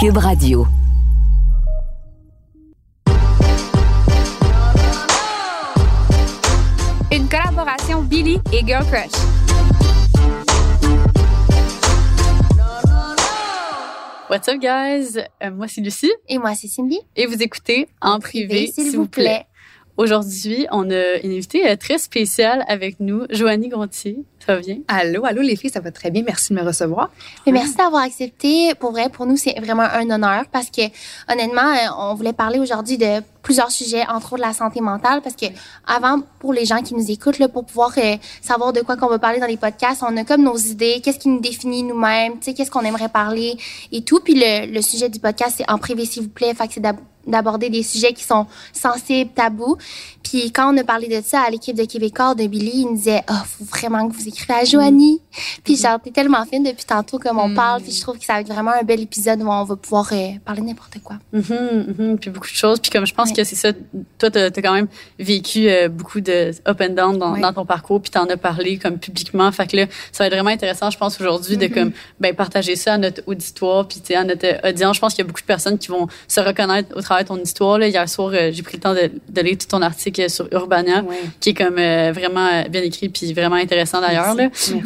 Cube Radio. Une collaboration Billy et Girl Crush. What's up, guys? Euh, moi, c'est Lucie. Et moi, c'est Cindy. Et vous écoutez En, privé, s'il vous plaît. Aujourd'hui, on a une invitée euh, très spéciale avec nous, Joanie Gontier. Ça va bien? Allô, allô les filles, ça va très bien. Merci de me recevoir. Mais merci d'avoir accepté. Pour vrai, pour nous, c'est vraiment un honneur parce que honnêtement, euh, on voulait parler aujourd'hui de plusieurs sujets, entre autres la santé mentale, parce que avant, pour les gens qui nous écoutent, là, pour pouvoir euh, savoir de quoi qu'on va parler dans les podcasts, on a comme nos idées, qu'est-ce qui nous définit nous-mêmes, tu sais, qu'est-ce qu'on aimerait parler et tout. Puis le, le sujet du podcast, c'est en privé, s'il vous plaît. Fait que c'est d'aborder des sujets qui sont sensibles, tabous. Puis quand on a parlé de ça à l'équipe de Québécois de Billy, il nous disait « Oh, faut vraiment que vous écrivez à Joanie. Puis genre, t'es tellement fine depuis tantôt comme on parle. Puis je trouve que ça va être vraiment un bel épisode où on va pouvoir euh, parler n'importe quoi. Mm Puis beaucoup de choses. Puis comme je pense que c'est ça, toi, t'as as quand même vécu euh, beaucoup de up and down dans, dans ton parcours. Puis t'en as parlé comme publiquement. Fait que là, ça va être vraiment intéressant, je pense, aujourd'hui de comme ben, partager ça à notre auditoire. Puis à notre audience. Je pense qu'il y a beaucoup de personnes qui vont se reconnaître au travers ton histoire. Là. Hier soir, euh, j'ai pris le temps de, de, lire tout ton article sur Urbania, qui est comme vraiment bien écrit puis vraiment intéressant d'ailleurs.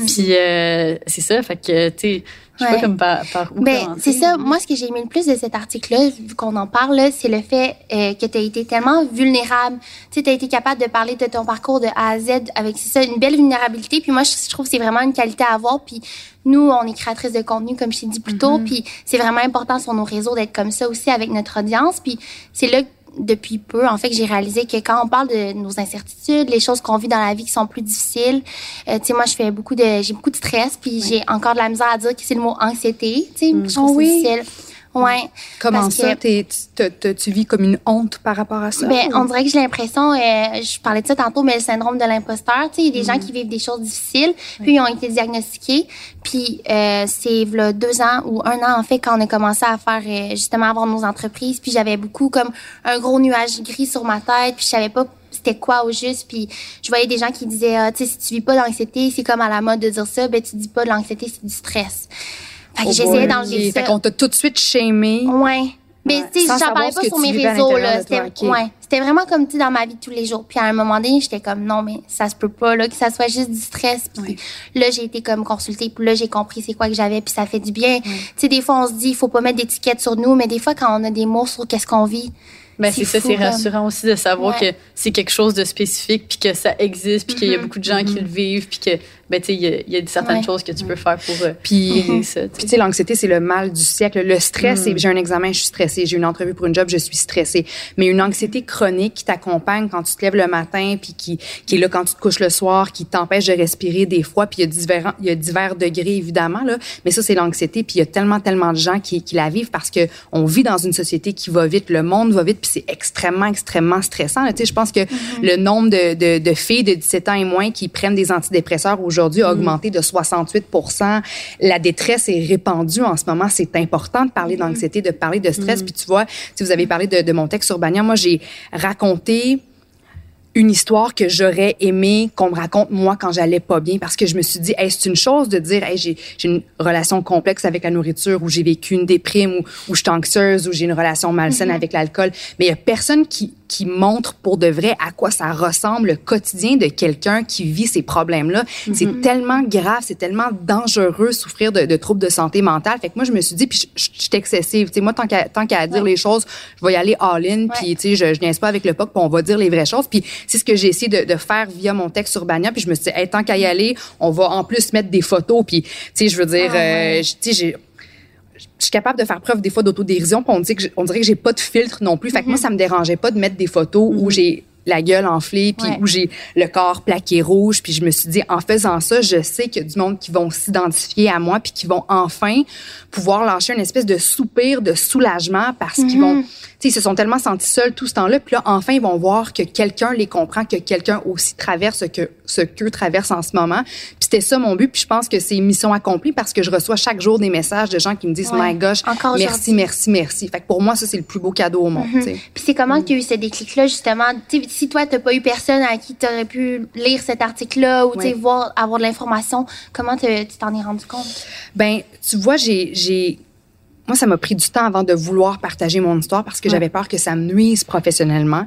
Puis euh, c'est ça, fait que, tu je sais pas comme par, par où ben, C'est ça. Moi, ce que j'ai aimé le plus de cet article-là, vu qu'on en parle, c'est le fait euh, que tu as été tellement vulnérable. Tu sais, tu as été capable de parler de ton parcours de A à Z avec, c'est ça, une belle vulnérabilité. Puis moi, je, trouve que c'est vraiment une qualité à avoir. Puis nous, on est créatrices de contenu, comme je t'ai dit plus tôt. Mm-hmm. Puis c'est vraiment important sur nos réseaux d'être comme ça aussi avec notre audience. Puis c'est là depuis peu, en fait, que j'ai réalisé que quand on parle de nos incertitudes, les choses qu'on vit dans la vie qui sont plus difficiles, euh, tu sais, moi, je fais beaucoup de, j'ai beaucoup de stress, puis j'ai encore de la misère à dire que c'est le mot anxiété, tu sais, je trouve oh, difficile. Ouais. Comment ça? tu vis comme une honte par rapport à ça? Ben, on dirait que j'ai l'impression, euh, je parlais de ça tantôt, mais le syndrome de l'imposteur, tu sais, il y a des gens mm. qui vivent des choses difficiles, puis ils ont été diagnostiqués. Puis euh, c'est là, deux ans ou un an, en fait, quand on a commencé à faire, euh, justement, avoir nos entreprises. Puis j'avais beaucoup comme un gros nuage gris sur ma tête, puis je savais pas c'était quoi au juste puis je voyais des gens qui disaient ah, tu sais si tu vis pas d'anxiété c'est comme à la mode de dire ça ben tu dis pas de l'anxiété c'est du stress fait que oh j'essayais d'enlever ça. Fait qu'on t'a tout de suite shamé. Ouais. Mais tu sais, j'en parlais pas sur mes réseaux là, c'était ouais, c'était vraiment comme tu dans ma vie de tous les jours. Puis à un moment donné, j'étais comme non mais ça se peut pas là que ça soit juste du stress. Puis là, j'ai été comme consultée, puis là j'ai compris c'est quoi que j'avais puis ça fait du bien. Tu sais des fois on se dit il faut pas mettre d'étiquette sur nous, mais des fois quand on a des mots sur qu'est-ce qu'on vit, ben, c'est ça, c'est rassurant aussi de savoir que c'est quelque chose de spécifique, puis que ça existe, puis qu'il y a mm-hmm. beaucoup de gens qui le vivent, puis que ben, tu sais, il y, a certaines choses que tu peux faire pour euh, puis, ça. Puis, tu sais, l'anxiété, c'est le mal du siècle. Le stress, mm. j'ai un examen, je suis stressée. J'ai une entrevue pour une job, je suis stressée. Mais une anxiété chronique qui t'accompagne quand tu te lèves le matin, puis qui, qui est là quand tu te couches le soir, qui t'empêche de respirer des fois, puis il y a divers, il y a divers degrés, évidemment, là. Mais ça, c'est l'anxiété, puis il y a tellement, tellement de gens qui, qui la vivent parce que on vit dans une société qui va vite, le monde va vite, puis c'est extrêmement, extrêmement stressant. Tu sais, je pense que mm-hmm. le nombre de, de, de filles de 17 ans et moins qui prennent des antidépresseurs aujourd'hui a mm. augmenté de 68% La détresse est répandue en ce moment. C'est important de parler mm. d'anxiété, de parler de stress. Puis tu vois, si vous avez parlé de, de mon texte sur Bania, moi, j'ai raconté une histoire que j'aurais aimé qu'on me raconte moi quand j'allais pas bien parce que je me suis dit hey, c'est une chose de dire hey, j'ai une relation complexe avec la nourriture ou j'ai vécu une déprime ou, ou je suis anxieuse ou j'ai une relation malsaine mm-hmm. avec l'alcool mais il y a personne qui qui montre pour de vrai à quoi ça ressemble le quotidien de quelqu'un qui vit ces problèmes-là. C'est mhm. tellement grave, c'est tellement dangereux souffrir de, de, troubles de santé mentale. Fait que moi, je me suis dit, puis je, suis excessive. Tu sais, moi, tant qu'à tant qu'à dire les choses, je vais y aller all-in, puis tu sais, je, je niaise pas avec le POC, puis on va dire les vraies choses. Puis c'est ce que j'ai essayé de, de, faire via mon texte sur Bania. Puis je me suis dit, hey, tant qu'à y aller, on va en plus mettre des photos. Puis tu sais, je veux dire, ah, euh, tu sais, j'ai je suis capable de faire preuve des fois d'autodérision, puis on, dit que on dirait que j'ai pas de filtre non plus. Fait que moi, mm-hmm. ça me dérangeait pas de mettre des photos où mm-hmm. j'ai la gueule enflée, puis où j'ai le corps plaqué rouge. Puis je me suis dit, en faisant ça, je sais qu'il y a du monde qui vont s'identifier à moi, puis qui vont enfin pouvoir lâcher une espèce de soupir de soulagement parce qu'ils vont mm-hmm ils se sont tellement sentis seuls tout ce temps-là. Puis là, enfin, ils vont voir que quelqu'un les comprend, que quelqu'un aussi traverse ce que ce qu'eux traversent en ce moment. Puis c'était ça mon but. Puis je pense que c'est mission accomplie parce que je reçois chaque jour des messages de gens qui me disent My gosh, merci, merci, merci. Fait que pour moi, ça, c'est le plus beau cadeau au monde. Mm Puis c'est comment que tu as eu ce déclic-là, justement? si toi, tu pas eu personne à qui tu aurais pu lire cet article-là ou voir, avoir de l'information, comment tu t'en es rendu compte? Ben, tu vois, j'ai moi, ça m'a pris du temps avant de vouloir partager mon histoire parce que j'avais peur que ça me nuise professionnellement.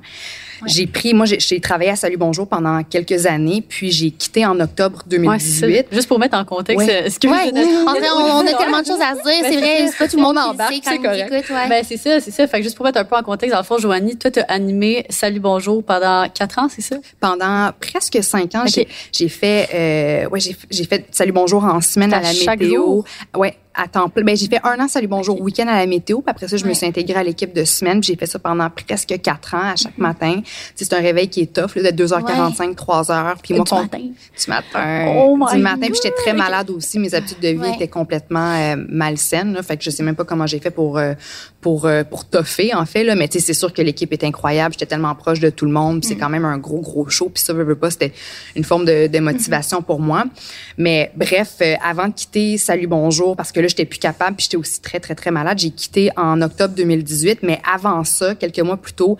J'ai pris, moi, j'ai travaillé à Salut Bonjour pendant quelques années, puis j'ai quitté en octobre 2018. Juste pour mettre en contexte, est-ce que on, a tellement de choses à se dire, c'est vrai, c'est pas tout le monde en sait quand il écoute. Ben, c'est ça, c'est ça. Fait que juste pour mettre un peu en contexte, dans le fond, Joanie, toi, tu as animé Salut Bonjour pendant quatre ans, c'est ça? Pendant presque cinq ans, j'ai fait, euh, ouais, j'ai fait Salut Bonjour en semaine à la météo. Ouais, à temps plein. Ben, j'ai fait un an Salut Bonjour week-end à la météo. Puis après ça, je me suis intégrée à l'équipe de semaine. J'ai fait ça pendant presque quatre ans à chaque mm-hmm. matin. C'est un réveil qui est tough, là, de 2h45, 3h. Puis moi, du matin. Du matin. Oh du matin. Puis j'étais très malade aussi. Mes habitudes de vie étaient complètement euh, malsaines. Là, fait que je sais même pas comment j'ai fait pour euh, pour euh, pour toffer en fait. Là. Mais c'est sûr que l'équipe est incroyable. J'étais tellement proche de tout le monde. Puis c'est mm. quand même un gros gros show. Puis ça, veut, veut pas, c'était une forme de, de motivation pour moi. Mais bref, avant de quitter Salut Bonjour, parce que là, j'étais plus capable. Puis j'étais aussi très très très malade. J'ai quitté en octobre 2018. Mais avant ça, quelques mois plus tôt,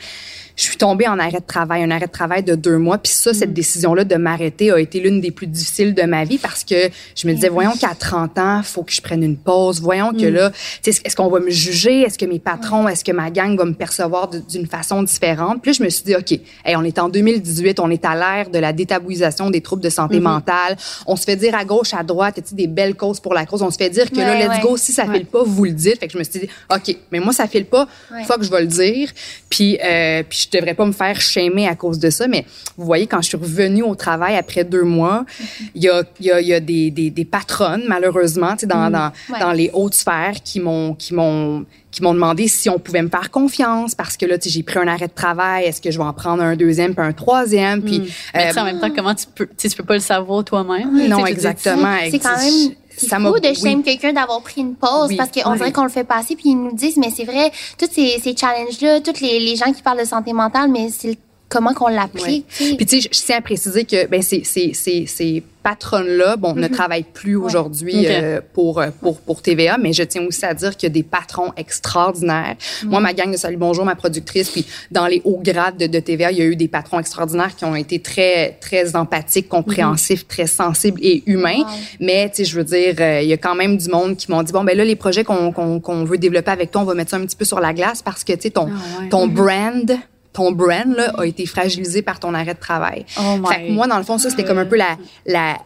je suis tombée en arrêt de travail, un arrêt de travail de deux mois. Puis ça, cette mm. décision-là de m'arrêter a été l'une des plus difficiles de ma vie parce que je me disais, voyons qu'à 30 ans, faut que je prenne une pause. Voyons que mm. là, est-ce qu'on va me juger? Est-ce que mes patrons, est-ce que ma gang va me percevoir d'une façon différente? Puis là, je me suis dit, OK, hey, on est en 2018, on est à l'ère de la détabouisation des troubles de santé mm-hmm. mentale. On se fait dire à gauche, à droite, tu des belles causes pour la cause. On se fait dire que là, let's go, si ça file pas, vous le dites. Fait que je me suis dit, OK, mais moi, ça file pas, faut que je vais le dire. Puis, euh, puis je devrais pas me faire shamer à cause de ça, mais vous voyez, quand je suis revenue au travail après deux mois, il y a, y a, y a des, des, des, patronnes, malheureusement, dans, mm. dans, dans les hautes sphères qui m'ont, qui m'ont, qui m'ont demandé si on pouvait me faire confiance parce que là, j'ai pris un arrêt de travail. Est-ce que je vais en prendre un deuxième puis un troisième? Puis, mm. mais en même temps, comment tu peux, tu peux pas le savoir toi-même? non, exactement. C'est quand même c'est fou de shame quelqu'un d'avoir pris une pause parce qu'on dirait qu'on le fait passer puis ils nous disent mais c'est vrai tous ces, ces challenges là tous les, les gens qui parlent de santé mentale mais c'est comment qu'on l'applique. Puis tu sais, je tiens à préciser que ben c'est c'est c'est ces patronnes-là, bon, ne mhm. travaillent plus aujourd'hui euh, pour pour pour TVA, mais je tiens aussi à dire qu'il y a des patrons extraordinaires. Mhm. Moi, ma gang de Salut Bonjour, ma productrice, puis dans les hauts grades de, de, TVA, il y a eu des patrons extraordinaires qui ont été très très empathiques, compréhensifs, mhm. très sensibles et humains. Mais tu sais, je veux dire, euh, il y a quand même du monde qui m'ont dit bon ben là les projets qu'on qu'on qu'on veut développer avec toi, on va mettre ça un petit peu sur la glace parce que tu sais ton ah ton brand ton brand là, a été fragilisé par ton arrêt de travail. Oh fait que moi, dans le fond, ça, c'était comme un peu la, la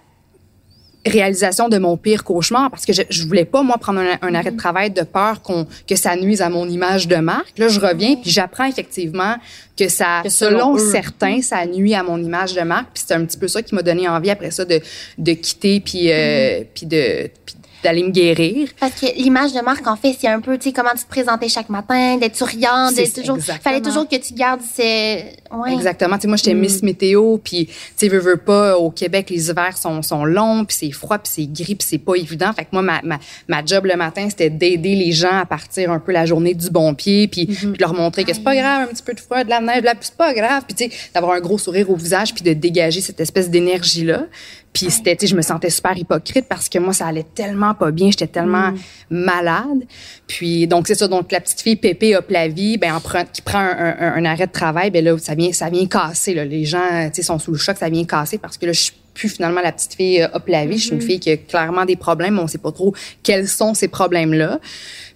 réalisation de mon pire cauchemar parce que je, je voulais pas moi prendre un, arrêt de travail de peur qu'on que ça nuise à mon image de marque. Là, je reviens puis j'apprends effectivement que ça, selon, certains, ça nuit à mon image de marque. Puis c'est un petit peu ça qui m'a donné envie après ça de, de quitter puis euh, puis de puis d'aller me guérir. Parce que l'image de marque, en fait, c'est un peu, tu sais, comment tu te présentais chaque matin, d'être souriante, d'être toujours. Fallait toujours que tu gardes ces. Ouais. Exactement. Tu sais, moi, j'étais mm. Miss Météo, puis, tu sais, veux, veux pas, au Québec, les hivers sont, sont longs, puis c'est froid, puis c'est gris, puis c'est pas évident. Fait que moi, ma, ma, ma job le matin, c'était d'aider les gens à partir un peu la journée du bon pied, puis, mm-hmm. de leur montrer que c'est pas grave, un petit peu de froid, de la neige, là, puis c'est pas grave, puis, tu sais, d'avoir un gros sourire au visage, puis de dégager cette espèce d'énergie-là. Puis c'était, tu sais, je me sentais super hypocrite parce que moi, ça allait tellement pas bien, j'étais tellement mm. malade. Puis donc c'est ça, donc la petite fille Pépé hop la vie, ben en qui prend un, un, arrêt de travail, ben là ça vient, ça vient casser. Là. Les gens, tu sais, sont sous le choc, ça vient casser parce que là je suis plus finalement la petite fille hop la vie. Je suis une mm-hmm. fille qui a clairement des problèmes, mais on sait pas trop quels sont ces problèmes là.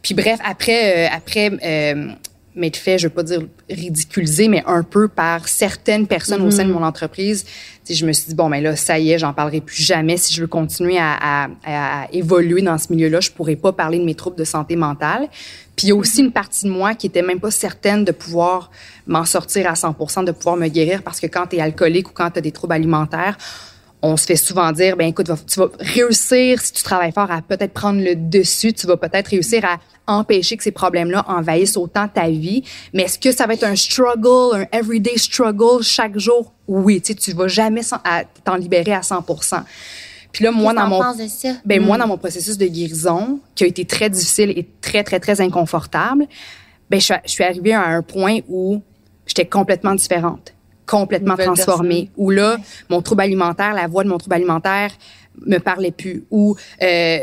Puis bref, après, euh, après. Euh, mais de fait, je veux pas dire ridiculisé, mais un peu par certaines personnes au sein de mm-hmm. mon entreprise. Sais, je me suis dit, bon, ben là, ça y est, j'en parlerai plus jamais. Si je veux continuer à, à, à évoluer dans ce milieu-là, je pourrais pas parler de mes troubles de santé mentale. Puis il y a aussi mm-hmm. une partie de moi qui était même pas certaine de pouvoir m'en sortir à 100% de pouvoir me guérir parce que quand tu es alcoolique ou quand tu as des troubles alimentaires, on se fait souvent dire, ben écoute, tu vas réussir si tu travailles fort à peut-être prendre le dessus, tu vas peut-être réussir à empêcher que ces problèmes-là envahissent autant ta vie. Mais est-ce que ça va être un struggle, un everyday struggle chaque jour? Oui, tu sais, tu vas jamais t'en libérer à 100 puis là, moi, dans mon, ben, moi, hmm. dans mon processus de guérison, qui a été très difficile et très, très, très inconfortable, ben, je, je suis arrivée à un point où j'étais complètement différente complètement transformée. Où là, mon trouble alimentaire, la voix de mon trouble alimentaire me parlait plus. Où euh,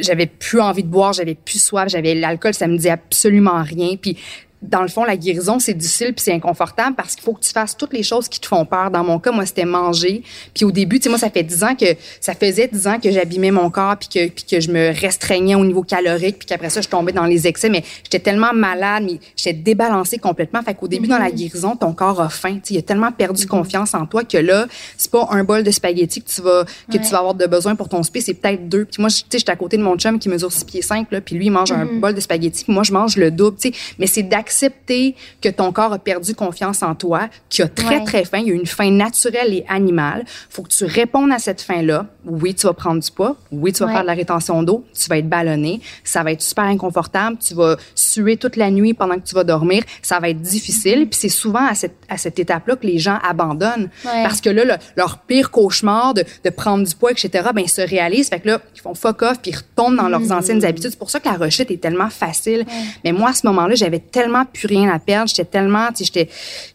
j'avais plus envie de boire, j'avais plus soif, j'avais l'alcool, ça me disait absolument rien. Puis dans le fond, la guérison, c'est difficile puis c'est inconfortable parce qu'il faut que tu fasses toutes les choses qui te font peur. Dans mon cas, moi, c'était manger. Puis au début, tu sais, moi, ça fait dix ans que, ça faisait dix ans que j'abîmais mon corps puis que, puis que je me restreignais au niveau calorique puis qu'après ça, je tombais dans les excès. Mais j'étais tellement malade, mais j'étais débalancée complètement. Fait qu'au début, dans la mm-hmm. guérison, ton corps a faim. Tu sais, il a tellement perdu mm-hmm. confiance en toi que là, c'est pas un bol de spaghettis que tu vas, que tu vas avoir de besoin pour ton spé, c'est peut-être deux. Puis moi, tu sais, j'étais à côté de mon chum qui mesure six pieds cinq, là, puis lui, il mange un mm-hmm. bol de spaghettis, puis moi, je mange le double, tu sais. Mais c'est d'accepter que ton corps a perdu confiance en toi, qu'il a très, très faim. Il y a une faim naturelle et animale. Faut que tu répondes à cette faim-là. Oui, tu vas prendre du poids. Oui, tu vas faire de la rétention d'eau. Tu vas être ballonné. Ça va être super inconfortable. Tu vas suer toute la nuit pendant que tu vas dormir. Ça va être difficile. Mm-hmm. Puis c'est souvent à cette, à cette étape-là que les gens abandonnent. Parce que là, leur pire cauchemar de, de prendre du poids, etc., ben, ils se réalisent. Fait que là, ils font fuck off puis ils retombent dans leurs mm-hmm. anciennes habitudes. C'est pour ça que la rechute est tellement facile. Mais moi, à ce moment-là, j'avais tellement plus rien à perdre. J'étais tellement, tu sais,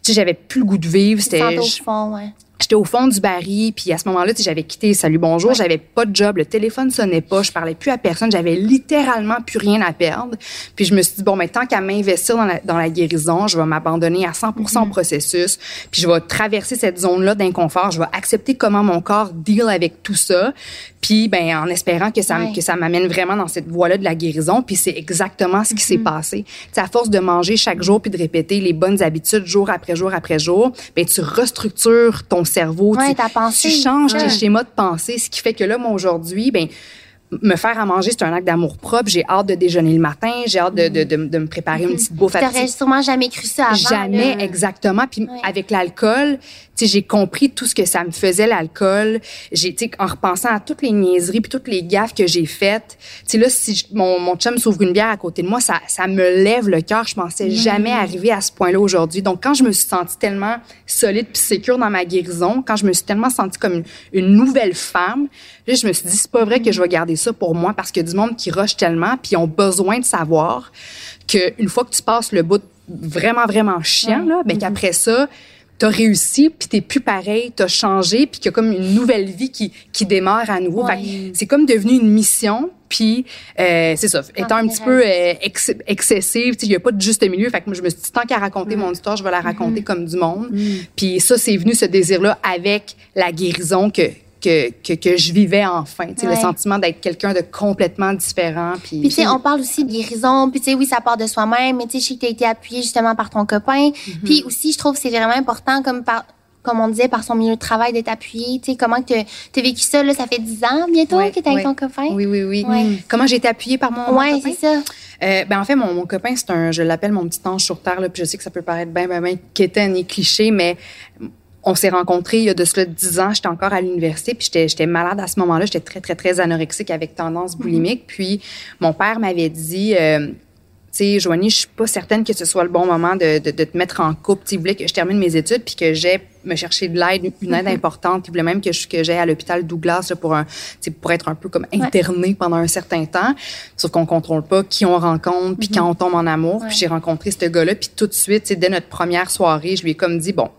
j'avais plus le goût de vivre. C'était. au fond, ouais j'étais au fond du baril, puis à ce moment-là, j'avais quitté Salut Bonjour, j'avais pas de job, le téléphone sonnait pas, je parlais plus à personne, j'avais littéralement plus rien à perdre. Puis je me suis dit bon, mais tant qu'à m'investir dans la, dans la guérison, je vais m'abandonner à 100% au mm-hmm. processus, puis je vais traverser cette zone-là d'inconfort, je vais accepter comment mon corps deal avec tout ça, puis ben en espérant que ça que ça m'amène vraiment dans cette voie-là de la guérison, puis c'est exactement ce qui s'est mm-hmm. passé. T'sais, à force de manger chaque jour puis de répéter les bonnes habitudes jour après jour après jour, ben tu restructures ton cerveau, tu, changes tes schémas de pensée, ce qui fait que là, moi, aujourd'hui, ben me faire à manger, c'est un acte d'amour propre. J'ai hâte de déjeuner le matin. J'ai hâte de, de, de, me préparer une petite bouffe. T'aurais sûrement jamais cru ça avant. Jamais, exactement. Puis avec l'alcool, j'ai compris tout ce que ça me faisait l'alcool. J'ai, en repensant à toutes les niaiseries puis toutes les gaffes que j'ai faites. Tu là, si mon, mon chum s'ouvre une bière à côté de moi, ça, ça me lève le cœur. Je pensais jamais arriver à ce point-là aujourd'hui. Donc, quand je me suis sentie tellement solide puis sécure dans ma guérison, quand je me suis tellement sentie comme une, une nouvelle femme, là, je me suis dit, c'est pas vrai que je vais garder ça pour moi parce que du monde qui rush tellement puis ont besoin de savoir qu'une fois que tu passes le bout vraiment, vraiment chiant, là, ben, mm-hmm. qu'après ça, t'as réussi, puis t'es plus pareil, t'as changé, puis qu'il y a comme une nouvelle vie qui, qui démarre à nouveau. C'est comme devenu une mission, puis euh, c'est ça, étant un petit peu euh, excessive, il y a pas de juste milieu. Fait que moi, je me suis dit, tant qu'à raconter mon histoire, je vais la raconter mm-hmm. comme du monde. Mm. Puis ça, c'est venu ce désir-là avec la guérison que que, que, que, je vivais enfin. Ouais. Le sentiment d'être quelqu'un de complètement différent. Puis, puis tu sais, on parle aussi de guérison. Puis tu sais, oui, ça part de soi-même, mais tu sais, je sais que tu as été appuyé justement par ton copain. Mm-hmm. Puis aussi, je trouve que c'est vraiment important, comme par comme on disait, par son milieu de travail, d'être appuyé. Tu sais, comment tu as vécu ça? Là, ça fait 10 ans bientôt que tu es avec ton copain? Oui, oui, oui. Comment j'ai été appuyée par mon, ouais, c'est ça. Euh, ben en fait, mon, mon copain, c'est un, je l'appelle mon petit ange sur terre. Là, puis je sais que ça peut paraître bien, bien, bien quétaine et cliché, mais on s'est rencontrés il y a de cela dix ans. J'étais encore à l'université, puis j'étais malade à ce moment-là. J'étais très, très, très anorexique avec tendance mhm. boulimique. Puis mon père m'avait dit... Euh, tu sais, Joanie, je suis pas certaine que ce soit le bon moment de, de, de te mettre en couple. Tu voulais que je termine mes études puis que j'ai me chercher de l'aide, une aide mhm. importante. Il voulait même que je, que j'aille à l'hôpital Douglas là, pour un, pour être un peu comme interné pendant un certain temps. Sauf qu'on contrôle pas qui on rencontre puis mhm. quand on tombe en amour. Puis j'ai rencontré ce gars-là puis tout de suite, dès notre première soirée, je lui ai comme dit bon,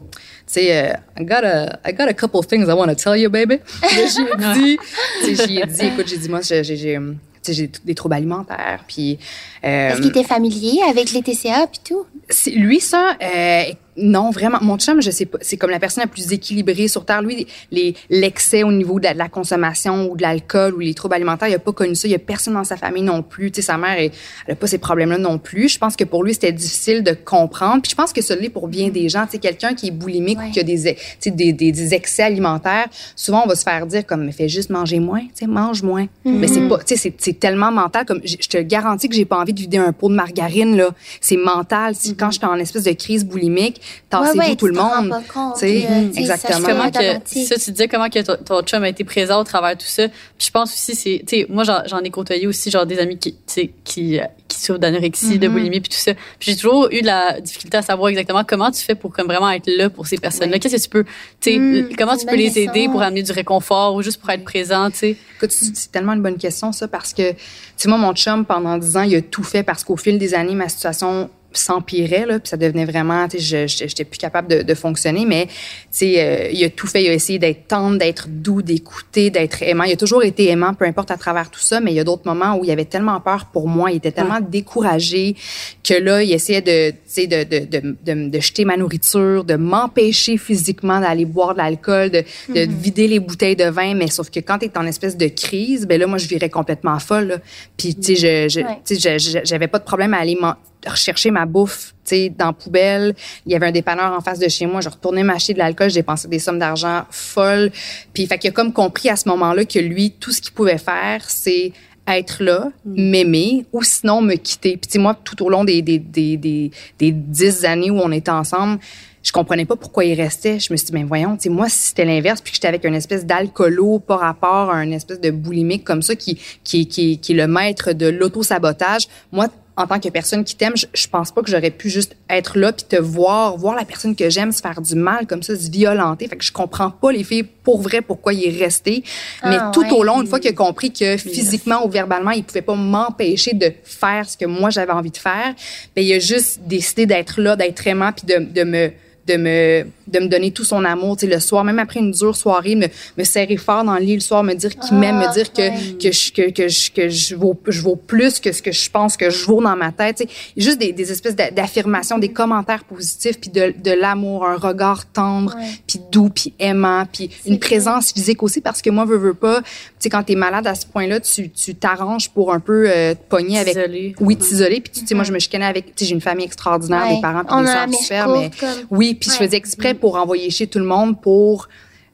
sais, uh, I got a, I got a couple things I want to tell you, baby. j'ai dit, j'ai dit, écoute, j'ai dit moi, j'ai, j'ai j'ai des troubles alimentaires. Puis, euh, Est-ce qu'il était familier avec les TCA puis tout? Lui, ça, euh, non, vraiment. Mon chum, je sais pas. C'est comme la personne la plus équilibrée sur Terre. Lui, les, l'excès au niveau de la, consommation ou de l'alcool ou les troubles alimentaires, il a pas connu ça. Il y a personne dans sa famille non plus. Tu sais, sa mère, elle, elle a pas ces problèmes-là non plus. Je pense que pour lui, c'était difficile de comprendre. Puis je pense que ça l'est pour bien des gens. Tu sais, quelqu'un qui est boulimique ou qui a des, des, des, excès alimentaires, souvent, on va se faire dire comme, mais fais juste manger moins. Tu sais, mange moins. Mais c'est mm-hmm. pas, tu sais, c'est, tellement mental. Comme, je te garantis que j'ai pas envie de vider un pot de margarine, là. C'est mental. Mm-hmm. Quand je suis en espèce de crise boulimique, tassez-vous tout le monde. Tu sais, exactement. Comment que, ça, tu disais comment que ton, chum a été présent au travers de tout ça. Puis je pense aussi, c'est, tu sais, moi, j'en ai côtoyé aussi, genre, des amis qui, tu sais, qui, qui souffrent d'anorexie, de mm-hmm. boulimie, puis tout ça. Puis j'ai toujours eu de la difficulté à savoir exactement comment tu fais pour comme vraiment être là pour ces personnes-là. Qu'est-ce que tu peux, tu sais, mm, comment tu peux les aider pour amener du réconfort ou juste pour être présent, tu sais? Écoute, c'est tellement une bonne question, ça, parce que, tu sais, moi, mon chum, pendant dix ans, il a tout fait parce qu'au fil des années, ma situation s'empirait là puis ça devenait vraiment tu sais j'étais plus capable de, de fonctionner mais tu sais euh, il a tout fait il a essayé d'être tendre d'être doux d'écouter d'être aimant il a toujours été aimant peu importe à travers tout ça mais il y a d'autres moments où il avait tellement peur pour moi il était tellement découragé que là il essayait de tu sais de de, de, de, jeter ma nourriture de m'empêcher physiquement d'aller boire de l'alcool de, de Mm-hmm. vider les bouteilles de vin mais sauf que quand tu es en espèce de crise ben là moi je virais complètement folle là. puis tu sais je, Ouais. j'avais pas de problème à aller m'en- rechercher ma bouffe, tu sais, dans la poubelle. Il y avait un dépanneur en face de chez moi. Je retournais m'acheter de l'alcool. J'ai dépensé des sommes d'argent folles. Puis, fait qu'il a comme compris à ce moment-là que lui, tout ce qu'il pouvait faire, c'est être là, m'aimer ou sinon me quitter. Puis, tu sais, moi, tout au long des, des, des, des, des dix années où on était ensemble, je comprenais pas pourquoi il restait. Je me suis dit, ben voyons, tu sais, moi, si c'était l'inverse, puis que j'étais avec une espèce d'alcoolo par rapport à une espèce de boulimique comme ça, qui, qui, qui, qui est le maître de l'auto-sabotage, moi, en tant que personne qui t'aime, je, je pense pas que j'aurais pu juste être là puis te voir, voir la personne que j'aime se faire du mal comme ça, se violenter. Fait que je comprends pas les filles pour vrai pourquoi il est resté. Mais Ah, tout ouais. au long, une fois qu'il a compris que physiquement ou verbalement, il pouvait pas m'empêcher de faire ce que moi j'avais envie de faire, ben il a juste décidé d'être là, d'être aimant puis de, de me de me de me donner tout son amour, tu sais le soir même après une dure soirée me me serrer fort dans le lit le soir me dire qu'il m'aime, me dire que que je que, que je que je vaux je vaux plus que ce que je pense que je vaux dans ma tête, tu sais. Juste des, des espèces d'a- d'affirmations, des commentaires positifs puis de de l'amour, un regard tendre, puis doux, puis aimant, puis une présence physique aussi parce que moi veux veux pas, tu sais quand tu es malade à ce point-là, tu tu t'arranges pour un peu euh, te pogner avec T'isoler. oui, t'isoler puis tu sais moi je me chicanais avec tu sais j'ai une famille extraordinaire, Ouais. des parents puis On des mèche super mais comme- oui, puis je faisais exprès pour envoyer chez tout le monde pour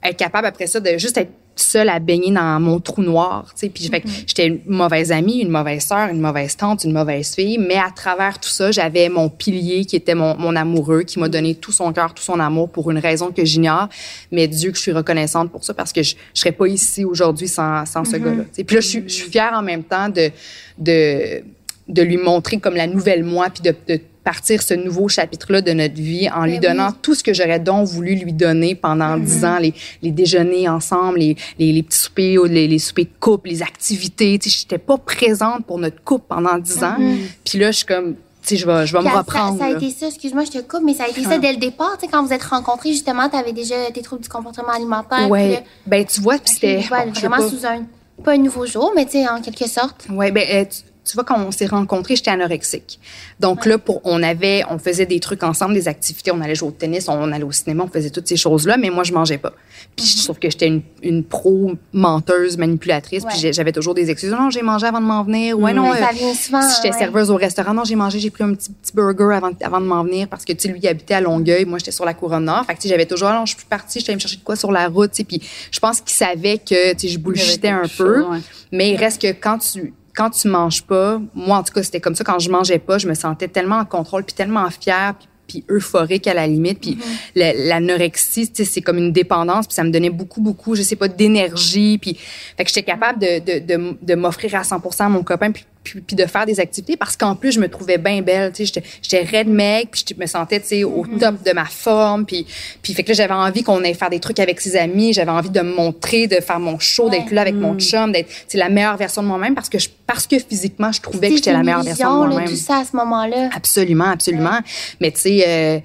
être capable après ça de juste être seule à baigner dans mon trou noir, tu sais. Puis Mm-hmm. j'étais une mauvaise amie, une mauvaise sœur, une mauvaise tante, une mauvaise fille, mais à travers tout ça, j'avais mon pilier qui était mon, mon amoureux, qui m'a donné tout son cœur, tout son amour pour une raison que j'ignore, mais Dieu que je suis reconnaissante pour ça parce que je, je serais pas ici aujourd'hui sans, sans ce gars-là. tu sais. Puis là, je suis, je suis fière en même temps de de de lui montrer comme la nouvelle moi, puis de, de partir ce nouveau chapitre-là de notre vie en lui Ben donnant oui. tout ce que j'aurais donc voulu lui donner pendant dix ans, les, les déjeuners ensemble, les, les, les petits soupers, ou les, les soupers de couple, les activités. Tu sais, j'étais pas présente pour notre couple pendant dix ans. Puis là, je suis comme, je vais, je vais me ça- reprendre. Ça, a là. été ça, excuse-moi, je te coupe, mais ça a été ça dès le départ. Quand vous êtes rencontrés, justement, tu avais déjà tes troubles du comportement alimentaire. là, Ben, tu vois, puis c'était. bon, vraiment pas. sous un, pas un nouveau jour, mais tu sais, en quelque sorte. Ouais, ben euh, tu, tu vois quand on s'est rencontrés, j'étais anorexique. Donc là pour on avait on faisait des trucs ensemble, des activités, on allait jouer au tennis, on allait au cinéma, on faisait toutes ces choses-là, mais moi je mangeais pas. Puis je trouve que j'étais une, une pro menteuse, manipulatrice, puis Ouais. j'ai- j'avais toujours des excuses. Non, j'ai mangé avant de m'en venir. Ouais, non, Ouais, euh, ça vient souvent, si j'étais ouais. serveuse au restaurant, non, j'ai mangé, j'ai pris un petit, petit burger avant, avant de m'en venir parce que tu sais lui il habitait à Longueuil, moi j'étais sur la couronne nord. Fait que tu j'avais toujours ah non, je suis partie, j'étais allée me chercher de quoi sur la route, tu puis je pense qu'il savait que tu je bullshitais un peu. Mais il reste que quand tu quand tu manges pas, moi en tout cas c'était comme ça quand je mangeais pas, je me sentais tellement en contrôle puis tellement fière puis, puis euphorique à la limite puis la- l'anorexie tu sais c'est comme une dépendance puis ça me donnait beaucoup beaucoup je sais pas d'énergie puis fait que j'étais capable de de de, de m'offrir à 100% à mon copain puis puis, puis de faire des activités parce qu'en plus je me trouvais bien belle tu sais j'étais j'étais raide mec puis je me sentais tu sais au top de ma forme puis puis fait que là j'avais envie qu'on aille faire des trucs avec ses amis j'avais envie de me montrer de faire mon show d'être là avec mon chum d'être tu sais la meilleure version de moi-même parce que je, parce que physiquement je trouvais que C'est j'étais la meilleure version de moi-même tout ça à ce moment-là. Absolument, absolument. Mais tu sais, euh,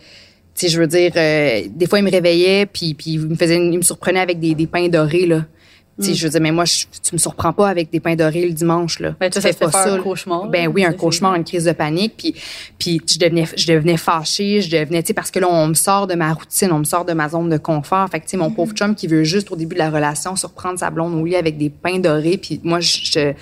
tu sais, je veux dire, euh, des fois il me réveillait puis puis il me faisait, il me surprenait avec des, des pains dorés là. Sais, je veux dire, mais moi, je, tu me surprends pas avec des pains dorés le dimanche là. Ben, tu ça fais fait faire un cauchemar, Ben oui, un Ça, cauchemar, une crise de panique. Puis puis je devenais, je devenais fâchée, je devenais, tu sais, parce que là on me sort de ma routine, on me sort de ma zone de confort. Fait que tu sais, mon pauvre chum qui veut juste au début de la relation surprendre sa blonde au lit avec des pains dorés. Puis moi, je, je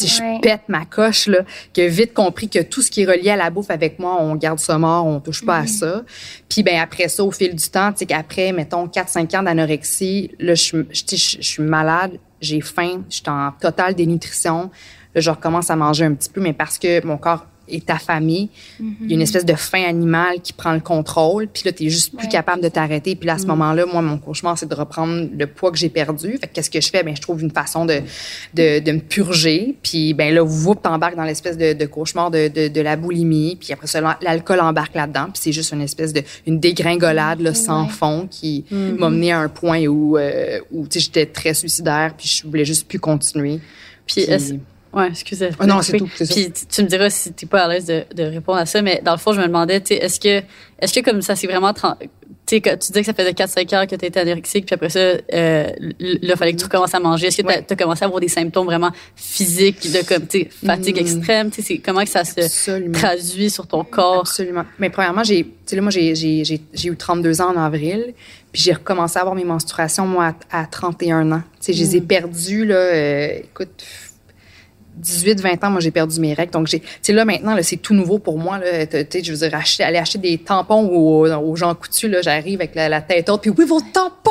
Ouais. je pète ma coche, là, qui a vite compris que tout ce qui est relié à la bouffe avec moi, on garde ça mort, on touche pas à ça. Puis ben après ça, au fil du temps, tu sais qu'après, mettons, 4-5 ans d'anorexie, là, je suis malade, j'ai faim, je suis en totale dénutrition. Là, je recommence à manger un petit peu, mais parce que mon corps est affamé, il y a une espèce de faim animale qui prend le contrôle, puis là, tu juste plus Ouais, capable de t'arrêter. Puis là, à ce Mm. moment-là, moi, mon cauchemar, c'est de reprendre le poids que j'ai perdu. Fait que qu'est-ce que je fais? Ben, je trouve une façon de, de, de me purger. Puis ben là, vous t'embarques dans l'espèce de, de cauchemar de, de, de la boulimie. Puis après ça, l'alcool embarque là-dedans. Puis c'est juste une espèce de une dégringolade là, sans Ouais. fond qui Mm-hmm. m'a mené à un point où, euh, où tu sais, j'étais très suicidaire. Puis je voulais juste plus continuer. Puis, est-ce- Ouais, excusez. Ah non, c'est tout. Puis tu me diras si t'es pas à l'aise de, de, répondre à ça, mais dans le fond, je me demandais, est-ce que, est-ce que comme ça, c'est vraiment tu disais que ça faisait 4-5 heures que tu étais anorexique, puis après ça, euh, là, il fallait que tu recommences à manger. Est-ce que tu as, commencé à avoir des symptômes vraiment physiques de comme, tu fatigue mm. extrême? Tu sais, comment que ça se traduit sur ton corps? Absolument. Mais premièrement, j'ai, tu sais, là, moi, j'ai, j'ai, j'ai eu 32 ans en avril, puis j'ai recommencé à avoir mes menstruations, moi, à, 31 ans. Tu sais, je les ai mm. perdues, là, euh, écoute, 18, 20 ans, moi, j'ai perdu mes règles. Donc, j'ai, tu sais, là, maintenant, là, c'est tout nouveau pour moi, là. Tu sais, je veux dire, acheter, aller acheter des tampons aux, aux gens coutus, là, j'arrive avec la, tête haute, puis oui, vos tampons!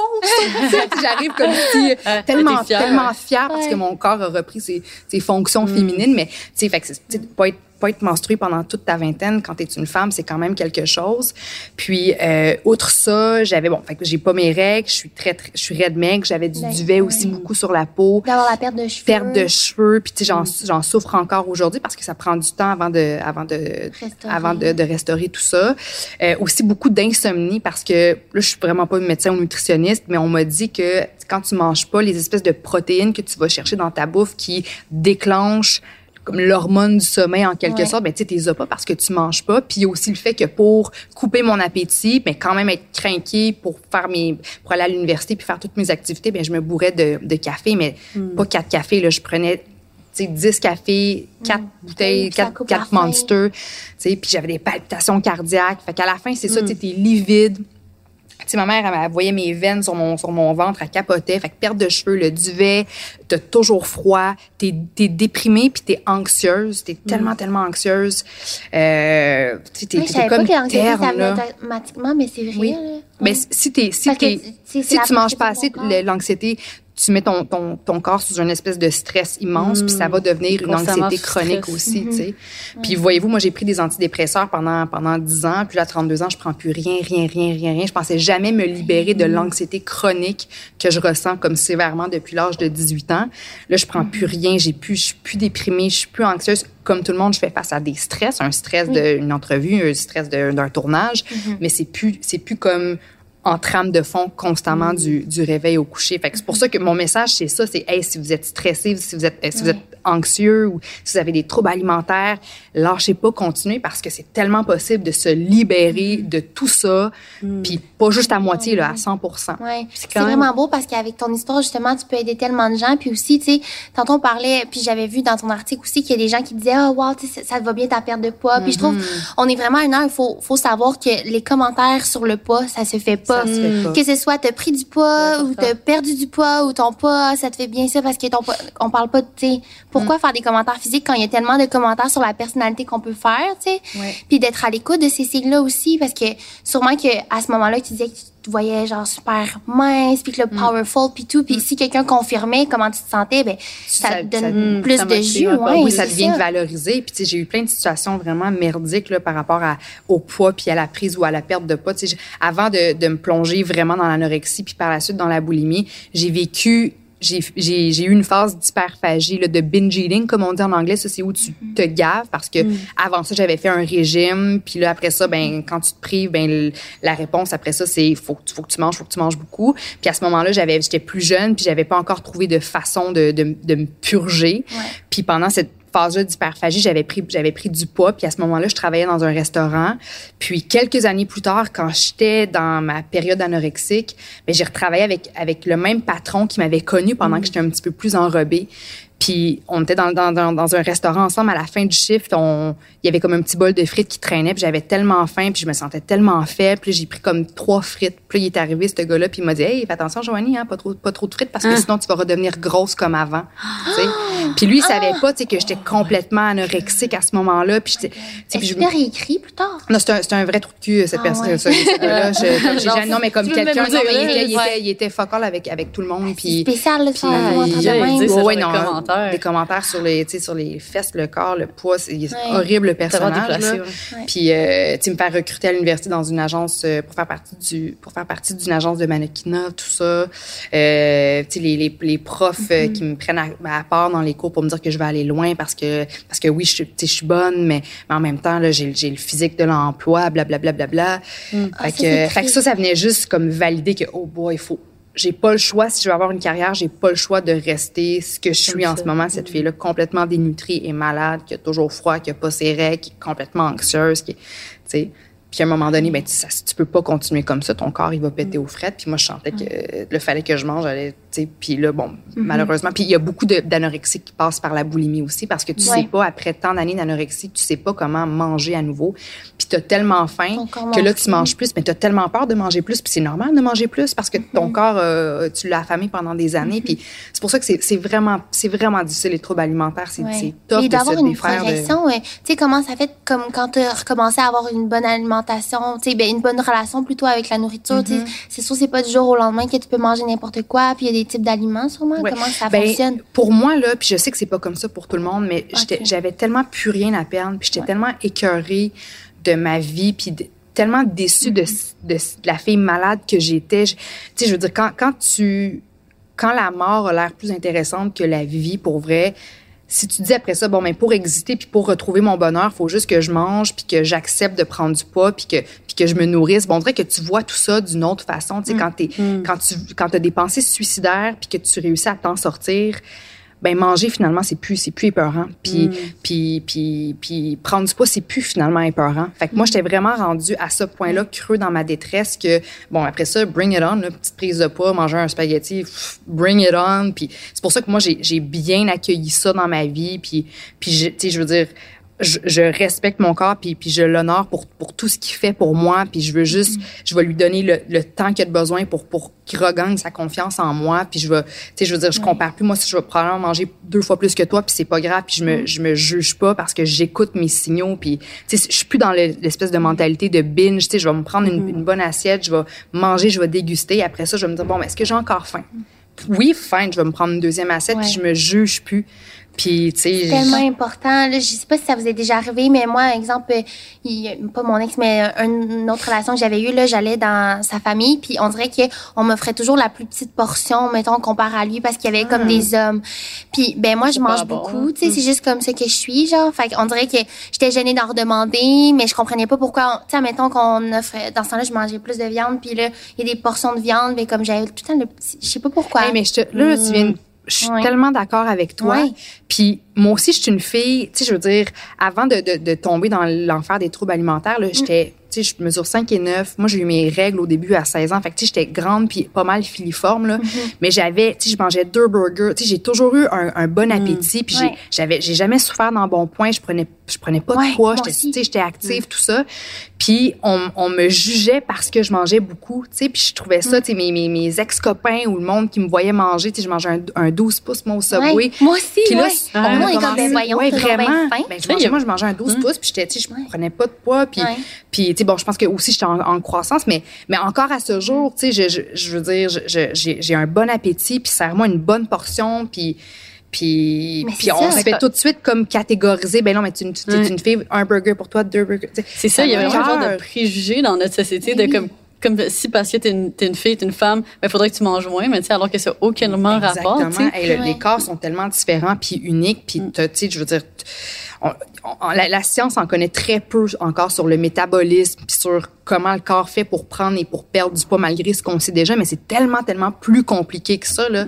j'arrive comme si, tellement, tellement fière parce que mon corps a repris ses, ses fonctions mm. féminines, mais, tu sais, fait que, pas être pas être menstruée pendant toute ta vingtaine quand tu es une femme, c'est quand même quelque chose. Puis euh, outre ça, j'avais bon, fait que j'ai pas mes règles, je suis très, je suis raide maigre, j'avais du duvet aussi beaucoup sur la peau. D'avoir la perte de cheveux. Perte de cheveux, puis tu sais j'en mm. j'en souffre encore aujourd'hui parce que ça prend du temps avant de avant de restaurer. avant de, de, restaurer tout ça. Euh, aussi beaucoup d'insomnie parce que là je suis vraiment pas médecin ou nutritionniste, mais on m'a dit que quand tu manges pas les espèces de protéines que tu vas chercher dans ta bouffe qui déclenchent comme l'hormone du sommeil en quelque sorte, ben tu sais, pas parce que tu manges pas. Puis aussi le fait que pour couper mon appétit, mais quand même être craqué pour faire mes, pour aller à l'université puis faire toutes mes activités, ben je me bourrais de, de café, mais hmm. pas quatre cafés là, je prenais tu sais 10 cafés, 4 hmm. bouteilles, 4, 4 monsters, tu sais, puis j'avais des palpitations cardiaques. Fait qu'à la fin, c'est ça, hmm. tu es livide sais, ma mère, elle, voyait mes veines sur mon, sur mon ventre, elle capotait. Fait que perte de cheveux, le duvet, t'as toujours froid, t'es es déprimée puis t'es anxieuse, t'es mm. tellement, tellement anxieuse. Euh, t'es t'es comme pas terne, ça automatiquement, mais c'est vrai. Oui. Mais si t'es, si t'es, si tu manges pas assez, l'anxiété, tu mets ton, ton, ton corps sous une espèce de stress immense, puis ça va devenir une anxiété chronique aussi, tu sais. Puis voyez-vous, moi, j'ai pris des antidépresseurs pendant, pendant 10 ans, puis à 32 ans, je prends plus rien, rien, rien, rien, rien. Je pensais jamais me libérer de l'anxiété chronique que je ressens comme sévèrement depuis l'âge de 18 ans. Là, je prends plus mm-hmm. rien, j'ai plus, je suis plus déprimée, je suis plus anxieuse. Comme tout le monde, je fais face à des stress, un stress d'une entrevue, un stress d'un tournage, mais c'est plus, c'est plus comme en trame de fond constamment du, du réveil au coucher. Fait que c'est pour ça que mon message, c'est ça, c'est hey, si vous êtes stressé, si vous êtes, si vous êtes anxieux ou si vous avez des troubles alimentaires, lâchez pas, continuez parce que c'est tellement possible de se libérer mm. de tout ça, mm. puis pas juste à moitié, là, à 100 ouais. C'est vraiment beau parce qu'avec ton histoire, justement, tu peux aider tellement de gens. Puis aussi, tu sais, tantôt on parlait, puis j'avais vu dans ton article aussi qu'il y a des gens qui disaient, oh, wow, ça, ça te va bien ta perte de poids. Puis je trouve, mm-hmm. on est vraiment une heure, il faut, faut savoir que les commentaires sur le poids, ça se fait pas. Que ce soit t'as pris du poids ou t'as perdu du poids ou ton poids, ça te fait bien ça parce que ton poids, on parle pas de, pourquoi mm. faire des commentaires physiques quand il y a tellement de commentaires sur la personnalité qu'on peut faire, tu sais? Puis d'être à l'écoute de ces signes-là aussi parce que sûrement que à ce moment-là, tu disais que tu voyais genre super mince puis que le mm. powerful puis tout puis mm. si quelqu'un confirmait comment tu te sentais ben ça, te donne plus de jus ouais, oui ça devient valorisé puis tu sais j'ai eu plein de situations vraiment merdiques là par rapport à, au poids puis à la prise ou à la perte de poids tu sais avant de, de me plonger vraiment dans l'anorexie puis par la suite dans la boulimie j'ai vécu j'ai eu une phase d'hyperphagie, de binge eating, comme on dit en anglais. Ça, c'est où tu te gaves parce que mm. avant ça, j'avais fait un régime. Puis là, après ça, ben, quand tu te prives, ben, la réponse après ça, c'est faut, faut que tu manges, faut que tu manges beaucoup. Puis à ce moment-là, j'avais, j'étais plus jeune, puis j'avais pas encore trouvé de façon de, de, de me purger. Puis pendant cette phase d'hyperphagie, j'avais pris, j'avais pris du poids. Puis à ce moment-là, je travaillais dans un restaurant. Puis quelques années plus tard, quand j'étais dans ma période anorexique, ben, j'ai retravaillé avec, avec le même patron qui m'avait connu pendant que mm. j'étais un petit peu plus enrobée. Puis on était dans, dans, dans, un restaurant ensemble à la fin du shift. On, il y avait comme un petit bol de frites qui traînait. Puis j'avais tellement faim, puis je me sentais tellement faible. Puis j'ai pris comme trois frites. Puis il est arrivé ce gars-là, puis il m'a dit Hey, fais attention, Joanie, hein, pas trop, pas trop de frites parce que ah. sinon tu vas redevenir grosse comme avant. Puis lui, il savait pas que j'étais complètement anorexique à ce moment-là. Puis Est-ce l'as réécrit plus tard? Non, c'est un, un vrai trou de cul cette ah, personne. Ce là Je, non, mais comme quelqu'un, non, mais il était, il était, il était focal avec avec tout le monde. Puis spécial, le puis, ouais, non, des commentaires sur les, sur les fesses, le corps, le poids. C'est horrible le personnage. Puis, euh, tu me faire recruter à l'université dans une agence euh, pour faire partie du, pour faire partie d'une agence de mannequinat, tout ça. Euh, tu les, les, les profs euh, mm-hmm. qui me prennent à, part dans les cours pour me dire que je vais aller loin parce que, parce que oui, je, je suis bonne, mais, mais en même temps, là, j'ai, j'ai le physique de l'emploi, blablabla. Bla, bla, bla, bla. Mm. Fait, ah, que, fait que ça, ça venait juste comme valider que, oh boy, il faut j'ai pas le choix si je veux avoir une carrière, j'ai pas le choix de rester ce que je suis en ce moment, cette fille-là complètement dénutrie et malade, qui a toujours froid, qui a pas ses règles, qui est complètement anxieuse, qui, tu sais, puis à un moment donné, ben, tu, ça, tu peux pas continuer comme ça. Ton corps, il va péter aux frettes. Puis moi, je sentais que le fallait que je mange. J'allais, puis là, bon, malheureusement. Puis il y a beaucoup d'anorexie qui passent par la boulimie aussi parce que tu sais pas, après tant d'années d'anorexie, tu sais pas comment manger à nouveau. Puis tu as tellement faim que là, tu manges plus, mais tu as tellement peur de manger plus. Puis c'est normal de manger plus parce que ton corps, euh, tu l'as affamé pendant des années. Puis c'est pour ça que c'est vraiment, c'est vraiment difficile, les troubles alimentaires. C'est Ouais. top Et de d'avoir une de- progression, ouais. tu sais, comment ça fait comme quand tu as recommencé à avoir une bonne alimentation, tu sais, ben, une bonne relation plutôt avec la nourriture. tu sais. C'est sûr, c'est pas du jour au lendemain que tu peux manger n'importe quoi, puis il y a des types d'aliments sûrement? Ouais. Comment ça Ben, fonctionne? Pour moi, là, puis je sais que c'est pas comme ça pour tout le monde, mais j'avais tellement plus rien à perdre, puis j'étais tellement écœurée de ma vie, puis de- tellement déçue de, de, de la fille malade que j'étais. Tu sais, je veux dire, quand, quand tu... Quand la mort a l'air plus intéressante que la vie, pour vrai, si tu dis après ça, bon, mais pour exister puis pour retrouver mon bonheur, faut juste que je mange puis que j'accepte de prendre du poids puis que puis que je me nourrisse. Bon, on dirait que tu vois tout ça d'une autre façon. Tu sais, quand t'es, quand tu, quand t'as des pensées suicidaires puis que tu réussis à t'en sortir, ben manger finalement c'est plus c'est plus épeurant. Puis puis puis puis prendre du poids c'est plus finalement épeurant. Fait que moi j'étais vraiment rendue à ce point-là creux dans ma détresse que bon après ça bring it on, là, petite prise de poids, manger un spaghetti, pff, bring it on. Puis c'est pour ça que moi j'ai bien accueilli ça dans ma vie. Puis puis je- tu sais je veux dire je, je respecte mon corps puis, puis je l'honore pour, pour tout ce qu'il fait pour moi puis je veux juste je vais lui donner le, le temps qu'il a de besoin pour pour qu'il regagne sa confiance en moi puis je vais tu sais je veux dire je compare plus. Moi si je vais probablement manger deux fois plus que toi puis c'est pas grave puis je me je me juge pas parce que j'écoute mes signaux puis tu sais je suis plus dans le- l'espèce de mentalité de binge tu sais je vais me prendre une, une bonne assiette je vais manger je vais déguster après ça je vais me dire bon mais est-ce que j'ai encore faim? Oui faim je vais me prendre une deuxième assiette puis je me juge plus puis tu sais tellement important. Là, je sais pas si ça vous est déjà arrivé, mais moi, exemple, il, pas mon ex, mais une autre relation que j'avais eue, là, j'allais dans sa famille, puis on dirait qu'on m'offrait toujours la plus petite portion, mettons, comparé à lui, parce qu'il y avait comme des hommes. Puis, ben moi, je C'est mange bon, beaucoup, tu sais, c'est juste comme ça que je suis, genre. Fait qu'on dirait que j'étais gênée d'en redemander, mais je comprenais pas pourquoi, tu sais, mettons qu'on offre, dans ce temps-là, je mangeais plus de viande, puis là, il y a des portions de viande, mais comme j'avais tout le temps le petit, je sais pas pourquoi. Hey, mais je te, là, tu viens, je suis tellement d'accord avec toi. Ouais. Puis moi aussi, je suis une fille, tu sais, je veux dire, avant de, de, de tomber dans l'enfer des troubles alimentaires, là, j'étais, tu sais, je mesure 5 et 9. Moi, j'ai eu mes règles au début à 16 ans. Fait que, tu sais, j'étais grande puis pas mal filiforme, là. Mais j'avais, tu sais, je mangeais deux burgers. Tu sais, j'ai toujours eu un, un bon appétit. Puis j'ai- Ouais. j'avais, j'ai jamais souffert dans bon point. Je prenais, je prenais pas Ouais, de poids. J'étais, tu sais, j'étais active, tout ça. Puis on, on me jugeait parce que je mangeais beaucoup, tu sais. Puis je trouvais ça, tu sais, mes, mes, mes ex-copains ou le monde qui me voyait manger, tu sais, je mangeais un, un 12 pouces, moi, au Subway. Ouais. Moi aussi, Puis là, ouais. on On est comme, commencé- ben, voyons, ouais, vraiment. Ben, je mangeais, moi, je mangeais un 12 pouces, puis j'étais, je Ouais. prenais pas de poids, puis, Ouais. puis, tu sais, bon, je pense que aussi j'étais en, en croissance, mais, mais encore à ce jour, tu sais, je, je, je veux dire, je- je- j'ai, j'ai un bon appétit, puis serre-moi une bonne portion, puis, puis, puis on ça. se fait tout de suite comme catégoriser. Ben non, mais tu, tu, es Ouais. une fille, un burger pour toi, deux burgers. tu sais. C'est ça, il y a me vraiment un genre de préjugé dans notre société de comme comme si parce que t'es une, t'es une fille, t'es une femme, il faudrait que tu manges moins, mais tu sais, alors que ça n'a aucunement rapport. Exactement. Hey, le- Ouais. Les corps sont tellement différents puis uniques. Puis, t'as- tu sais, je veux dire, t- on- on- la, la science en connaît très peu encore sur le métabolisme puis sur comment le corps fait pour prendre et pour perdre du poids malgré ce qu'on sait déjà. Mais c'est tellement, tellement plus compliqué que ça. Là.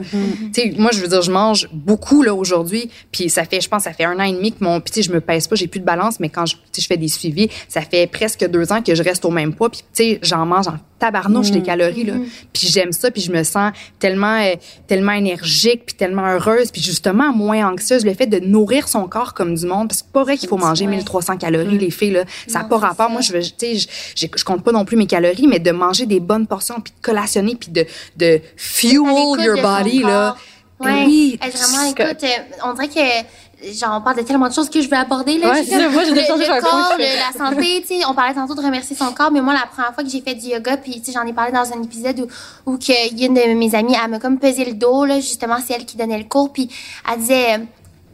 Tu sais, moi, je veux dire, je mange beaucoup là aujourd'hui. Puis ça fait, je pense, ça fait un an et demi que mon, puis je me pèse pas, j'ai plus de balance. Mais quand je, je fais des suivis, ça fait presque deux ans que je reste au même poids. Puis tu sais, j'en mange en tabarnouche des calories là. Puis j'aime ça, puis je me sens tellement, euh, tellement énergique, puis tellement heureuse, puis justement moins anxieuse. Le fait de nourrir son corps comme du monde, parce que c'est pas vrai qu'il faut manger Ouais. 1300 calories, les filles là. Ça n'a pas rapport. ça. Moi, je veux, tu sais, je, compte pas non plus mes calories, mais de manger des bonnes portions, puis de collationner, puis de, de fuel your body là. Ouais. Oui. Vraiment, écoute, euh, on dirait que, genre, on parle de tellement de choses que je veux aborder, là. Ouais, c'est ça. Moi, j'ai le, le corps, le- la santé, tu sais, on parlait tantôt de remercier son corps, mais moi, la première fois que j'ai fait du yoga, puis, tu sais, j'en ai parlé dans un épisode où, où que, y a une de mes amies, elle m'a comme pesé le dos, là, justement, c'est elle qui donnait le cours, puis elle disait,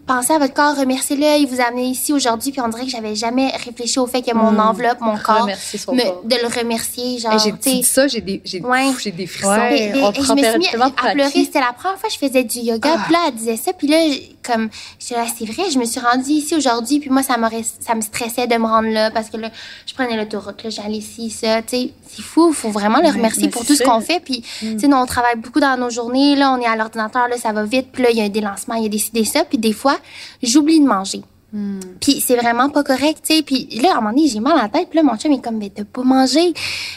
pensez à votre corps, remerciez-le, il vous a amené ici aujourd'hui, puis on dirait que j'avais jamais réfléchi au fait que mon enveloppe, mon corps, me, de le remercier, genre. j'ai dit ça, j'ai des, j'ai, j'ai des frissons. Ouais, et, je me suis mis à pleurer. C'était la première fois que je faisais du yoga, ah. puis là, elle disait ça, puis là, comme, c'est vrai, je me suis rendue ici aujourd'hui, puis moi, ça, ça me stressait de me rendre là, parce que là, je prenais l'autoroute, là, j'allais ici, ça, tu sais, c'est fou, il faut vraiment le remercier pour tout ce qu'on fait, puis, mm. tu sais, on travaille beaucoup dans nos journées, là, on est à l'ordinateur, là, ça va vite, puis là, il y a des lancements, il y a des, ça, puis des fois, j'oublie de manger. Hmm. Puis c'est vraiment pas correct, tu sais. Puis là, à un moment donné, j'ai mal à la tête. Puis là, mon chum est comme, mais t'as pas mangé.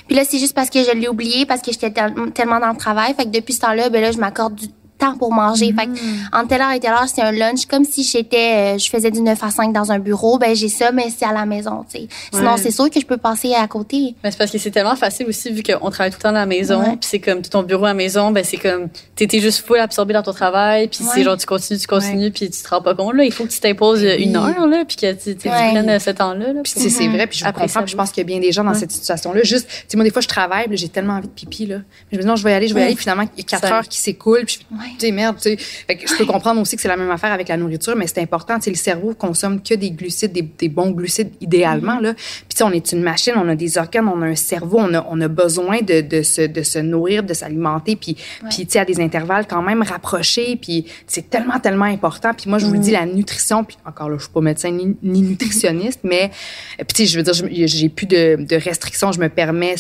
Puis là, c'est juste parce que je l'ai oublié, parce que j'étais tellement dans le travail. Fait que depuis ce temps-là, ben là, je m'accorde du temps pour manger. Fait que, mm. entre telle heure et telle heure, c'est un lunch. Comme si j'étais, euh, je faisais du 9 à 5 dans un bureau, ben j'ai ça, mais c'est à la maison, tu sais. Sinon, c'est sûr que je peux passer à côté. Mais c'est parce que c'est tellement facile aussi, vu qu'on travaille tout le temps à la maison, puis c'est comme ton bureau à la maison, ben c'est comme, t'étais juste full absorbé dans ton travail, puis c'est genre, tu continues, tu continues, puis tu te rends pas compte, là, il faut que tu t'imposes une heure, là, puis que tu, tu prennes ce temps-là. Là, puis c'est vrai, puis je comprends, je pense qu'il y a bien des gens dans cette situation-là. Juste, tu sais, moi, des fois, je travaille, j'ai tellement envie de pipi, là. je me dis, non, je vais y aller, je vais y aller, finalement, il y a quatre heures qui s'écoulent, puis tu sais, merde, tu sais, je peux comprendre aussi que c'est la même affaire avec la nourriture, mais c'est important. Le cerveau consomme que des glucides, des, bons glucides idéalement. Là. Puis on est une machine, on a des organes, on a un cerveau, on a, on a besoin de, de, se, de se nourrir, de s'alimenter, puis, puis à des intervalles quand même rapprochés. Puis c'est tellement, tellement important. Puis moi, je vous le dis, mm. la nutrition, puis encore là, je suis pas médecin ni, nutritionniste, mais puis je veux dire, j'ai plus de, de restrictions, je me permets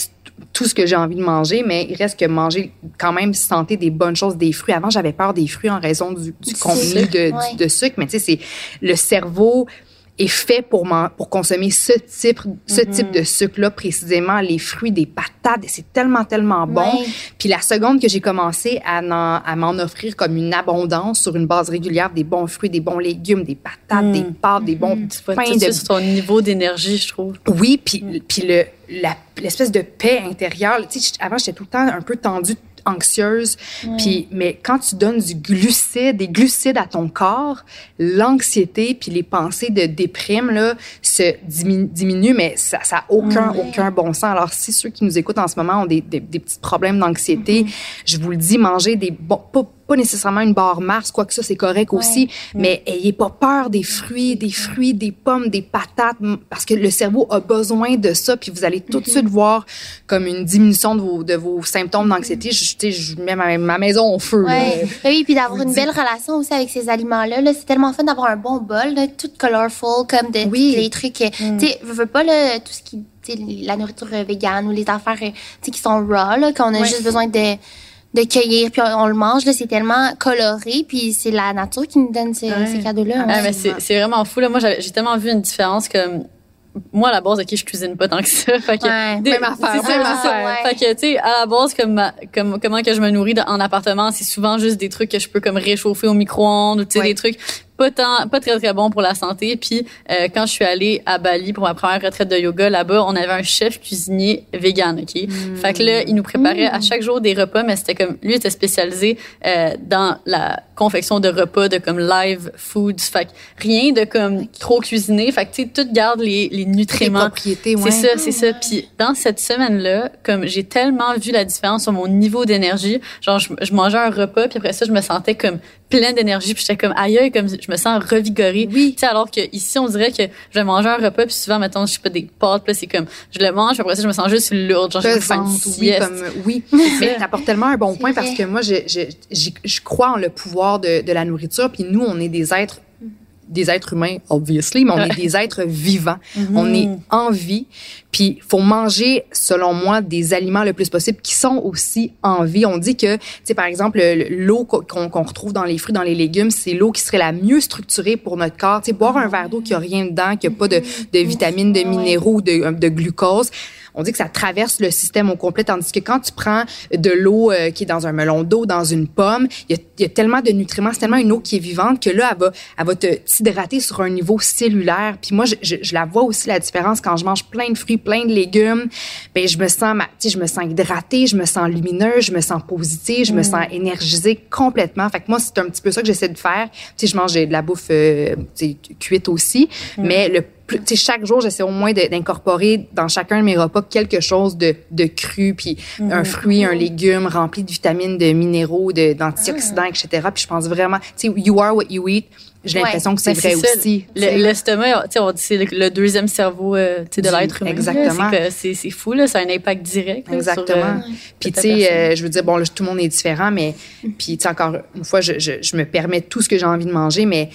tout ce que j'ai envie de manger, mais il reste que manger quand même santé, des bonnes choses, des fruits. Avant, j'avais peur des fruits en raison du, contenu de, de, sucre, mais tu sais, c'est le cerveau est fait pour pour consommer ce type ce mm-hmm. type de sucre là précisément les fruits des patates c'est tellement tellement bon. Puis la seconde que j'ai commencé à, à m'en offrir comme une abondance sur une base régulière des bons fruits des bons légumes des patates des mm. pâtes des bons mm pains de sur ton niveau d'énergie je trouve. Oui puis puis le l'espèce de paix intérieure tu sais avant j'étais tout le temps un peu tendue anxieuse. Puis, mais quand tu donnes du glucide, des glucides à ton corps, l'anxiété puis les pensées de déprime là se diminuent, mais ça, ça a aucun aucun bon sens. Alors, si ceux qui nous écoutent en ce moment ont des, des, petits problèmes d'anxiété, mm-hmm. je vous le dis, manger des bons, pas nécessairement une barre Mars, quoi que ça, c'est correct aussi, mais ayez pas peur des fruits, des fruits, des pommes, des patates, parce que le cerveau a besoin de ça, puis vous allez tout de mhm. suite voir comme une diminution de vos, de vos symptômes d'anxiété. Je, je mets ma, maison au feu. Ouais. Oui, puis d'avoir une belle relation aussi avec ces aliments-là. -là, c'est tellement fun d'avoir un bon bol, là, tout colorful, comme de, oui. les trucs. Mm. Tu sais, je veux pas là, tout ce qui, la nourriture végane ou les affaires, qui sont raw, qu'on a juste besoin de de cueillir puis on, le mange là c'est tellement coloré puis c'est la nature qui nous donne ces, cadeaux là ah, c'est vraiment fou là. Moi j'ai tellement vu une différence que moi à la base ok je cuisine pas tant que ça. Fait que même affaire, même affaire. fait que tu sais à la base comme comme comment que je me nourris en appartement c'est souvent juste des trucs que je peux comme réchauffer au micro-ondes ou tu sais des trucs pas tant, pas très très bon pour la santé. Puis euh, quand je suis allée à Bali pour ma première retraite de yoga là-bas, on avait un chef cuisinier vegan, ok? Mm. Fait que là, il nous préparait à chaque jour des repas, mais c'était comme lui était spécialisé euh, dans la confection de repas de comme live foods. Fait que rien de comme trop cuisiné. Fait que tu sais, tout garde les, les nutriments. Les propriétés, ouais. C'est ça, c'est ça. Puis dans cette semaine-là, comme j'ai tellement vu la différence sur mon niveau d'énergie, genre je, je mangeais un repas puis après ça je me sentais comme plein d'énergie puis j'étais comme aïe comme je me sens revigorée. Oui. Tu sais alors que ici on dirait que je vais manger un repas puis souvent mettons je sais pas des pâtes puis c'est comme je le mange puis après ça je me sens juste lourde genre je faim oui comme oui. Mais t'apportes tellement un bon point parce que moi je, je, je, crois en le pouvoir de, de la nourriture puis nous on est des êtres des êtres humains, obviously, mais on est des êtres vivants. Mm-hmm. On est en vie. Puis, faut manger, selon moi, des aliments le plus possible qui sont aussi en vie. On dit que, tu sais, par exemple, l'eau qu'on retrouve dans les fruits, dans les légumes, c'est l'eau qui serait la mieux structurée pour notre corps. Tu sais, boire un verre d'eau qui a rien dedans, qui a pas de, de vitamines, de minéraux, de, de glucose, on dit que ça traverse le système au complet, tandis que quand tu prends de l'eau euh, qui est dans un melon d'eau, dans une pomme, il y, a, tellement de nutriments, c'est tellement une eau qui est vivante que là, elle va, elle va te t'hydrater sur un niveau cellulaire. Puis moi, je, je, la vois aussi la différence quand je mange plein de fruits, plein de légumes. Ben je me sens, sais, je me sens hydratée, je me sens lumineuse, je me sens positive, je me mm. sens énergisée complètement. Fait que moi, c'est un petit peu ça que j'essaie de faire. Tu je mange de la bouffe euh, cuite aussi, mm. mais le chaque jour, j'essaie au moins d'incorporer dans chacun de mes repas quelque chose de, de cru, puis un mhm. fruit, un légume rempli de vitamines, de minéraux, d'antioxydants, etc. Puis je pense vraiment, tu sais, you are what you eat j'ai l'impression que c'est vrai aussi. L'estomac, on dit c'est le, deuxième cerveau euh, de l'être humain. Exactement. C'est fou, là, ça a un impact direct. Exactement. Sur, euh, puis, tu sais, euh, je veux dire, bon, là, tout le monde est différent, mais, puis, tu sais, encore une fois, je, je, je me permets tout ce que j'ai envie de manger, mais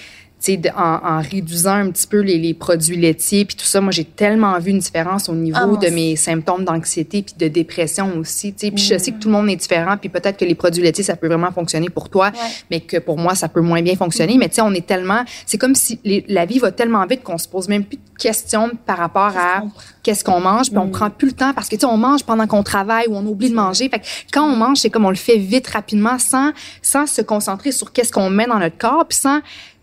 en, en, réduisant un petit peu les, les produits laitiers puis tout ça, moi j'ai tellement vu une différence au niveau ah, de mes symptômes d'anxiété puis de dépression aussi. Puis je sais que tout le monde est différent puis peut-être que les produits laitiers ça peut vraiment fonctionner pour toi, mais que pour moi ça peut moins bien fonctionner. Mais tu sais, on est tellement, c'est comme si la vie va tellement vite qu'on se pose même plus de questions par rapport à qu'est-ce qu'on mange puis on mm. prend plus le temps parce que tu sais on mange pendant qu'on travaille ou on oublie de manger. Fait que quand on mange c'est comme on le fait vite rapidement sans sans se concentrer sur qu'est-ce qu'on met dans notre corps puis sans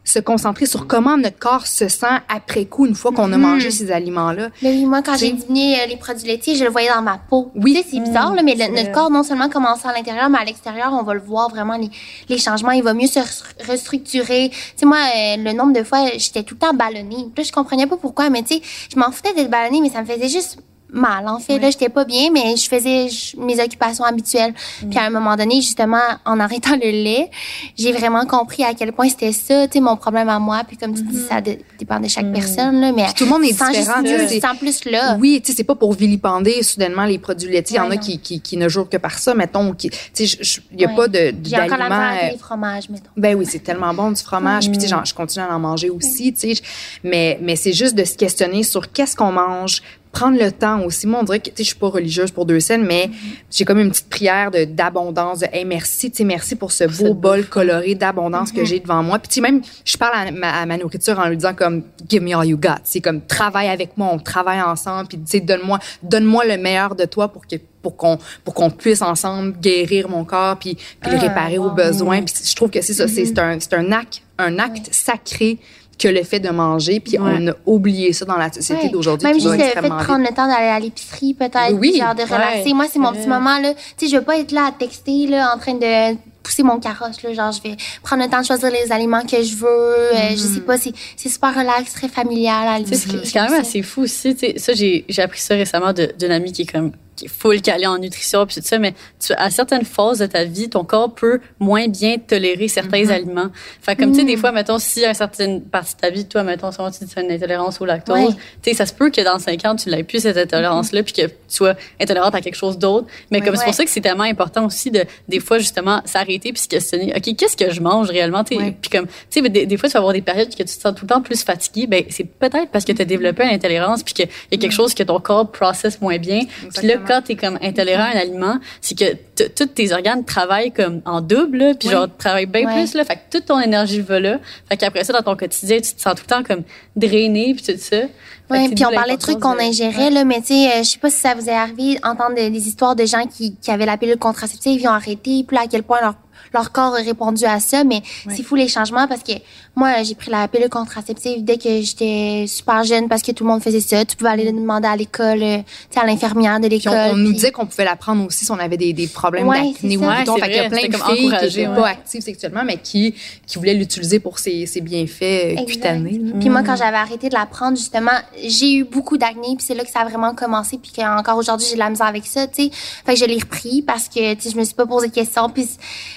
se concentrer sur comment notre corps se sent après coup une fois qu'on a mangé mhm. ces aliments-là. Mais oui, moi, quand j'ai diminué euh, les produits laitiers, je le voyais dans ma peau. Oui. c'est bizarre, là, mais notre corps, non seulement commence à l'intérieur, mais à l'extérieur, on va le voir vraiment, les, les, changements. Il va mieux se restructurer. Tu sais, moi, euh, le nombre de fois, j'étais tout le temps ballonnée. Puis là, je comprenais pas pourquoi, mais tu sais, je m'en foutais d'être ballonnée, mais ça me faisait juste mal. En fait, là, j'étais pas bien, mais je faisais mes occupations habituelles. Puis à un moment donné, justement, en arrêtant le lait, j'ai vraiment compris à quel point c'était ça, tu sais, mon problème à moi. Puis comme tu dis, mm-hmm. ça dépend de chaque mm. personne, là. Mais tout le monde est différent. Juste, sans plus là. Oui, tu sais, c'est pas pour vilipender soudainement les produits laitiers. Il y en a qui, qui, qui, ne jouent que par ça, mettons. Tu sais, il y a pas de J'ai encore la les fromages, mettons. Ben oui, c'est tellement bon du fromage. Puis tu sais, je continue à en manger aussi, tu sais. Mais, mais c'est juste de se questionner sur qu'est-ce qu'on mange, prendre le temps aussi. Moi, on dirait que, tu sais, je suis pas religieuse pour deux scènes, mais j'ai comme une petite prière de, d'abondance, de, hey, merci, tu sais, merci pour ce beau bol coloré d'abondance que mhm. j'ai devant moi. Puis, tu sais, même, je parle à ma, nourriture en lui disant comme, give me all you got. C'est comme, travaille avec moi, on travaille ensemble, puis, tu sais, donne-moi, donne-moi le meilleur de toi pour que, pour qu'on, pour qu'on puisse ensemble guérir mon corps, puis, puis le ah, réparer aux besoins. Puis, je trouve que c'est ça, c'est, mhm. c'est un, c'est un acte, un acte sacré que le fait de manger, puis on a oublié ça dans la société d'aujourd'hui. Même juste le fait de prendre le temps d'aller à l'épicerie, peut-être, oui. genre de relaxer. Moi, c'est mon petit moment, là. Tu sais, je veux pas être là à texter, là, en train de pousser mon carrosse, là. Genre, je vais prendre le temps de choisir les aliments que je veux. Euh, je sais mm-hmm. pas, c'est super relax, très familial à C'est quand même assez fou aussi. Ça, j'ai appris ça récemment d'une amie qui est comme full calé en nutrition puis tout ça, mais tu, à certaines phases de ta vie, ton corps peut moins bien tolérer certains mm-hmm. aliments. Fait comme tu sais, des mm. fois, mettons, si à une certaine partie de ta vie, toi, mettons, si tu as une intolérance au lactose, tu sais, ça se peut que dans 5 ans, tu n'aies plus cette intolérance-là puis que tu sois intolérante à quelque chose d'autre. Mais comme c'est pour ça que c'est tellement important aussi de, des fois, justement, s'arrêter puis se questionner, OK, qu'est-ce que je mange réellement? Puis comme, tu sais, des, fois, tu vas avoir des périodes que tu te sens tout le temps plus fatigué. Ben, c'est peut-être parce que tu as développé une intolérance puis qu'il y a quelque chose que ton corps processe moins bien. Puis là, quand tu es comme intolérant à un aliment, c'est que tous tes organes travaillent comme en double, puis genre travaillent bien plus là, fait que toute ton énergie va là. Fait qu'après ça dans ton quotidien, tu te sens tout le temps comme drainé puis tout ça. Oui, puis on parlait de trucs qu'on ingérait là, mais tu sais, euh, je sais pas si ça vous est arrivé d'entendre des, des, histoires de gens qui, qui avaient la pilule contraceptive, ils ont arrêté, puis là à quel point leur leur corps a répondu à ça, mais c'est fou les changements parce que moi, j'ai pris la pilule contraceptive dès que j'étais super jeune parce que tout le monde faisait ça. Tu pouvais aller demander à l'école, euh, tu sais, à l'infirmière de l'école. On, nous disait qu'on pouvait la prendre aussi si on avait des, des problèmes d'acné ou ouais, Fait qu'il y a plein de filles qui n'étaient pas actives sexuellement, mais qui, qui voulaient l'utiliser pour ses, ses bienfaits euh, cutanés. Puis moi, quand j'avais arrêté de la prendre, justement, j'ai eu beaucoup d'acné, puis c'est là que ça a vraiment commencé, puis qu'encore aujourd'hui, j'ai de la misère avec ça, tu sais. Fait que je l'ai repris parce que, tu sais, je me suis pas posé de questions, puis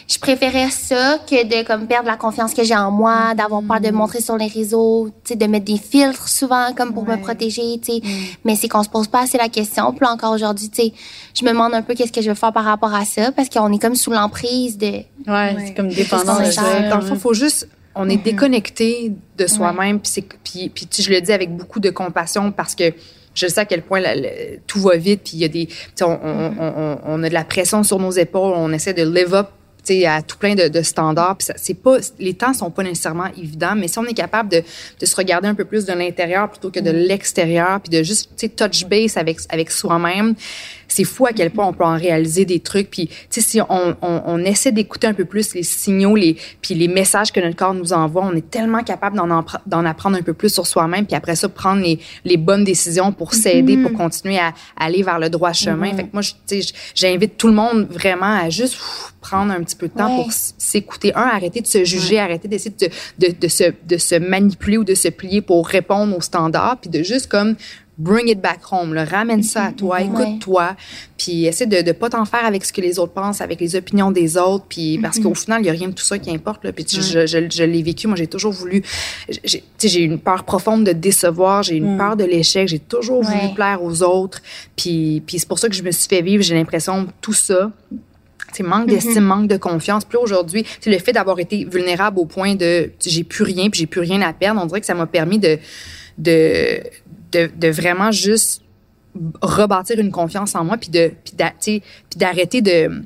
je préférais ça que de comme perdre la confiance que j'ai en moi, d'avoir peur de mm. montrer sur les réseaux, de mettre des filtres souvent comme pour me protéger, tu sais. Mm. Mais c'est qu'on se pose pas assez la question. Puis encore aujourd'hui, tu sais, je me demande un peu qu'est-ce que je vais faire par rapport à ça parce qu'on est comme sous l'emprise de. Ouais, c'est comme dépendant. Dans le fond, faut juste on est mm-hmm. déconnecté de soi-même puis puis puis je le dis avec beaucoup de compassion parce que je sais à quel point tout va vite puis il y a des on, on, on, on, a de la pression sur nos épaules on essaie de live up à tout plein de, de standards. Puis c'est pas, les temps sont pas nécessairement évidents, mais si on est capable de, de se regarder un peu plus de l'intérieur plutôt que de mm. l'extérieur, puis de juste touch base avec avec soi-même, c'est fou à quel point on peut en réaliser des trucs. Puis, tu sais, si on, on, on essaie d'écouter un peu plus les signaux, les, puis les messages que notre corps nous envoie, on est tellement capable d'en, apprendre un peu plus sur soi-même, puis après ça, prendre les, les bonnes décisions pour s'aider, pour mm-hmm. continuer à, aller vers le droit chemin. Mm-hmm. Fait que moi, tu sais, j'invite tout le monde vraiment à juste prendre un petit peu de temps pour s'écouter. Un, arrêter de se juger, arrêter d'essayer de, de, de, se, de se manipuler ou de se plier pour répondre aux standards, puis de juste comme bring it back home, là, ramène ça à toi, écoute-toi, puis essaie de ne pas t'en faire avec ce que les autres pensent, avec les opinions des autres, puis parce qu'au final, il y a rien de tout ça qui importe. Là, puis je, je, je l'ai vécu, moi j'ai toujours voulu, j'ai une peur profonde de décevoir, j'ai une peur de l'échec, j'ai toujours voulu plaire aux autres, puis, puis c'est pour ça que je me suis fait vivre, j'ai l'impression, tout ça c'est manque d'estime, mm-hmm. manque de confiance. Puis aujourd'hui, c'est le fait d'avoir été vulnérable au point de j'ai plus rien, puis j'ai plus rien à perdre. On dirait que ça m'a permis de, de, de, de, vraiment juste rebâtir une confiance en moi, puis de puis d'arrêter de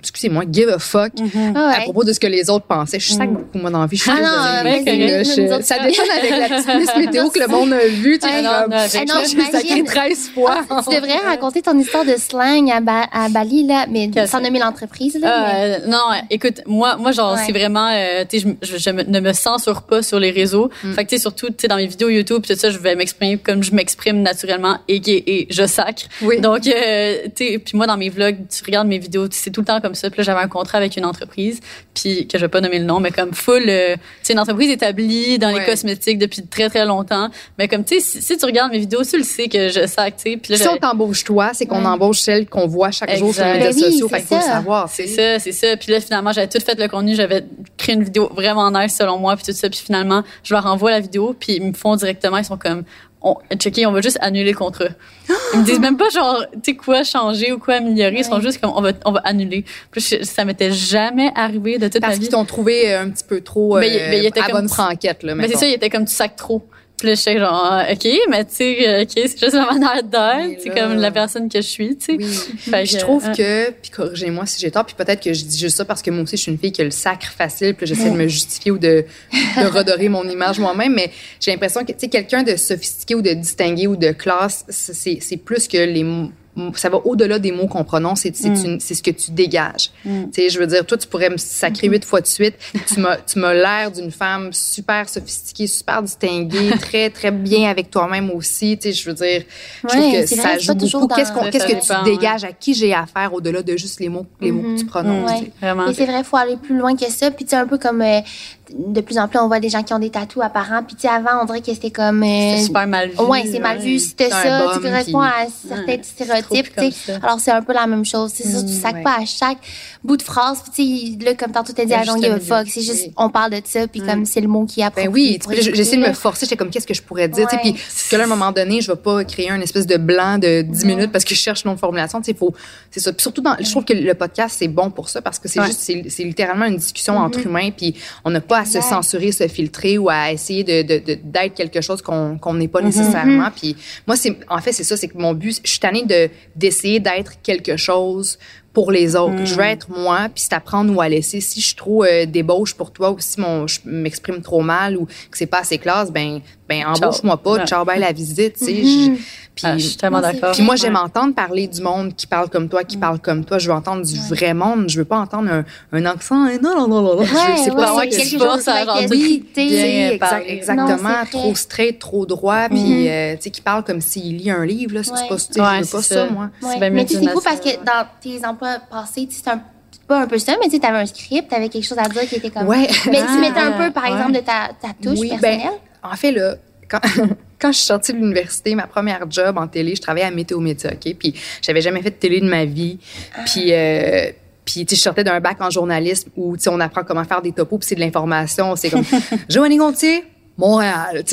excusez-moi, give a fuck mm-hmm. ah à propos de ce que les autres pensaient. Je sac mm. beaucoup, moi, dans la vie. Je suis ah non, ça détonne avec la petite météo que le monde a vue. Tu sais, non, non, 13 fois. Ah, tu devrais raconter ton histoire de slang à, Bali, là, mais sans nommer l'entreprise. Là, euh, Non, écoute, moi, moi genre, c'est vraiment, euh, tu sais, je, je, ne me censure pas sur les réseaux. Mm. Fait que, tu sais, surtout, tu sais, dans mes vidéos YouTube, tout ça, je vais m'exprimer comme je m'exprime naturellement et, et, je sacre. Oui. Donc, euh, tu sais, puis moi, dans mes vlogs, tu regardes mes vidéos, c'est tout le temps comme ça. Puis là, j'avais un contrat avec une entreprise, puis que je vais pas nommer le nom, mais comme full, euh, c'est une entreprise établie dans les cosmétiques depuis très très longtemps. Mais comme tu sais, si, tu regardes mes vidéos, tu le sais que je sais, tu sais. Puis si on t'embauche toi, c'est qu'on embauche celle qu'on voit chaque jour sur les réseaux ben sociaux. Fait faut le savoir. C'est ça, c'est ça. Puis là, finalement, j'avais tout fait le contenu, j'avais créé une vidéo vraiment nice selon moi, puis tout ça. Puis finalement, je leur envoie la vidéo, puis ils me font directement, ils sont comme on, checker, on va juste annuler le contrat. Ils me disent même pas genre, tu sais quoi changer ou quoi améliorer. Ils sont juste comme, on va, on va annuler. Puis ça m'était jamais arrivé de toute Parce ma vie. Parce qu'ils t'ont trouvé un petit peu trop mais, euh, mais il était à comme, bonne franquette, là. Mais c'est ça, il était comme tu sac trop. Puis là, je genre, ah, OK, mais tu sais, euh, OK, c'est juste ma manière d'être. C'est comme la personne que je suis, tu sais. Oui. je trouve euh, que, puis corrigez-moi si j'ai tort, puis peut-être que je dis juste ça parce que moi aussi, je suis une fille qui a le sacre facile, puis j'essaie de me justifier ou de, de redorer mon image moi-même, mais j'ai l'impression que, tu sais, quelqu'un de sophistiqué ou de distingué ou de classe, c'est plus que les ça va au-delà des mots qu'on prononce, c'est mm. ce que tu dégages. Mm. Tu sais, je veux dire, toi, tu pourrais me sacrer mm-hmm. huit fois de suite. tu m'as, tu m'as l'air d'une femme super sophistiquée, super distinguée, très, très bien avec toi-même aussi. Tu sais, je veux dire, je trouve que ça joue beaucoup. Qu'est-ce, qu'on, qu'est-ce que tu dégages, à qui j'ai affaire au-delà de juste les mots, les mots que tu mm-hmm. prononces. Vraiment. Et c'est vrai, il faut aller plus loin que ça. Puis tu sais, un peu comme euh, de plus en plus, on voit des gens qui ont des tatous apparents. Puis, tu sais, avant, on dirait que c'était comme. Euh, super mal vu. Ouais, c'est mal vu. C'était ça. Tu corresponds à certains stéréotypes. tu. Alors, c'est un peu la même chose. C'est ça, tu mm, sacs pas à chaque bout de phrase. Puis, tu sais, là, comme tantôt, tu as dit à Jean fuck. C'est juste, on parle de ça. Puis, comme c'est le mot qui apprend. Ben oui, j'essaie de me forcer. J'étais comme, qu'est-ce que je pourrais dire? sais Puis, que là, à un moment donné, je vais pas créer un espèce de blanc de 10 minutes parce que je cherche une autre formulation. Tu sais, faut. C'est ça. Puis, surtout, dans, je trouve que le podcast, c'est bon pour ça parce que c'est juste, c'est littéralement une discussion mm-hmm. entre humains. Puis, on n'a pas à se censurer se filtrer ou à essayer de, d'être quelque chose qu'on n'est pas mm-hmm. nécessairement. Puis moi, c'est en fait c'est ça, c'est que mon but, je suis tannée de d'essayer d'être quelque chose pour les autres. Je veux mm. être moi, puis c'est à prendre ou à laisser. Si je suis trop euh, débauche pour toi ou si mon, je m'exprime trop mal ou que c'est pas assez classe, ben, ben embauche-moi pas, ciao, bye la visite, tu sais. Mm-hmm. Puis, ah, je suis tellement d'accord. Puis moi, j'aime entendre parler du monde qui parle comme toi, qui parle comme toi. Je veux entendre du vrai monde. Je veux pas entendre un, un accent. Non, non, non, non. Ouais, c'est pas ça que quelque chose à oui, exact, exactement. trop straight, trop droit. Puis, mm-hmm. euh, tu sais, qui parle comme s'il lit un livre. Là, c'est pas, je veux pas ça, moi. Mais c'est fou parce que dans tes emplois passés, c'est un pas un peu ça, mais tu avais un script, tu avais quelque chose à dire qui était comme. Ouais. Mais tu mettais un peu, par exemple, de ta, ta touche oui, ben, personnelle. Ben, en fait, là, quand, quand je suis sortie de l'université, ma première job en télé, je travaillais à Météo Média, OK? Puis j'avais jamais fait de télé de ma vie. Puis... Euh, puis, je sortais d'un bac en journalisme où, tu sais, on apprend comment faire des topos, puis c'est de l'information. C'est comme, Joanny Gontier, Montréal.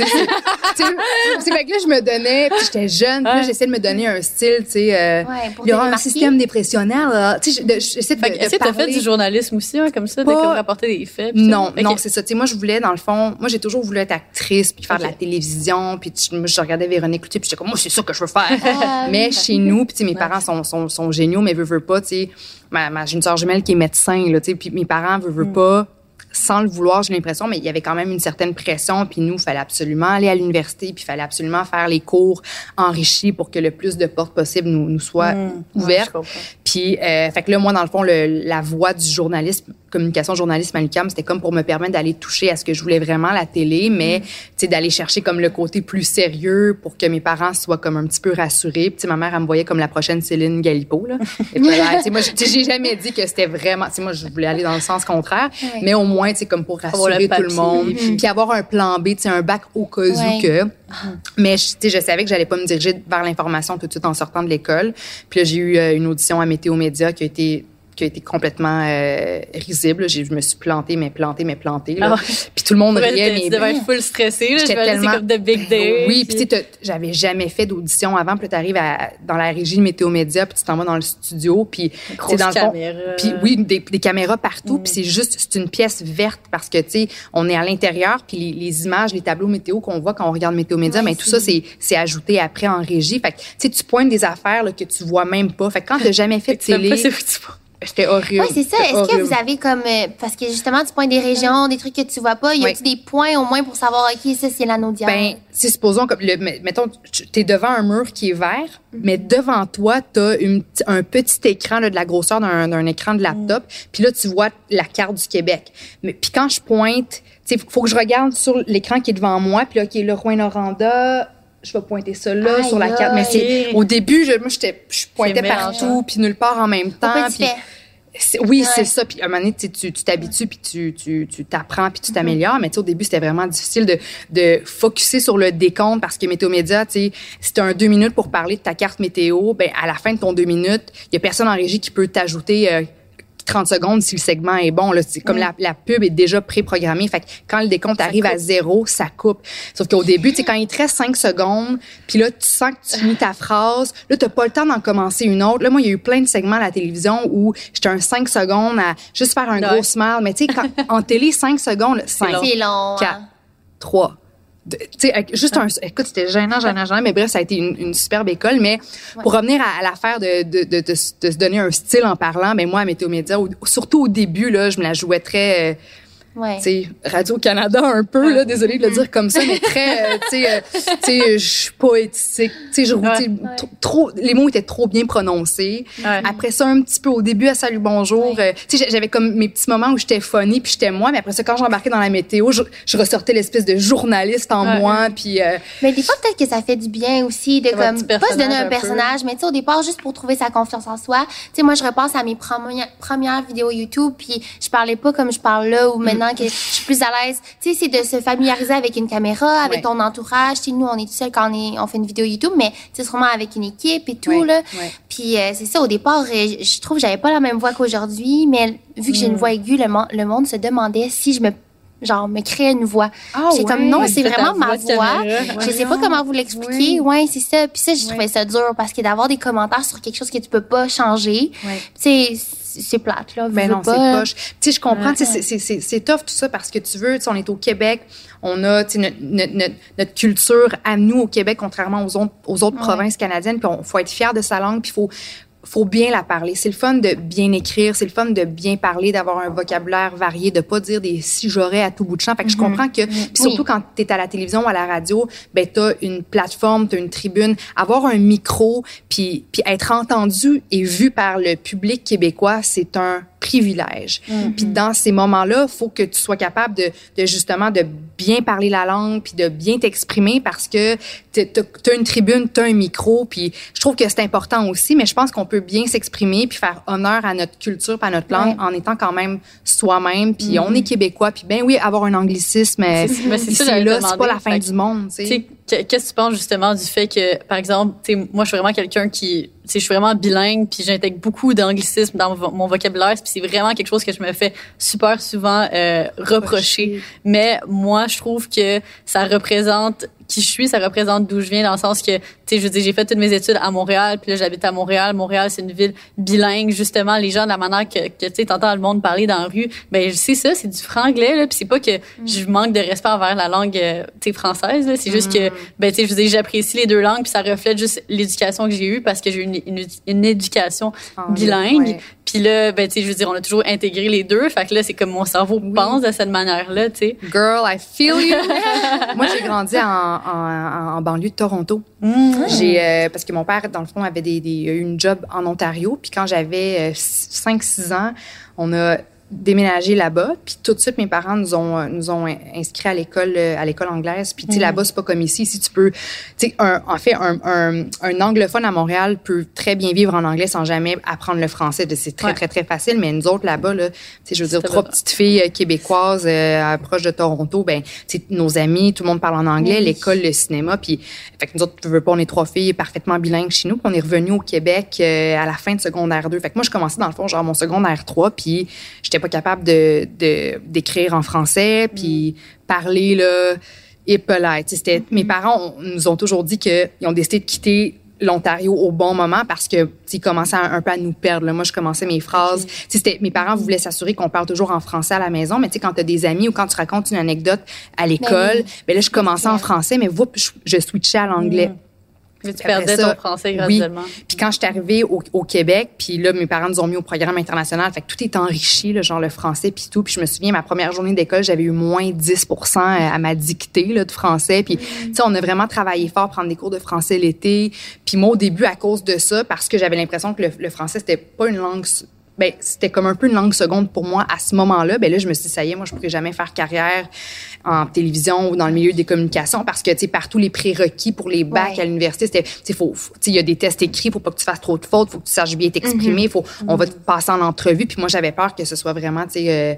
Tu sais, c'est fait que là, je me donnais, puis j'étais jeune, puis là, j'essayais de me donner un style, tu sais, euh, il y aura un système dépressionnel. Tu sais, j'essaie de, Est-ce que tu as fait du journalisme aussi, hein, comme ça, de rapporter des faits? Non, non, c'est ça. Tu sais, moi, je voulais, dans le fond, moi, j'ai toujours voulu être actrice, puis faire de la télévision, puis moi, je regardais Véronique Cloutier, puis j'étais comme, moi, c'est ça que je veux faire. Ah, mais chez nous, puis mes parents sont, sont, sont géniaux, mais veut, veut pas, tu sais, ma, ma, j'ai une soeur jumelle qui est médecin, là, tu sais, puis mes parents veut mm. pas sans le vouloir, j'ai l'impression, mais il y avait quand même une certaine pression. Puis nous, il fallait absolument aller à l'université, puis il fallait absolument faire les cours enrichis pour que le plus de portes possibles nous, nous soient mmh, ouvertes. puis, euh, fait que là, moi, dans le fond, le, la voie du journalisme communication journalisme à l'UQAM, c'était comme pour me permettre d'aller toucher à ce que je voulais vraiment, la télé, mais, mm. d'aller chercher comme le côté plus sérieux pour que mes parents soient comme un petit peu rassurés. Puis, ma mère, elle me voyait comme la prochaine Céline Galipo, là. Et puis, moi, j'ai jamais dit que c'était vraiment, moi, je voulais aller dans le sens contraire, mais au moins, sais, comme pour rassurer tout le monde. Puis avoir un plan B, un bac au cas où que. Mais, tu sais, je savais que j'allais pas me diriger vers l'information tout de suite en sortant de l'école. Puis là, j'ai eu euh, une audition à Météo Média qui a été qui a été complètement euh, risible. Je me suis plantée, mais plantée, mais plantée. Ah puis tout le monde riait. Mais, tu devais être full stressée. J'étais tellement... comme de big day. Oui, puis tu sais, j'avais jamais fait d'audition avant. Puis tu arrives dans la régie de Météo Média, puis tu t'en vas dans le studio, puis tu dans le Puis oui, des, caméras partout. Puis mm. c'est juste, c'est une pièce verte parce que, tu sais, on est à l'intérieur, puis les, images, les tableaux météo qu'on voit quand on regarde Météo Média, mais tout ça, c'est ajouté après en régie. Fait que, tu sais, tu pointes des affaires là, que tu vois même pas. Fait que quand t'as jamais fait de télé... C'était horrible. Oui, c'est ça. Est-ce que vous avez comme. Euh, parce que justement, tu pointes des régions, des trucs que tu vois pas. Y a-tu des points au moins pour savoir, OK, ça, c'est l'anodière? Ben, c'est supposons comme. Le, mettons, tu es devant un mur qui est vert, mhm. mais devant toi, tu as un petit écran là, de la grosseur d'un écran de laptop. Mhm. Puis là, tu vois la carte du Québec. Mais Puis quand je pointe, il faut que je regarde sur l'écran qui est devant moi. Puis là, OK, le Rouen-Noranda, je vais pointer ça là sur la carte. Mais c'est au début, je, moi, je pointais partout, puis nulle part en même temps. oui, c'est ça. Puis à un moment donné, tu t'habitues, puis tu, tu, tu t'apprends, puis tu mm-hmm. t'améliores. Mais tu au début, c'était vraiment difficile de, de focuser sur le décompte parce que Météo Média, si tu as un deux minutes pour parler de ta carte météo, ben à la fin de ton deux minutes, il y a personne en régie qui peut t'ajouter euh, 30 secondes si le segment est bon. Là, c'est comme la, la, pub est déjà préprogrammée. Fait que quand le décompte arrive à zéro, ça coupe. Sauf qu'au début, tu quand il te reste 5 secondes, puis là, tu sens que tu finis ta phrase, là, t'as pas le temps d'en commencer une autre. Là, moi, il y a eu plein de segments à la télévision où j'étais un 5 secondes à juste faire un gros smile. Mais tu sais, en télé, 5 secondes, 5, 4, 3, tu sais, juste un, écoute, c'était gênant, gênant, gênant, mais bref, ça a été une, une superbe école. Mais pour revenir à, l'affaire de, de, de, de, se donner un style en parlant, mais ben moi, à Météo Média, surtout au début, là, je me la jouais très, euh, Ouais. Tu Radio-Canada un peu, là, désolé de le dire comme ça, mais très, euh, tu sais, euh, je suis poétique. Tu sais, je, trop, les mots étaient trop bien prononcés. Après ça, un petit peu au début, à Salut Bonjour, euh, tu sais, j'avais comme mes petits moments où j'étais funny puis j'étais moi, mais après ça, quand j'embarquais dans la météo, je, je ressortais l'espèce de journaliste en moi, puis... mais des fois, peut-être que ça fait du bien aussi de comme, pas se donner un, personnage, mais tu sais, au départ, juste pour trouver sa confiance en soi. Tu sais, moi, je repense à mes premières, premières vidéos YouTube, puis je parlais pas comme je parle là, ou maintenant, que je suis plus à l'aise. Tu sais, c'est de se familiariser avec une caméra, avec ton entourage. Tu nous, on est tout seul quand on, est, on fait une vidéo YouTube, mais c'est vraiment avec une équipe et tout, là. Puis euh, c'est ça, au départ, euh, je trouve que j'avais pas la même voix qu'aujourd'hui, mais vu que j'ai une mm. voix aiguë, le, le monde se demandait si je me genre me créer une voix. Ah, c'est comme non, c'est vraiment ma voix. Je sais pas comment vous l'expliquer. Ouais, c'est ça. Puis ça, j'ai trouvé ça dur parce que d'avoir des commentaires sur quelque chose que tu peux pas changer, tu sais c'est plate, là. Mais ben non, c'est poche. Tu sais, je comprends, c'est tough tout ça parce que tu veux, on est au Québec, on a notre, notre, notre, culture à nous au Québec, contrairement aux autres, aux autres provinces canadiennes, puis il faut être fier de sa langue, puis faut faut bien la parler. C'est le fun de bien écrire, c'est le fun de bien parler, d'avoir un vocabulaire varié, de pas dire des si j'aurais à tout bout de champ. Fait que je mm-hmm. comprends que surtout quand tu es à la télévision ou à la radio, ben tu as une plateforme, tu as une tribune, avoir un micro puis puis être entendu et vu par le public québécois, c'est un privilège. Mm-hmm. Puis dans ces moments-là, faut que tu sois capable de, de, justement de bien parler la langue puis de bien t'exprimer parce que tu as une tribune, tu as un micro puis je trouve que c'est important aussi mais je pense qu'on peut bien s'exprimer puis faire honneur à notre culture, à notre langue en étant quand même soi-même puis mm-hmm. on est québécois puis ben oui, avoir un anglicisme c'est là, c'est pas la fin du monde, tu sais. Qu'est-ce que tu penses justement du fait que par exemple, moi je suis vraiment quelqu'un qui je suis vraiment bilingue, puis j'intègre beaucoup d'anglicisme dans mon vocabulaire, puis c'est vraiment quelque chose que je me fais super souvent euh, reprocher. Mais moi, je trouve que ça représente qui je suis, ça représente d'où je viens dans le sens que, tu sais, je dire, j'ai fait toutes mes études à Montréal, puis là, j'habite à Montréal. Montréal, c'est une ville bilingue, justement. Les gens, de la manière que, que tu sais, t'entends le monde parler dans la rue, ben c'est ça, c'est du franglais, là, puis c'est pas que mm. je manque de respect envers la langue, euh, tu sais, française, là. C'est juste que, mm. ben, tu sais, je dire, j'apprécie les deux langues, puis ça reflète juste l'éducation que j'ai eue parce que j'ai eu une, une, éducation bilingue. Puis là, ben, tu sais, je veux dire, on a toujours intégré les deux. Fait que là, c'est comme mon cerveau pense de cette manière-là, tu sais. Girl, I feel you. Moi, j'ai grandi en, en, en, banlieue de Toronto. Mm. J'ai, euh, parce que mon père, dans le fond, avait des, des, une job en Ontario. Puis quand j'avais 5-6 euh, ans, on a déménagé là-bas, puis tout de suite mes parents nous ont euh, nous ont inscrits à l'école euh, à l'école anglaise. Puis tu sais là-bas c'est pas comme ici, si tu peux, tu sais en fait un, un, un, anglophone à Montréal peut très bien vivre en anglais sans jamais apprendre le français. C'est très très très facile. Mais nous autres là-bas là, tu sais je veux dire trois petites filles euh, québécoises euh, proches de Toronto, ben tu sais nos amis, tout le monde parle en anglais, l'école, le cinéma, puis fait que nous autres tu veux pas, on est trois filles parfaitement bilingues chez nous. Puis on est revenu au Québec à la fin de secondaire 2. Fait que moi je commençais dans le fond genre mon secondaire 3 puis j'étais pas capable de d'écrire en français puis parler là et polite. C'était mes parents nous ont toujours dit qu'ils ont décidé de quitter l'Ontario au bon moment parce que ils commençaient un, peu à nous perdre. Là. Moi, je commençais mes phrases. C'était mes parents voulaient s'assurer qu'on parle toujours en français à la maison, mais tu sais quand tu as des amis ou quand tu racontes une anecdote à ben l'école, ben, là je commençais en français, mais vous, je, je switchais à l'anglais. Mm. Tu perdais ton français graduellement. Oui. Puis quand je suis arrivée au, au, Québec, puis là, mes parents nous ont mis au programme international, fait que tout est enrichi, le genre le français puis tout. Puis je me souviens, ma première journée d'école, j'avais eu moins 10 à ma dictée là, de français. Puis, tu sais, on a vraiment travaillé fort, prendre des cours de français l'été. Puis moi, au début, à cause de ça, parce que j'avais l'impression que le, le français, c'était pas une langue ben c'était comme un peu une langue seconde pour moi à ce moment-là. Ben là, je me suis dit, ça y est, moi, je pourrais jamais faire carrière en télévision ou dans le milieu des communications parce que, tu sais, partout les prérequis pour les bacs à l'université, c'était, tu sais, faut, il y a des tests écrits, faut pas que tu fasses trop de fautes, faut que tu saches bien t'exprimer, mm-hmm. faut, on va te passer en entrevue. Puis moi, j'avais peur que ce soit vraiment, tu sais, euh,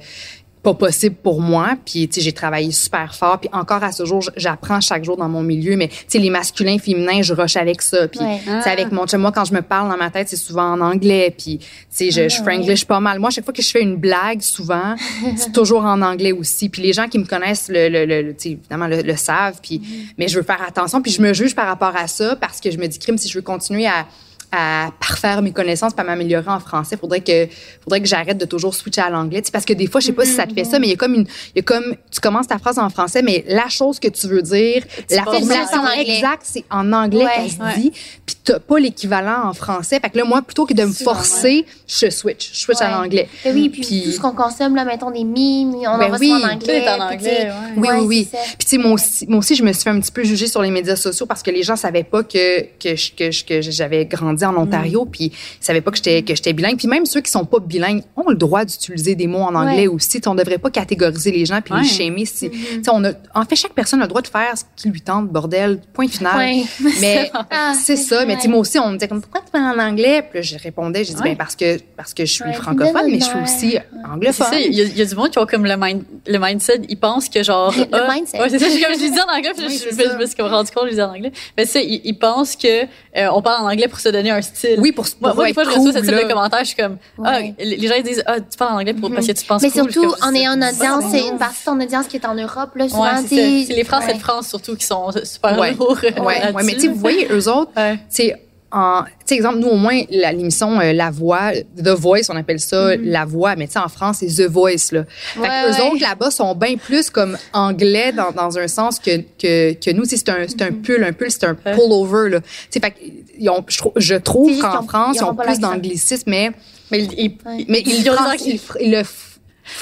pas possible pour moi. Puis, tu sais, j'ai travaillé super fort. Puis encore à ce jour, j'apprends chaque jour dans mon milieu. Mais, tu sais, les masculins, féminins, je rush avec ça. Puis, ouais. ah. avec mon moi, quand je me parle dans ma tête, c'est souvent en anglais. Puis, tu sais, je, ah, je franglish pas mal. Moi, chaque fois que je fais une blague, souvent, c'est toujours en anglais aussi. Puis les gens qui me connaissent, le, le, le, tu sais, évidemment, le, savent. Puis, mais je veux faire attention. Puis je me juge par rapport à ça parce que je me dis, crime, si je veux continuer à à parfaire mes connaissances, pas m'améliorer en français. Faudrait que, faudrait que j'arrête de toujours switcher à l'anglais. parce que des fois, je sais pas si ça te fait ça, mais il y a comme une, il y a comme, tu commences ta phrase en français, mais la chose que tu veux dire, la formulation exacte, c'est en anglais qu'elle se dit, puis t'as pas l'équivalent en français. Fait que là, moi, plutôt que de me forcer, je switch, je switch à l'anglais. Oui, puis, tout ce qu'on consomme, là, mettons des mimes, on ben en oui, en anglais. en anglais, Oui, oui, oui. Puis tu sais, moi aussi, moi aussi, je me suis fait un petit peu juger sur les médias sociaux parce que les gens savaient pas que, que, que, que j'avais grandi en Ontario, mm. puis ils savaient pas que j'étais que j'étais bilingue. Puis même ceux qui sont pas bilingues ont le droit d'utiliser des mots en anglais aussi. T'sais, on devrait pas catégoriser les gens puis les shamer. Si, mm-hmm. on a, en fait, chaque personne a le droit de faire ce qui lui tente, bordel, point final. Mais ah, c'est ça. Mais moi aussi, on me disait comme pourquoi tu parles en anglais? Puis je répondais, j'ai dit ben parce que parce que je suis francophone, mais je suis aussi anglophone. Il y, y, a du monde qui ont comme le, mind, le mindset, ils pensent que genre le ah, mindset. Ouais, c'est ça. Comme je disais en anglais, puis je, je, me suis rendu compte, je disais en anglais. Mais c'est ils, ils pensent que euh, on parle en anglais pour se donner un style. Oui, pour, pour moi, une fois, je reçois ce type de commentaires, je suis comme, ah, les gens ils disent, ah, tu parles en anglais pour, parce que tu penses Mais surtout, en ayant une audience, c'est une partie de ton audience qui est en Europe, là, souvent, c'est les Français de France, surtout, qui sont super lourds. Ouais, ouais, mais tu sais, vous voyez, eux autres, c'est en, tu sais, exemple, nous, au moins, l'émission euh, La Voix, The Voice, on appelle ça mm-hmm. La Voix, mais tu sais, en France, c'est The Voice, là. Fait que eux autres, là-bas, sont bien plus comme anglais dans, dans un sens que, que, que nous, c'est un, un mm-hmm. pull, un pull, c'est un pull-over, là. Tu sais, fait que, ils ont, je, trouve qu'en France, ils ont, plus d'anglicisme, mais, mais, ils, mais ils, ils, ils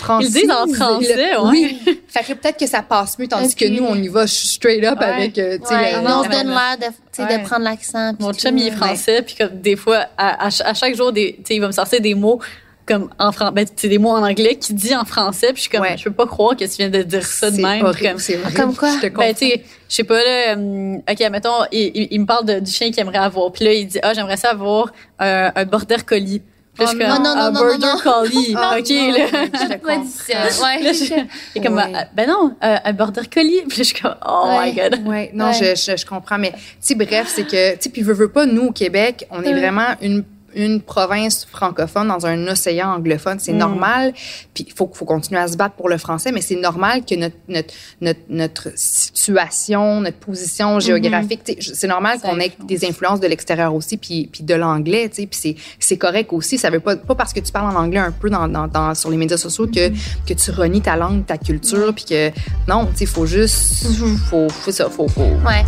le ils disent en français, le, oui. fait que peut-être que ça passe mieux, tandis que nous, on y va straight up avec, euh, tu sais, ouais. on se donne l'air de, de prendre l'accent. Mon chum, il est français, puis comme des fois, à, à, chaque jour, des, il va me sortir des mots comme en français, ben, c'est des mots en anglais qui dit en français, puis je suis comme, je peux pas croire que tu viens de dire ça de même. Horrible, comme, comme quoi? Je ben, tu sais, je sais pas, là, um, OK, mettons, il, il, me parle de, du chien qu'il aimerait avoir, puis là, il dit, ah, j'aimerais ça avoir un, un border collie. Oh, non, non, non, un border non, collie. Oh, OK, là. Je comprends. Ouais. Et comme, euh, ben non, euh, un border collie. Puis je suis comme, oh my God. Ouais, non, Je, je, je comprends. Mais, tu sais, bref, c'est que, tu sais, puis veux, veux pas, nous, au Québec, on est vraiment une une province francophone dans un océan anglophone. C'est mm. normal. Puis il faut, faut continuer à se battre pour le français, mais c'est normal que notre, notre, notre, notre situation, notre position mm-hmm. géographique, c'est normal qu'on ait des influences de l'extérieur aussi, puis, puis de l'anglais, puis c'est correct aussi. Ça veut pas, pas parce que tu parles en anglais un peu dans, dans, dans sur les médias sociaux que, mm-hmm. que tu renies ta langue, ta culture, puis que non, sais, faut juste, mm-hmm. faut, faut ça, faut, faut. Ouais.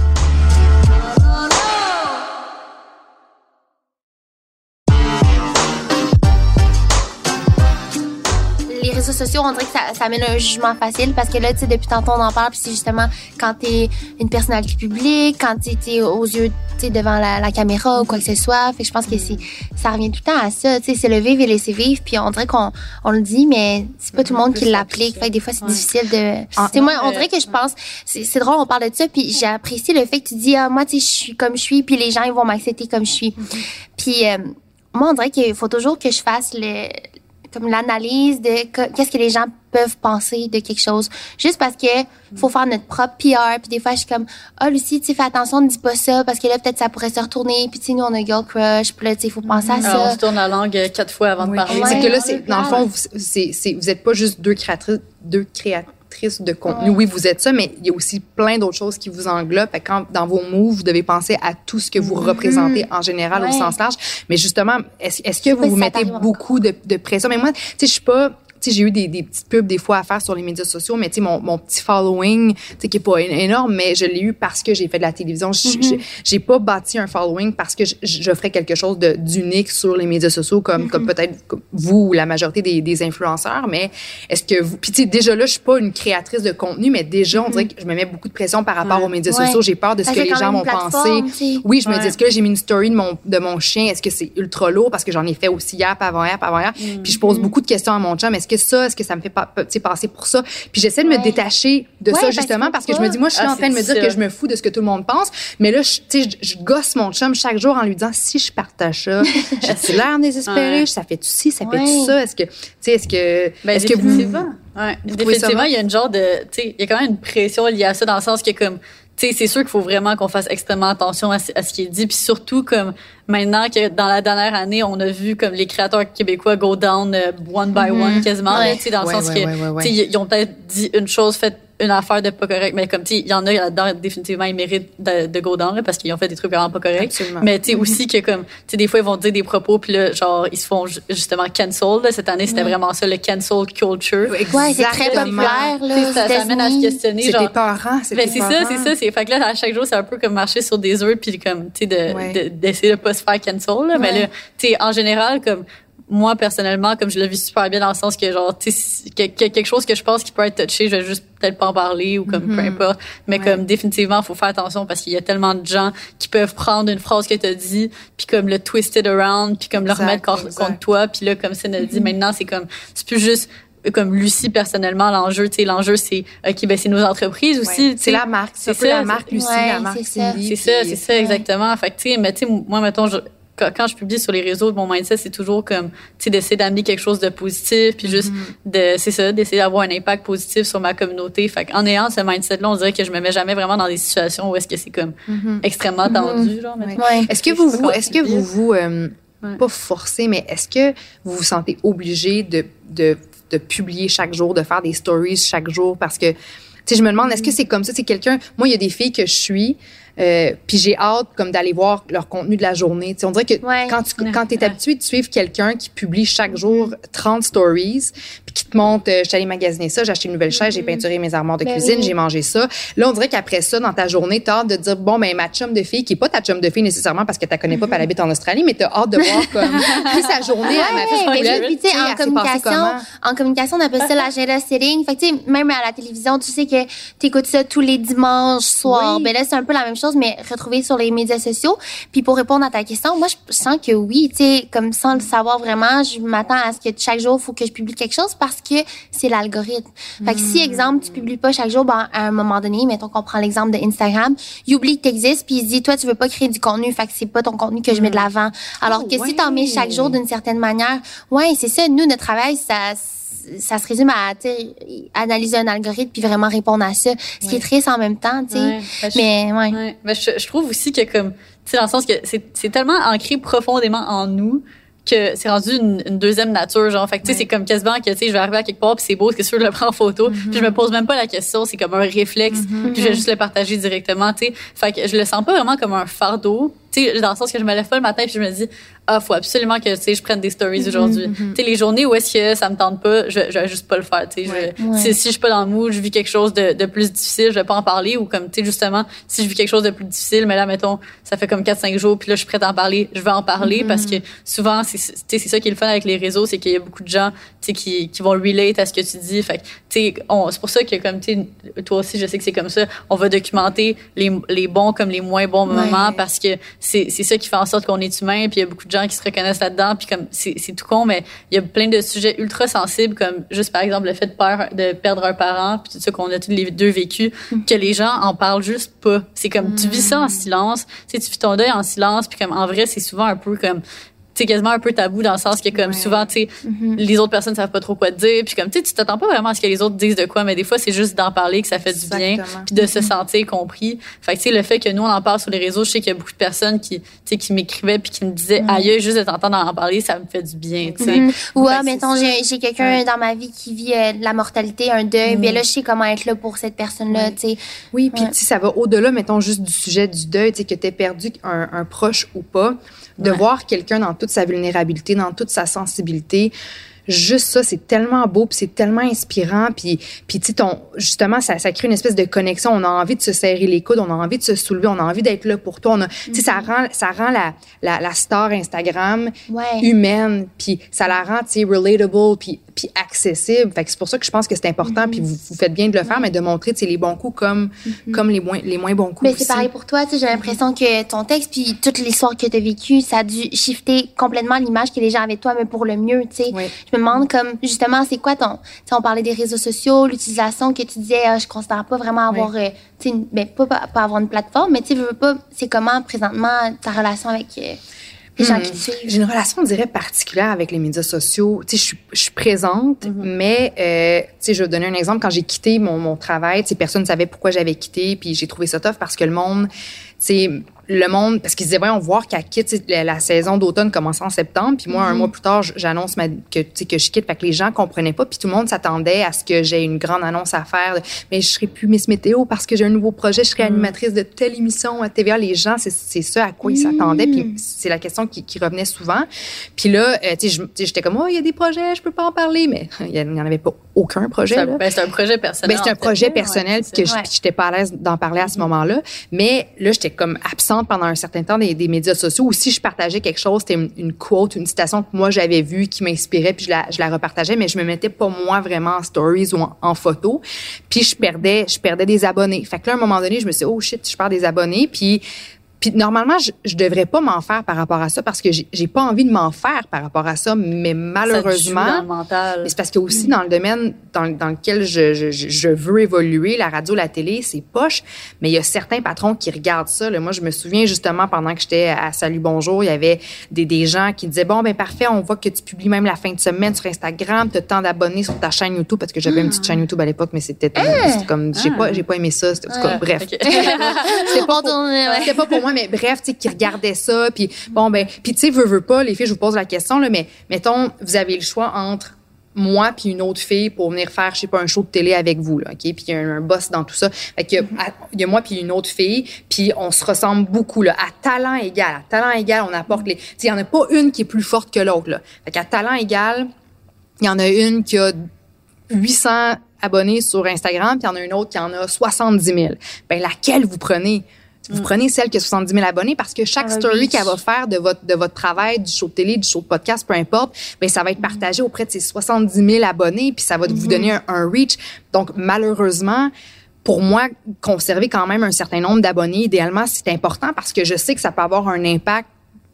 Sociaux, on dirait que ça, ça amène un jugement facile parce que là, tu sais, depuis tantôt, on en parle, puis c'est justement quand t'es une personnalité publique, quand t'es aux yeux, tu sais, devant la, la, caméra ou quoi que ce soit. Fait que je pense que c'est, ça revient tout le temps à ça, tu sais, c'est le vivre et laisser vivre, puis on dirait qu'on on le dit, mais c'est pas tout le monde qui l'applique. Fait que des fois, c'est difficile de... Ah, moi, on dirait que je pense, c'est drôle, on parle de ça, puis j'ai apprécié le fait que tu dis, ah, moi, tu sais, je suis comme je suis, puis les gens, ils vont m'accepter comme je suis. Mm-hmm. Puis... Euh, moi, on dirait qu'il faut toujours que je fasse le, comme l'analyse de qu'est-ce que les gens peuvent penser de quelque chose. Juste parce que faut faire notre propre PR. Puis des fois, je suis comme, ah, oh, Lucie, tu fais attention, ne dis pas ça, parce que là, peut-être ça pourrait se retourner. Puis tu sais, nous, on a girl crush. Puis là, tu faut penser à ça. on se tourne la langue euh, quatre fois avant de parler. c'est que là, c'est, dans le fond, vous, c'est, vous êtes pas juste deux créatrices, deux créatrices de contenu. Oui, vous êtes ça, mais il y a aussi plein d'autres choses qui vous englobent. Quand, dans vos moves, vous devez penser à tout ce que vous mm-hmm. représentez en général au sens large. Mais justement, est-ce que vous vous mettez beaucoup de, de pression? Mais moi, tu sais, je suis pas j'ai eu des, des, petites pubs des fois à faire sur les médias sociaux, mais tu sais, mon, mon petit following, qui est pas énorme, mais je l'ai eu parce que j'ai fait de la télévision. Mm-hmm. J'ai pas bâti un following parce que je ferais quelque chose d'unique sur les médias sociaux, comme, comme mm-hmm. peut-être vous ou la majorité des, des influenceurs, mais est-ce que vous... Puis tu sais, déjà là, je suis pas une créatrice de contenu, mais déjà, on dirait mm-hmm. que je me mets beaucoup de pression par rapport aux médias sociaux. J'ai peur de ce que les gens vont penser. Oui, je me dis, est-ce que j'ai mis une story de mon, de mon chien? Est-ce que c'est ultra lourd? Parce que j'en ai fait aussi hier, avant hier, avant hier. Puis je pose beaucoup de questions à mon chum. Est-ce que ça, est-ce que ça me fait pas, passer pour ça? Puis j'essaie de me détacher de ça, justement, parce que je me dis, moi, je suis ah, en train de me dire que je me fous de ce que tout le monde pense. Mais là, tu sais, je, gosse mon chum chaque jour en lui disant, si je partage ça, j'ai l'air désespéré, ça fait tu ci, ça fait tout ça? Est-ce que, tu sais, est-ce que, ben, est-ce que vous. Ouais. Définitivement, il y a une genre de, tu sais, il y a quand même une pression liée à ça dans le sens que comme, c'est sûr qu'il faut vraiment qu'on fasse extrêmement attention à, ce qui est dit. Puis surtout, comme maintenant que dans la dernière année, on a vu comme les créateurs québécois go down euh, one by mm-hmm. one quasiment, tu sais, dans le sens que, ils ont peut-être dit une chose, faite une affaire de pas correct. Mais comme, tu il y en a là-dedans, définitivement, ils méritent de, de go down, là, parce qu'ils ont fait des trucs vraiment pas corrects. Absolument. Mais, tu sais, aussi que comme, tu sais, des fois, ils vont dire des propos, puis là, genre, ils se font justement cancel. Là. Cette année, c'était vraiment ça, le cancel culture. Ouais, c'est très populaire, là. Ça, ça amène à se questionner. C'est épeurant, c'est ben, c'est ça, c'est ça. C'est, fait que là, à chaque jour, c'est un peu comme marcher sur des œufs, puis comme, tu sais, de, d'essayer de, de pas se faire cancel, là. Mais là, tu sais, en général, comme, moi personnellement comme je le vis super bien dans le sens que genre tu sais quelque chose que je pense qui peut être touché je vais juste peut-être pas en parler ou comme peu mm-hmm. importe. Mais comme définitivement faut faire attention parce qu'il y a tellement de gens qui peuvent prendre une phrase que tu as dit puis comme le twister around puis comme le remettre contre, toi puis là comme ça nous dit mm-hmm. maintenant c'est comme c'est plus juste comme Lucie personnellement l'enjeu tu sais l'enjeu c'est ok ben c'est nos entreprises aussi c'est la marque c'est ça la marque Lucie la marque c'est ça. C'est ça ça exactement. Fait tu sais mais tu sais moi mettons je, quand je publie sur les réseaux, mon mindset, c'est toujours comme, tu sais, d'essayer d'amener quelque chose de positif, puis juste mm-hmm. de, c'est ça, d'essayer d'avoir un impact positif sur ma communauté. Fait en ayant ce mindset-là, on dirait que je me mets jamais vraiment dans des situations où est-ce que c'est comme mm-hmm. extrêmement mm-hmm. tendu, genre. Est-ce que vous, vous est-ce que vous vous, euh, pas forcé, mais est-ce que vous vous sentez obligé de, de, de publier chaque jour, de faire des stories chaque jour? Parce que, tu sais, je me demande, est-ce que c'est comme ça? C'est quelqu'un, moi, il y a des filles que je suis, euh, puis j'ai hâte comme d'aller voir leur contenu de la journée. on dirait que quand tu quand es habitué de suivre quelqu'un qui publie chaque jour 30 stories, puis qui te montre, euh, je suis allée magasiner ça, j'ai acheté une nouvelle chaise, j'ai mm-hmm. peinturé mes armoires de ben cuisine, j'ai mangé ça. Là, on dirait qu'après ça, dans ta journée, t'as hâte de dire, bon, ben ma chum de fille, qui est pas ta chum de fille nécessairement parce que tu connais pas, mm elle habite en Australie, mais t'as hâte de voir comme sa journée à ma fille. Puis, tu sais, en communication, en communication, on appelle ça l'agenda sitting. Fait que, tu sais, même à la télévision, tu sais que tu écoutes ça tous les dimanches soirs. Ben là, c'est un peu la même chose mais retrouver sur les médias sociaux. Puis pour répondre à ta question, moi, je sens que oui, tu sais, comme sans le savoir vraiment, je m'attends à ce que chaque jour, il faut que je publie quelque chose parce que c'est l'algorithme. Fait que si, hmm. exemple, tu publies pas chaque jour, ben, à un moment donné, mettons qu'on prend l'exemple de Instagram, il oublie que t'existes puis il se dit, toi, tu veux pas créer du contenu, fait que c'est pas ton contenu que je mets de hmm. l'avant. Alors que si t'en mets chaque jour d'une certaine manière, ouais, c'est ça, nous, notre travail, ça, ça se résume à analyser un algorithme puis vraiment répondre à ça ce qui est triste en même temps tu sais. Ben, mais ouais, ben, je, je, trouve aussi que comme tu sais dans le sens que c'est tellement ancré profondément en nous que c'est rendu une, deuxième nature genre. Fait que tu sais c'est comme quasiment que tu sais je vais arriver à quelque part puis c'est beau que sûr je le prends en photo. Puis je me pose même pas la question c'est comme un réflexe puis je vais juste le partager directement tu sais. Fait que je le sens pas vraiment comme un fardeau tu sais, dans le sens que je me lève pas le matin puis je me dis, ah, faut absolument que, tu sais, je prenne des stories aujourd'hui. Tu sais, les journées où est-ce que ça me tente pas, je, je vais juste pas le faire, tu sais. Si, si je suis pas dans le mood, je vis quelque chose de, de plus difficile, je vais pas en parler. Ou comme, tu sais, justement, si je vis quelque chose de plus difficile, mais là, mettons, ça fait comme 4-5 jours puis là, je suis prête à en parler, je vais en parler. Parce que souvent, c'est, c'est ça qui est le fun avec les réseaux, c'est qu'il y a beaucoup de gens, tu sais, qui, qui vont relate à ce que tu dis. Fait tu sais, c'est pour ça que comme, tu toi aussi, je sais que c'est comme ça, on va documenter les, les bons comme les moins bons moments parce que c'est, c'est ça qui fait en sorte qu'on est humain puis il y a beaucoup de gens qui se reconnaissent là-dedans puis comme c'est tout con mais il y a plein de sujets ultra sensibles comme juste par exemple le fait de perdre de perdre un parent puis tout ça qu'on a tous les deux vécu mm. que les gens en parlent juste pas c'est comme tu vis ça en mm. silence tu sais tu vis ton deuil en silence puis comme en vrai c'est souvent un peu comme c'est quasiment un peu tabou dans le sens que comme souvent tu sais mm-hmm. les autres personnes savent pas trop quoi te dire puis comme tu sais tu t'attends pas vraiment à ce que les autres disent de quoi mais des fois c'est juste d'en parler que ça fait du bien puis de se mm-hmm. sentir compris. Fait que tu sais le fait que nous on en parle sur les réseaux je sais qu'il y a beaucoup de personnes qui tu sais qui m'écrivaient puis qui me disaient mm-hmm. aïe juste de t'entendre en parler ça me fait du bien tu sais. Ou ah, mettons j'ai quelqu'un dans ma vie qui vit euh, la mortalité un deuil bien là je sais comment être là pour cette personne là tu sais. Oui puis ça va au-delà mettons juste du sujet du deuil tu sais que tu perdu un, un proche ou pas de voir quelqu'un dans toute sa vulnérabilité, dans toute sa sensibilité, juste ça, c'est tellement beau, puis c'est tellement inspirant, puis puis tu ton justement ça, ça crée une espèce de connexion. On a envie de se serrer les coudes, on a envie de se soulever, on a envie d'être là pour toi. On a, tu sais, ça mm-hmm. rend ça rend la la, la star Instagram humaine, puis ça la rend tu sais relatable, puis puis accessible. Fait que c'est pour ça que je pense que c'est important, puis vous, vous, faites bien de le faire, mais de montrer les bons coups comme, mm-hmm. comme les, moins, les moins bons coups. Mais c'est pareil pour toi, j'ai l'impression que ton texte, puis toute l'histoire que tu as vécue, ça a dû shifter complètement l'image que les gens avaient de toi, mais pour le mieux. tu sais. Je me demande, comme, justement, c'est quoi ton. sais, on parlait des réseaux sociaux, l'utilisation que tu disais, ah, je considère pas vraiment avoir. Euh, tu sais, ben, pas, pas, avoir une plateforme, mais tu veux pas. C'est comment présentement ta relation avec. Euh, Hmm. J'ai une relation, on dirait, particulière avec les médias sociaux. Tu sais, je suis, je suis présente, mm-hmm. mais euh, tu sais, je vais donner un exemple. Quand j'ai quitté mon, mon travail, tu sais, personne ne savait pourquoi j'avais quitté, puis j'ai trouvé ça tough parce que le monde, tu sais, le monde, parce qu'ils disaient, voyons voir qu'elle quitte, la, saison d'automne commence en septembre, puis moi, un mm-hmm. mois plus tard, j'annonce que, que je quitte, fait que les gens comprenaient pas, puis tout le monde s'attendait à ce que j'ai une grande annonce à faire, mais je serai plus Miss Météo parce que j'ai un nouveau projet, je serai mm. animatrice de telle émission à TVA. Les gens, c'est ça à quoi ils s'attendaient, puis mm. c'est la question qui, qui, revenait souvent. Puis là, euh, tu sais, j'étais comme, oh, il y a des projets, je peux pas en parler, mais il n'y en avait pas aucun projet. Ben, c'est un projet personnel. Ben, c'est un projet personnel, puis que j'étais pas à l'aise d'en parler à ce mm-hmm. moment-là. Mais là, j'étais comme absente pendant un certain temps des, médias sociaux ou si je partageais quelque chose, c'était une, quote, une citation que moi j'avais vue qui m'inspirait puis je la, je repartageais, mais je me mettais pas moi vraiment en stories ou en, photo. Puis je perdais, je perdais des abonnés. Fait que là, à un moment donné, je me suis dit, oh shit, je perds des abonnés. Puis puis normalement, je, je devrais pas m'en faire par rapport à ça parce que j'ai pas envie de m'en faire par rapport à ça, mais malheureusement, c'est parce que aussi mm. dans le domaine dans, dans lequel je, je, je, veux évoluer, la radio, la télé, c'est poche, mais il y a certains patrons qui regardent ça. Là. Moi, je me souviens justement pendant que j'étais à Salut Bonjour, il y avait des, des gens qui disaient bon ben parfait, on voit que tu publies même la fin de semaine sur Instagram, tu as tant d'abonnés sur ta chaîne YouTube parce que j'avais une petite chaîne YouTube à l'époque, mais c'était comme j'ai pas j'ai pas aimé ça, c'était ah, bref. c'était pas, pas pour moi mais bref, tu sais, qui regardaient ça, puis bon, ben, puis tu sais, veux, veux pas, les filles, je vous pose la question, là, mais mettons, vous avez le choix entre moi puis une autre fille pour venir faire je sais pas un show de télé avec vous là OK? Puis il y a un, boss dans tout ça. Fait que il y a moi puis une autre fille puis on se ressemble beaucoup là. À talent égal à talent égal on apporte les tu sais il y en a pas une qui est plus forte que l'autre là. Fait qu'à talent égal il y en a une qui a 800 abonnés sur Instagram puis il y en a une autre qui en a 70 000 ben laquelle vous prenez? Vous mm. prenez celle qui a 70 000 abonnés parce que chaque ah story qu'elle va faire de votre, de votre travail, du show de télé, du show de podcast, peu importe, ben ça va être partagé auprès de ces 70 000 abonnés, puis ça va vous mm-hmm. donner un, reach. Donc, malheureusement, pour moi, conserver quand même un certain nombre d'abonnés, idéalement, c'est important parce que je sais que ça peut avoir un impact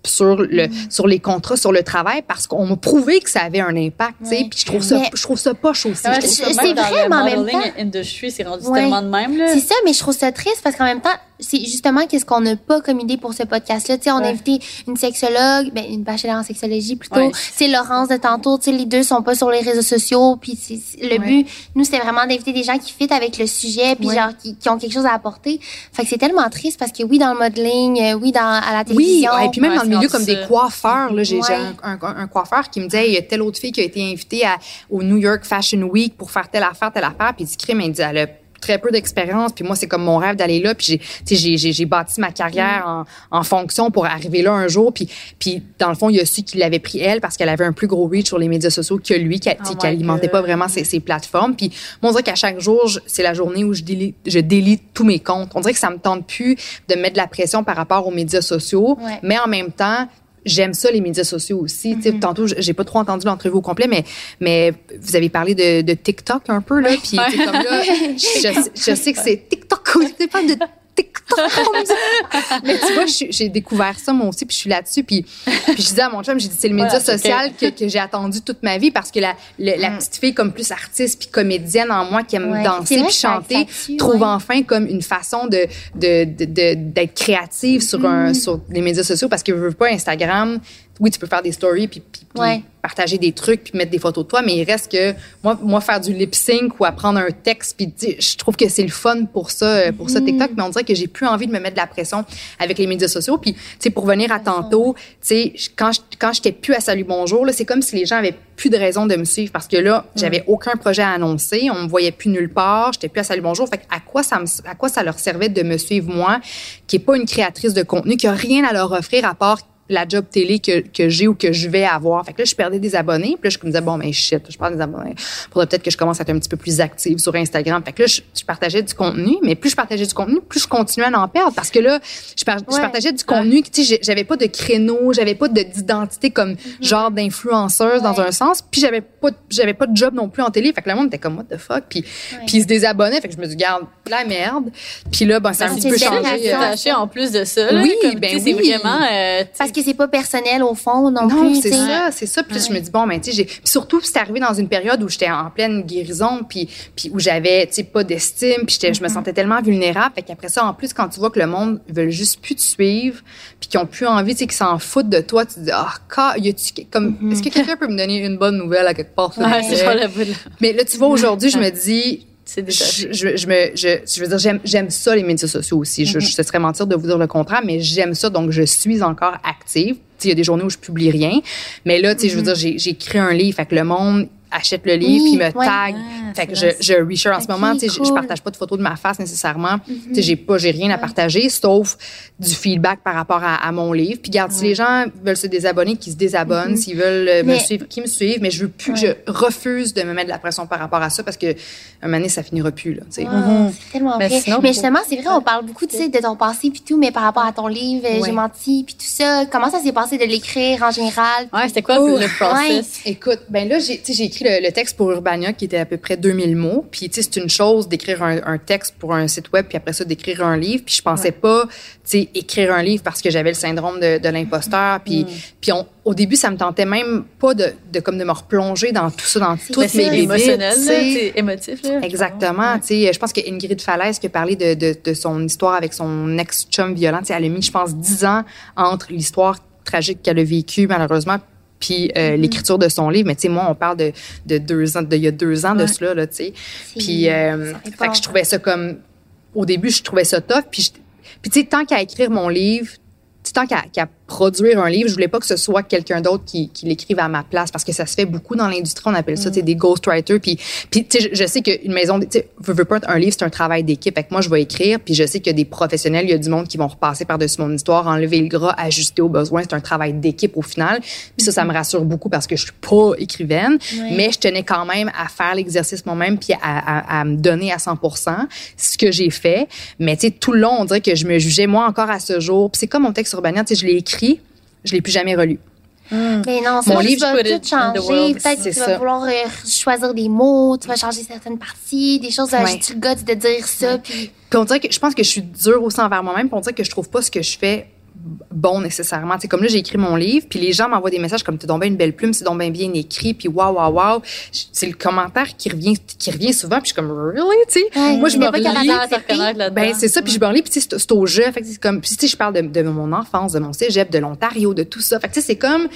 sur le mm. sur les contrats sur le travail parce qu'on m'a prouvé que ça avait un impact tu sais puis je trouve ça je trouve ça poche aussi c'est vrai mais en même temps industry c'est rendu tellement de même là c'est ça mais je trouve ça triste parce qu'en même temps c'est justement qu'est-ce qu'on n'a pas comme idée pour ce podcast-là. Tu sais, on a invité une sexologue, ben, une bachelor en sexologie plutôt. C'est Laurence de tantôt. Tu sais, les deux sont pas sur les réseaux sociaux. Puis le but, nous, c'est vraiment d'inviter des gens qui fit avec le sujet, puis genre qui, qui, ont quelque chose à apporter. Fait que c'est tellement triste parce que oui, dans le modeling, euh, oui, dans à la télévision. Oui, et puis même dans le milieu comme des coiffeurs. Là, j'ai un, un, coiffeur qui me disait, il y a telle autre fille qui a été invitée à, au New York Fashion Week pour faire telle affaire, telle affaire. Puis il dit, crime, il dit, elle a très peu d'expérience, puis moi, c'est comme mon rêve d'aller là, puis j'ai, bâti ma carrière en, en, fonction pour arriver là un jour, puis, puis dans le fond, il y a su qu'il l'avait pris elle parce qu'elle avait un plus gros reach sur les médias sociaux que lui, qui, oh qui alimentait pas vraiment ses, ses, plateformes. Puis moi, on dirait qu'à chaque jour, c'est la journée où je délite, je délite tous mes comptes. On dirait que ça me tente plus de mettre de la pression par rapport aux médias sociaux, mais en même temps, j'aime ça les médias sociaux aussi. Mm Tantôt, j'ai pas trop entendu l'entrevue au complet, mais mais vous avez parlé de, de TikTok un peu là, puis comme là, je, je, sais que c'est TikTok, c'est pas de mais tu vois, j'ai découvert ça moi aussi, puis je suis là-dessus. Puis, puis je disais à mon chum, j'ai dit, c'est le média social que, que j'ai attendu toute ma vie parce que la, la, mm. petite fille comme plus artiste puis comédienne en moi qui aime danser puis chanter trouve enfin comme une façon de d'être de, de, créative sur, un, mm. sur les médias sociaux parce que je veux pas Instagram oui, tu peux faire des stories puis, puis, partager des trucs puis mettre des photos de toi, mais il reste que moi, moi faire du lip sync ou apprendre un texte puis je trouve que c'est le fun pour ça, pour ça. TikTok, mais on dirait que j'ai plus envie de me mettre de la pression avec les médias sociaux. Puis, tu sais, pour venir à tantôt, tu sais, quand quand j'étais plus à Salut Bonjour, là, c'est comme si les gens avaient plus de raison de me suivre parce que là, mm. j'avais aucun projet à annoncer, on me voyait plus nulle part, j'étais plus à Salut Bonjour. Fait à quoi ça me, à quoi ça leur servait de me suivre moi, qui est pas une créatrice de contenu, qui a rien à leur offrir à part la job télé que, que j'ai ou que je vais avoir. Fait que là, je perdais des abonnés. Puis là, je me disais, bon, mais shit, je perds des abonnés. Faudrait peut-être que je commence à être un petit peu plus active sur Instagram. Fait que là, je, partageais du contenu. Mais plus je partageais du contenu, plus je continuais à en perdre. Parce que là, je, partageais du contenu. Tu sais, j'avais pas de créneau, j'avais pas d'identité comme mm-hmm. genre d'influenceuse dans un sens. Puis j'avais pas, j'avais pas de job non plus en télé. Fait que le monde était comme, what the fuck? Puis, puis ils se désabonnaient. Fait que je me dis, garde, la merde. Puis là, ben, ça a un petit peu changé. en plus de ça. oui, ben oui. C'est vraiment, euh, que c'est pas personnel au fond non, non c'est ça, c'est ça. Puis je me dis bon, ben tu sais, surtout c'est arrivé dans une période où j'étais en pleine guérison, puis puis où j'avais tu sais pas d'estime, puis je me mm-hmm. sentais tellement vulnérable. Fait qu'après ça, en plus, quand tu vois que le monde veut juste plus te suivre, puis qu'ils ont plus envie, tu sais, qu'ils s'en foutent de toi, tu te dis ah, oh, y a-tu comme mm-hmm. est-ce que quelqu'un peut me donner une bonne nouvelle à quelque part ouais, c'est Mais là, tu vois, aujourd'hui, je me dis je, je, je, me, je, je veux dire, j'aime, ça, les médias sociaux aussi. Je, mm-hmm. je, serais mentir de vous dire le contraire, mais j'aime ça, donc je suis encore active. Il y a des journées où je publie rien. Mais là, tu sais, je veux mm-hmm. dire, j'ai, j'ai écrit un livre, fait que le monde, achète le livre puis me tag. Ah, fait que je, je reshare en ce moment. Tu sais, je, partage pas de photos de ma face nécessairement. Tu sais, j'ai pas, j'ai rien à partager, sauf du feedback par rapport à, à mon livre. Puis garde, si les gens veulent se désabonner, qu'ils se désabonnent. Mm-hmm. S'ils veulent euh, me suivre, qu'ils me suivent. Mais je veux plus, je refuse de me mettre de la pression par rapport à ça parce que un moment donné, ça finira plus là. Mm-hmm. C'est tellement mais vrai. mais justement, c'est vrai, on parle beaucoup, de ton passé puis tout, mais par rapport à ton livre, j'ai menti puis tout ça. Comment ça s'est passé de l'écrire en général? Ouais, c'était quoi le process? Écoute, ben là, j'ai, j'ai écrit le, le texte pour Urbania qui était à peu près 2000 mots. Puis, tu sais, c'est une chose d'écrire un, un, texte pour un site web, puis après ça, d'écrire un livre. Puis, je pensais pas, tu sais, écrire un livre parce que j'avais le syndrome de, de l'imposteur. Puis, mm. puis on, au début, ça me tentait même pas de, de comme de me replonger dans tout ça, dans toutes mes limites. émotionnel, c'est émotif. Là, Exactement. Tu sais, je pense que Ingrid Falaise qui a parlé de, de, de son histoire avec son ex-chum violent, elle a mis, je pense, 10 ans entre l'histoire tragique qu'elle a vécue, malheureusement, puis euh, mm-hmm. l'écriture de son livre. Mais tu sais, moi, on parle de, de deux ans, de, il y a deux ans de cela, là, tu sais. Puis, euh, fait que je trouvais ça comme, au début, je trouvais ça tough. Puis, puis tu sais, tant qu'à écrire mon livre, tant qu'à produire un livre, je voulais pas que ce soit quelqu'un d'autre qui, qui l'écrive à ma place parce que ça se fait beaucoup dans l'industrie, on appelle ça, mm. des ghostwriters. Puis, puis je, je sais qu'une maison, tu veux, pas un livre, c'est un travail d'équipe. Fait moi, je vais écrire, puis je sais qu'il y a des professionnels, il y a du monde qui vont repasser par-dessus mon histoire, enlever le gras, ajuster aux besoins. C'est un travail d'équipe au final. Puis ça, ça me rassure beaucoup parce que je suis pas écrivaine, mais je tenais quand même à faire l'exercice moi-même puis à, à, à, me donner à 100% ce que j'ai fait. Mais tu sais, tout le long, on dirait que je me jugeais moi encore à ce jour. Puis c'est comme mon texte tu sais, je l'ai écrit je l'ai plus jamais relu. Hmm. Mais non, Mon livre, tu vas tout changer. Peut-être que tu vas vouloir euh, choisir des mots, tu vas changer certaines parties, des choses. Ouais. J'ai le goût de dire ça. Puis... puis on dirait que je pense que je suis dure aussi envers moi-même. Puis on dirait que je trouve pas ce que je fais bon nécessairement. C'est comme là, j'ai écrit mon livre, puis les gens m'envoient des messages comme « t'es donc bien une belle plume, c'est donc bien bien écrit, puis waouh, waouh, waouh. C'est le commentaire qui revient qui revient souvent, puis je suis comme « really? » tu sais? Moi, je me relis. Ben, c'est ça, puis je me relis, puis c'est au jeu. Fait c'est comme, puis tu sais, je parle de, de, mon enfance, de mon cégep, de l'Ontario, de tout ça. Fait que tu sais, c'est comme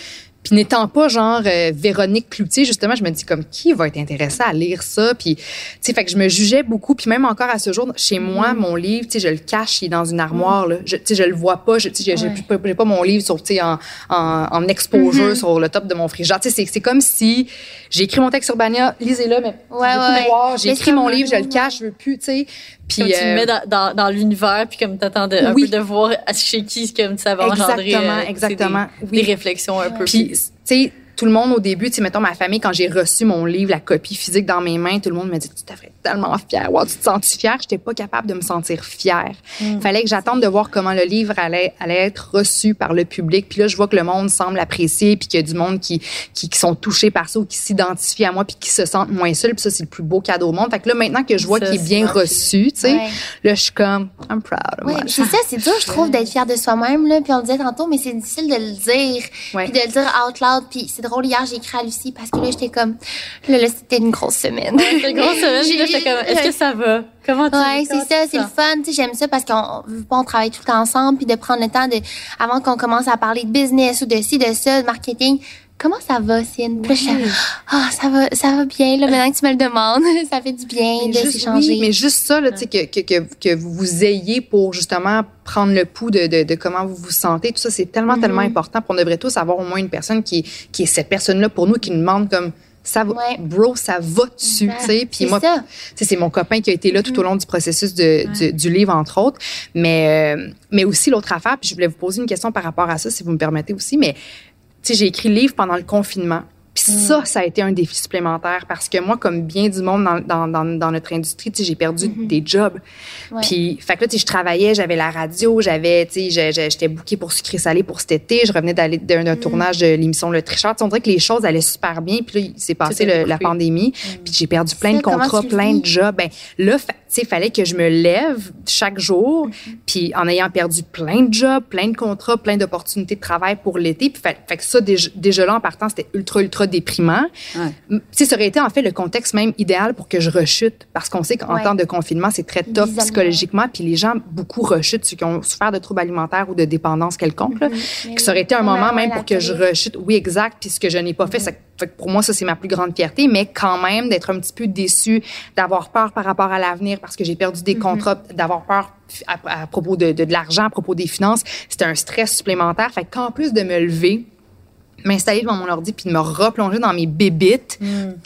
Puis n'étant pas genre euh, Véronique Cloutier, justement, je me dis comme qui va être intéressé à lire ça? Puis, tu sais, fait que je me jugeais beaucoup. Puis même encore à ce jour, chez moi, mon livre, tu sais, je le cache, il est dans une armoire. Là. Je, tu sais, je le vois pas. Je, tu sais, j'ai pas, pas mon livre sur, tu sais, en, en, en exposure sur le top de mon frigidaire. Tu sais, c'est comme si j'ai écrit mon texte sur Bania, lisez-le, mais Ouais, ouais. j'ai écrit mon livre, je le cache, je veux plus, tu sais. Puis Comme tu le euh, mets dans, dans, dans l'univers, puis comme t'attends de, un Oui. peu de voir chez qui comme ça va engendrer Exactement, euh, exactement. des, Oui. des réflexions un peu. Puis, tu sais, tout le monde au début, tu sais, mettons ma famille, quand j'ai reçu mon livre, la copie physique dans mes mains, tout le monde me dit, tu être tellement fière. Wow, tu te sens fière? J'étais pas capable de me sentir fière. Mm. Fallait que j'attende de voir comment le livre allait, allait être reçu par le public. Puis là, je vois que le monde semble apprécier, puis qu'il y a du monde qui, qui, qui sont touchés par ça ou qui s'identifient à moi, puis qui se sentent moins seuls. Puis ça, c'est le plus beau cadeau au monde. Fait que là, maintenant que je vois qu'il est bien reçu, tu sais, Ouais. là, je suis comme, I'm proud moi. c'est ça, c'est dur, je trouve, d'être fier de soi-même. Là. Puis on le disait tantôt, mais c'est difficile de le dire. Ouais. Puis de le dire out loud. Puis c'est drôle, hier, j'ai écrit à Lucie parce que là, j'étais comme, là, là c'était une grosse semaine. C'était une grosse semaine, puis là, j'étais comme, est-ce que ça va? Comment tu Ouais, c'est ça, c'est le fun. Tu sais, j'aime ça parce qu'on on veut pas, on travaille tout le temps ensemble, puis de prendre le temps de, avant qu'on commence à parler de business ou de ci, de ça, de marketing. Comment ça va, Cine? Ah, ça va, ça va bien, là, maintenant que tu me le demandes. ça fait du bien Mais de s'échanger. oui, mais juste ça, là, tu sais, que, que, que, que vous ayez pour justement prendre le pouls de, de, de comment vous vous sentez, tout ça, c'est tellement, Mm-hmm. tellement important. On devrait tous avoir au moins une personne qui, qui est cette personne-là pour nous, qui nous demande comme, ça va, Ouais. bro, ça va dessus, tu sais? Puis C'est moi, ça. Tu sais, c'est mon copain qui a été là tout au long du processus de, du, du livre, entre autres. Mais, euh, mais aussi l'autre affaire, puis je voulais vous poser une question par rapport à ça, si vous me permettez aussi, mais j'ai écrit le livre pendant le confinement. Puis Mm. ça, ça a été un défi supplémentaire parce que moi, comme bien du monde dans, dans, dans, dans notre industrie, j'ai perdu des jobs. Mm-hmm. Ouais. Puis, fait que là, je travaillais, j'avais la radio, j'avais, j'étais bookée pour sucré salé pour cet été. Je revenais d'aller d'un Mm. tournage de l'émission Le Tricheur. Tu sais, on dirait que les choses allaient super bien. Puis là, il s'est passé le- la pandémie. Puis j'ai perdu plein de contrats, plein de jobs. Ben là, sais, fallait que je me lève chaque jour. Puis en ayant perdu plein de jobs, plein de contrats, plein d'opportunités de travail pour l'été. Puis fait, fait que ça, déjà, déjà là, en partant, c'était ultra, ultra déprimant. Ouais. Ça aurait été en fait le contexte même idéal pour que je rechute. Parce qu'on sait qu'en Ouais. temps de confinement, c'est très tough psychologiquement. Puis les gens, beaucoup rechutent, ceux qui ont souffert de troubles alimentaires ou de dépendance quelconque. là. que ça aurait été un Ouais, moment ouais, même pour que je rechute. Oui, exact. Puis ce que je n'ai pas fait, ça- fait que pour moi, ça, c'est ma plus grande fierté. Mais quand même, d'être un petit peu déçue, d'avoir peur par rapport à l'avenir parce que j'ai perdu des contrats, d'avoir peur à, à propos de, de, de l'argent, à propos des finances, c'était un stress supplémentaire. Fait qu'en plus de me lever, m'installer devant mon ordi puis de me replonger dans mes bébites,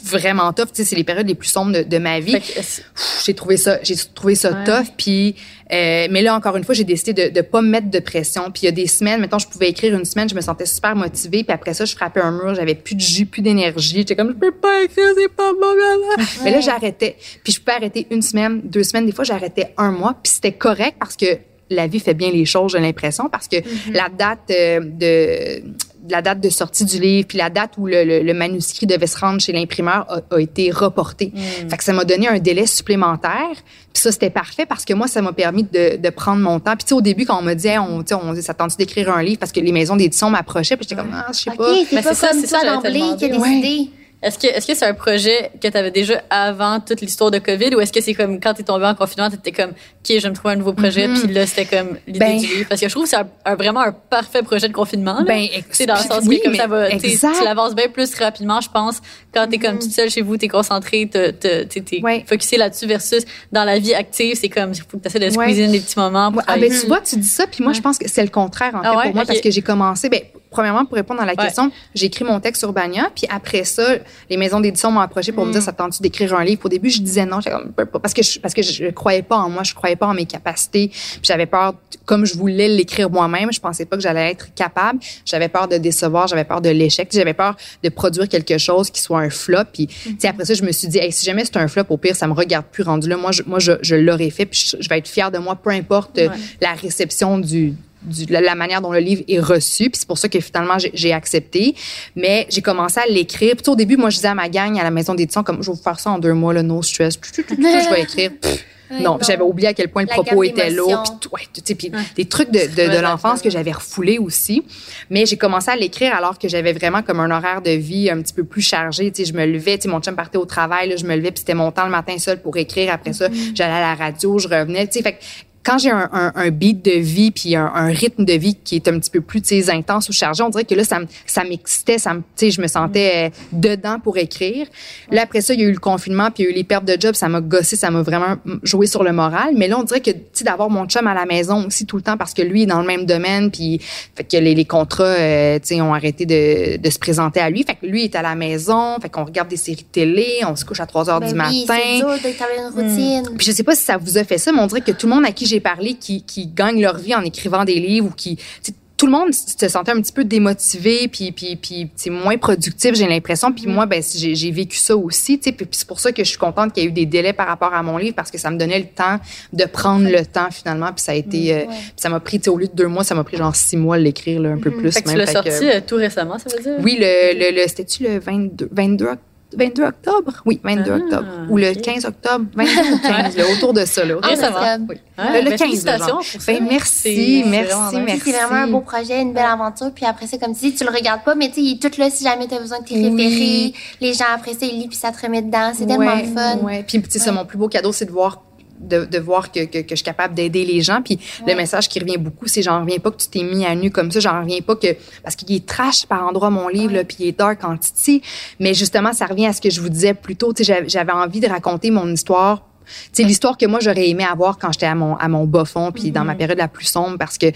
vraiment tough. Tu sais, c'est les périodes les plus sombres de, de ma vie. Pff, j'ai trouvé ça j'ai trouvé ça Ouais. tough. Puis euh, mais là encore une fois j'ai décidé de de pas me mettre de pression. Puis il y a des semaines mettons je pouvais écrire une semaine je me sentais super motivée. Puis après ça je frappais un mur j'avais plus de jus plus d'énergie. J'étais comme je peux pas écrire c'est pas bon blablabla. mais là j'arrêtais. Puis je pouvais arrêter une semaine deux semaines. Des fois j'arrêtais un mois. Puis c'était correct parce que la vie fait bien les choses j'ai l'impression. Parce que la date euh, de la date de sortie du livre, puis la date où le, le- le manuscrit devait se rendre chez l'imprimeur a, a été reporté. Fait que ça m'a donné un délai supplémentaire. Puis ça, c'était parfait parce que moi, ça m'a permis de, de prendre mon temps. Puis tu sais, au début, quand on m'a dit, Hey, on, tu sais, on ça tente d'écrire un livre parce que les maisons d'édition m'approchaient, puis j'étais comme, ah, je sais pas. c'est Mais pas c'est ça, comme c'est ça, te d'emblée qui a décidé. Est-ce que est-ce que c'est un projet que tu avais déjà avant toute l'histoire de Covid ou est-ce que c'est comme quand tu es tombé en confinement, tu étais comme OK, je vais me trouver un nouveau projet puis là c'était comme l'idée Ben- du livre? Parce que je trouve que c'est un, un- vraiment un parfait projet de confinement là. Ben, Tu sais, dans le sens oui, que comme ça va tu l'avances bien plus rapidement, je pense, quand tu es comme toute seule chez vous, tu es concentré, tu es Ouais. focusé là-dessus versus dans la vie active, c'est comme il faut que tu essaies de Ouais. squeezer des petits moments pour Ouais, ah, ben, tu vois, tu dis ça, puis moi, je pense que c'est le contraire, en fait, Ah ouais? pour moi, parce que j'ai commencé, ben, premièrement, pour répondre à la Ouais. question, j'ai écrit mon texte sur puis après ça, les maisons d'édition m'ont approché pour me Mm. dire, ça tente-tu d'écrire un livre? Au début, je disais non, comme, parce que je, parce que je croyais pas en moi, je croyais pas en mes capacités, puis j'avais peur, comme je voulais l'écrire moi-même, je pensais pas que j'allais être capable, j'avais peur de décevoir, j'avais peur de l'échec, j'avais peur de produire quelque chose qui soit un flop, puis, sais, après ça, je me suis dit, hey, si jamais c'est un flop, au pire, ça me regarde plus rendu là, moi, je, moi, je, je l'aurais fait, puis je, je vais être fière de moi, peu importe Ouais. la réception du, du- la, la manière dont le livre est reçu. Puis c'est pour ça que finalement, j'ai- accepté. Mais j'ai commencé à l'écrire. Puis au début, moi, je disais à ma gang, à la maison d'édition, comme je vais vous faire ça en deux mois, là, no stress. Je vais écrire. Pff, Ouais, non, j'avais oublié à quel point le La propos était lourd. Puis, tout- ouais, tu sais, puis des trucs de, de, de Ouais, l'enfance que j'avais refoulés aussi. Mais j'ai commencé à l'écrire alors que j'avais vraiment comme un horaire de vie un petit peu plus chargé. Tu sais, je me levais, tu sais, mon chum partait au travail, là, je me levais, puis c'était mon temps le matin seul pour écrire. Après ça, Mm-hmm. j'allais à la radio, je revenais. Tu sais, fait quand j'ai un, un, un, beat de vie puis un, un, rythme de vie qui est un petit peu plus intense ou chargé, on dirait que là ça ça m'excitait, ça me je me sentais dedans pour écrire. Là après ça, il y a eu le confinement puis il y a eu les pertes de job, ça m'a gossé, ça m'a vraiment joué sur le moral, mais là on dirait que d'avoir mon chum à la maison aussi tout le temps parce que lui est dans le même domaine puis fait que les, les contrats euh, ont arrêté de, de se présenter à lui, fait que lui est à la maison, fait qu'on regarde des séries de télé, on se couche à 3 heures Ben du oui, matin. dur une routine. Puis je sais pas si ça vous a fait ça, mais on dirait que tout le monde à qui j'ai parlé qui, qui gagne leur vie en écrivant des livres ou qui tu tout le monde se sentait un petit peu démotivé puis puis puis c'est moins productif j'ai l'impression. Puis moi ben j'ai vécu ça aussi tu sais puis puis c'est pour ça que je suis contente qu'il y ait eu des délais par rapport à mon livre parce que ça me donnait le temps de prendre le temps finalement. Puis ça a été euh, puis ça m'a pris tu sais au lieu de deux mois ça m'a pris genre six mois de l'écrire là, un peu plus Fait que tu même. l'as que- sorti euh, tout récemment, ça veut dire? oui le le, le c'était-tu le 22 22 octobre 22 octobre? Oui, 22 Ah, octobre. Ou le ok. 15 octobre? 22 ou 15, là, autour de ça, là. Ah, ça va. Oui. Ouais, le ben, 15, là, pour ça. Ben, merci, merci, merci. C'est vraiment un beau projet, une belle aventure. Puis après ça, comme tu dis, tu le regardes pas, mais tu sais, il est tout là si jamais tu as besoin de tes Oui. référés. Les gens après ça, ils lisent puis ça te remet dedans. C'est tellement Ouais, le fun. Ouais. Puis, tu sais, ça, mon plus beau cadeau, c'est de voir de, de voir que, que, que je suis capable d'aider les gens. Puis le message qui revient beaucoup, c'est j'en reviens pas que tu t'es mis à nu comme ça. J'en reviens pas que... Parce qu'il est trash par endroit, mon livre, là, puis il est dark en titi. Mais justement, ça revient à ce que je vous disais plus tôt. J'avais envie de raconter mon histoire sais l'histoire que moi j'aurais aimé avoir quand j'étais à mon à mon bas fond puis dans ma période la plus sombre parce que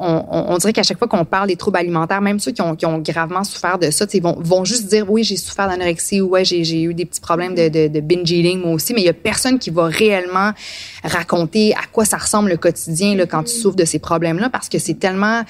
on, on, on dirait qu'à chaque fois qu'on parle des troubles alimentaires même ceux qui ont, qui ont gravement souffert de ça sais vont vont juste dire oui j'ai souffert d'anorexie ou ouais j'ai j'ai eu des petits problèmes de, de, de binge eating moi aussi mais il y a personne qui va réellement raconter à quoi ça ressemble le quotidien là quand tu souffres de ces problèmes là parce que c'est tellement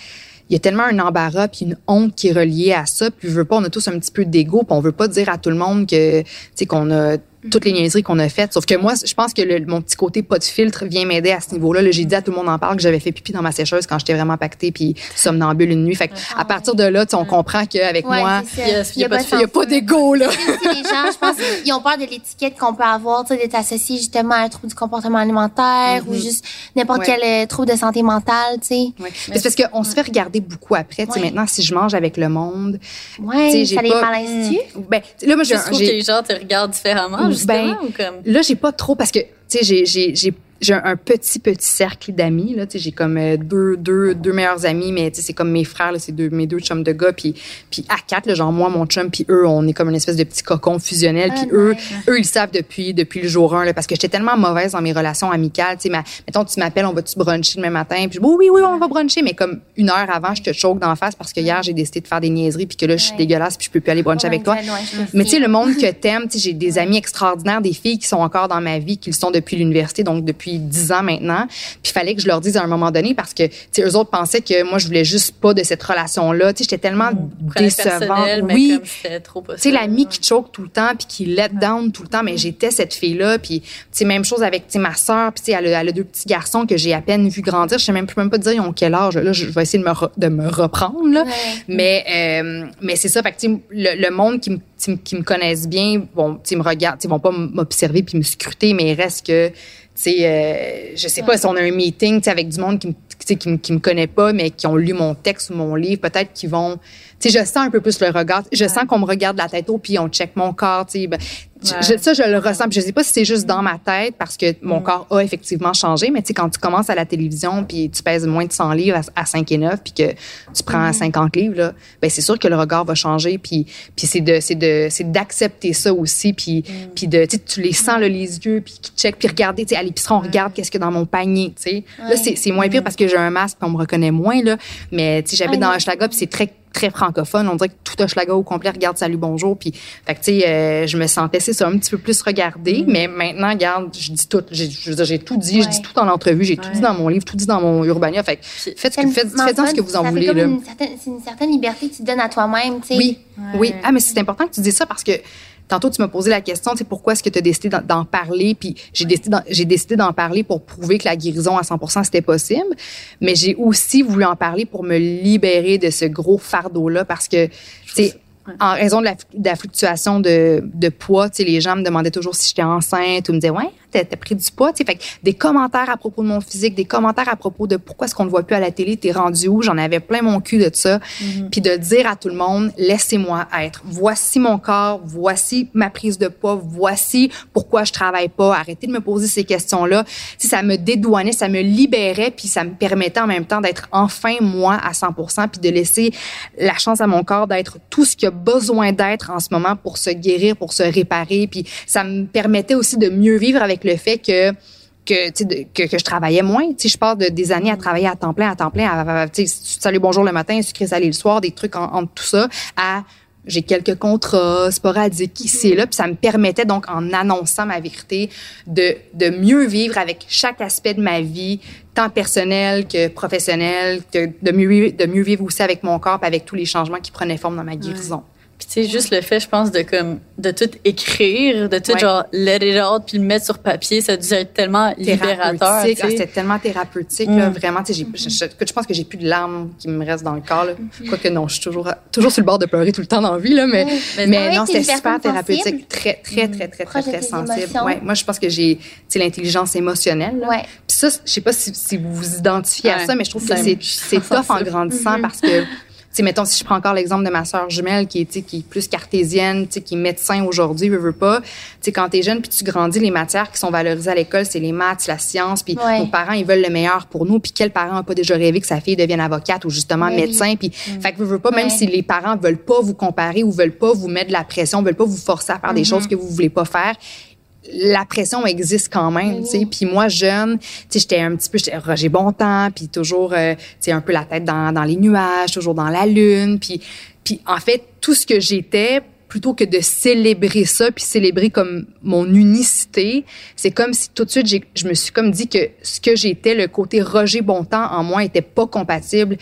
il y a tellement un embarras puis une honte qui est reliée à ça puis je veux pas on a tous un petit peu d'ego puis on veut pas dire à tout le monde que tu sais qu'on a toutes les niaiseries qu'on a faites. Sauf que moi, je pense que le- mon petit côté pas de filtre vient m'aider à ce niveau-là. Là, j'ai dit à tout le monde en parle que j'avais fait pipi dans ma sécheuse quand j'étais vraiment pactée puis somnambule une nuit. Fait que à partir de là, tu sais, on comprend qu'avec Ouais, moi, il y a pas de il y a pas d'égo là. Les gens, je pense, ils ont peur de l'étiquette qu'on peut avoir, tu sais, d'être associé justement à un trouble du comportement alimentaire ou juste n'importe Mm-hmm. Ouais. quel euh, trouble de santé mentale, tu sais. Ouais. Mais C'est parce qu'on se fait regarder beaucoup après. Tu sais, Ouais. maintenant, si je mange avec le monde, Ouais, Tu sais, j'ai ça les pas- malaise-tu? ben là, moi, j'ai Je un- trouve que j'ai- les gens te regardent différemment, Ben, justement, ou comme... Là, j'ai pas trop parce que tu sais j'ai j'ai un petit petit cercle d'amis là, j'ai comme euh, deux deux deux meilleurs amis mais c'est comme mes frères là, c'est deux mes deux chums de gars puis puis à quatre là, genre moi mon chum puis eux on est comme une espèce de petit cocon fusionnel puis Ah, eux nice. eux ils le savent depuis depuis le jour 1 là parce que j'étais tellement mauvaise dans mes relations amicales, tu sais ma- mettons tu m'appelles on va tu bruncher demain matin puis oui oui oui on va bruncher mais comme une heure avant je te choque d'en face parce que hier j'ai décidé de faire des niaiseries puis que là je suis Ouais. dégueulasse puis je peux plus aller bruncher avec toi. Ouais, ouais, Mais tu sais, le monde que t'aimes, j'ai des amis extraordinaires, des filles qui sont encore dans ma vie, qui le sont depuis l'université, donc depuis dix ans maintenant. Puis il fallait que je leur dise à un moment donné parce que, tu sais, eux autres pensaient que moi, je voulais juste pas de cette relation-là. Tu sais, j'étais tellement prenais décevante. Oui. Tu sais, l'ami qui choke tout le temps puis qui let down tout le temps, mais j'étais cette fille-là. Puis, tu sais, même chose avec, tu sais, ma sœur, puis tu sais, elle, a- elle a deux petits garçons que j'ai à peine vu grandir. Je sais même, peux même pas dire ils ont quel âge. Là, je vais essayer de me, re- de me reprendre, là. Ouais. Mais, euh, mais c'est ça. Fait que, tu sais, le, le monde qui me, qui me- connaissent bien, bon, tu sais, me regardent, sais, vont pas m'observer puis me scruter, mais il reste que, sais, euh, je sais pas si on a un meeting, avec du monde qui me, qui me, qui me connaît pas, mais qui ont lu mon texte ou mon livre, peut-être qu'ils vont, tu sais, je sens un peu plus le regard. Je sens qu'on me regarde de la tête haut puis on check mon corps, tu sais. ben, je- ça, je le ressens. Puis je sais pas si c'est juste dans ma tête parce que mon corps a effectivement changé, mais tu sais, quand tu commences à la télévision puis tu pèses moins de 100 livres à, à 5 et 9 puis que tu prends 50 livres, là, ben c'est sûr que le regard va changer puis, puis c'est de, c'est de, c'est d'accepter ça aussi puis, puis de, tu les sens, là, les yeux puis qui check puis regarder, tu sais, à l'épicerie, on regarde qu'est-ce que dans mon panier, tu sais. Là, c'est, c'est moins pire parce que j'ai un masque puis on me reconnaît moins, là, mais tu sais, j'habite dans. Hochelaga puis c'est très très francophone. On dirait que tout Hochelaga au complet regarde salut bonjour. Puis, fait que tu sais, euh, je me sentais c'est ça un petit peu plus regardée. Mais maintenant, regarde, je dis tout. J'ai, je veux dire, j'ai tout dit. Je dis tout dans l'entrevue. J'ai tout dit dans mon livre, tout dit dans mon Urbania. Fait que faites ce que faites, faites-en ce que vous en voulez comme là. une certaine- C'est une certaine liberté que tu te donnes à toi-même, tu sais. Oui, oui. Ah, mais c'est important que tu dises ça parce que tantôt, tu m'as posé la question, tu sais, pourquoi est-ce que tu as décidé d'en- parler? Puis j'ai décidé d'en- j'ai décidé d'en parler pour prouver que la guérison à 100 c'était possible. Mais j'ai aussi voulu en parler pour me libérer de ce gros fardeau-là parce que, tu sais, en raison de la, de la fluctuation de, de poids, tu sais, les gens me demandaient toujours si j'étais enceinte ou me disaient, ouais, t'as pris du poids, tu sais. Fait que des commentaires à propos de mon physique, des commentaires à propos de pourquoi est-ce qu'on ne voit plus à la télé, t'es rendu où? J'en avais plein mon cul de ça. Mhm. Puis de dire à tout le monde, laissez-moi être. Voici mon corps, voici ma prise de poids, voici pourquoi je travaille pas. Arrêtez de me poser ces questions-là. Si ça me dédouanait, ça me libérait, puis ça me permettait en même temps d'être enfin moi à 100%, puis de laisser la chance à mon corps d'être tout ce qu'il a besoin d'être en ce moment pour se guérir, pour se réparer. Puis ça me permettait aussi de mieux vivre avec le fait que que, que, que je travaillais moins. Je passe de, des années à travailler à temps plein, à temps plein, à, sais, salut bonjour le matin, sucré salé le soir, des trucs en, entre tout ça, à j'ai quelques contrats sporadiques ici et là, puis ça me permettait donc en annonçant ma vérité de, de mieux vivre avec chaque aspect de ma vie, tant personnel que professionnel, que de mieux, de mieux vivre aussi avec mon corps, avec tous les changements qui prenaient forme dans ma guérison. Puis tu sais, juste le fait, je pense, de comme de tout écrire, de tout Ouais. genre let it out puis le mettre sur papier, ça devait être tellement libérateur. Ah. C'était tellement thérapeutique, là, Mm. vraiment. Tu sais, j'ai- je, je, écoute, je pense que j'ai plus de larmes qui me restent dans le corps. Là. Quoique non, je suis toujours, toujours sur le bord de pleurer tout le temps dans la vie, là, mais, Mais mais, non, c'était super thérapeutique. sensible. Très, très, très, très, très, très sensible. Ouais, moi, je pense que j'ai tu sais, l'intelligence émotionnelle. là. Ouais. Puis ça, je sais pas si, si vous vous identifiez à ça, mais je trouve que c'est tough en grandissant parce que, sais, mettons, si je prends encore l'exemple de ma sœur jumelle qui est, qui est plus cartésienne, tu sais, qui est médecin aujourd'hui, veut, veut pas. Tu sais, quand t'es jeune puis tu grandis, les matières qui sont valorisées à l'école, c'est les maths, la science, puis Ouais. nos parents, ils veulent le meilleur pour nous. Puis quel parent a pas déjà rêvé que sa fille devienne avocate ou justement oui. médecin? Puis, fait que veut, veut pas, même Ouais. si les parents veulent pas vous comparer ou veulent pas vous mettre de la pression, veulent pas vous forcer à faire des choses que vous voulez pas faire, la pression existe quand même, tu sais. Puis moi, jeune, tu sais, j'étais un petit peu, j'étais Roger Bontemps, puis toujours, euh, tu sais, un peu la tête dans, dans les nuages, toujours dans la lune. Puis, puis en fait, tout ce que j'étais, plutôt que de célébrer ça, puis célébrer comme mon unicité, c'est comme si tout de suite, j'ai- je me suis comme dit que ce que j'étais, le côté Roger Bontemps en moi, était pas compatible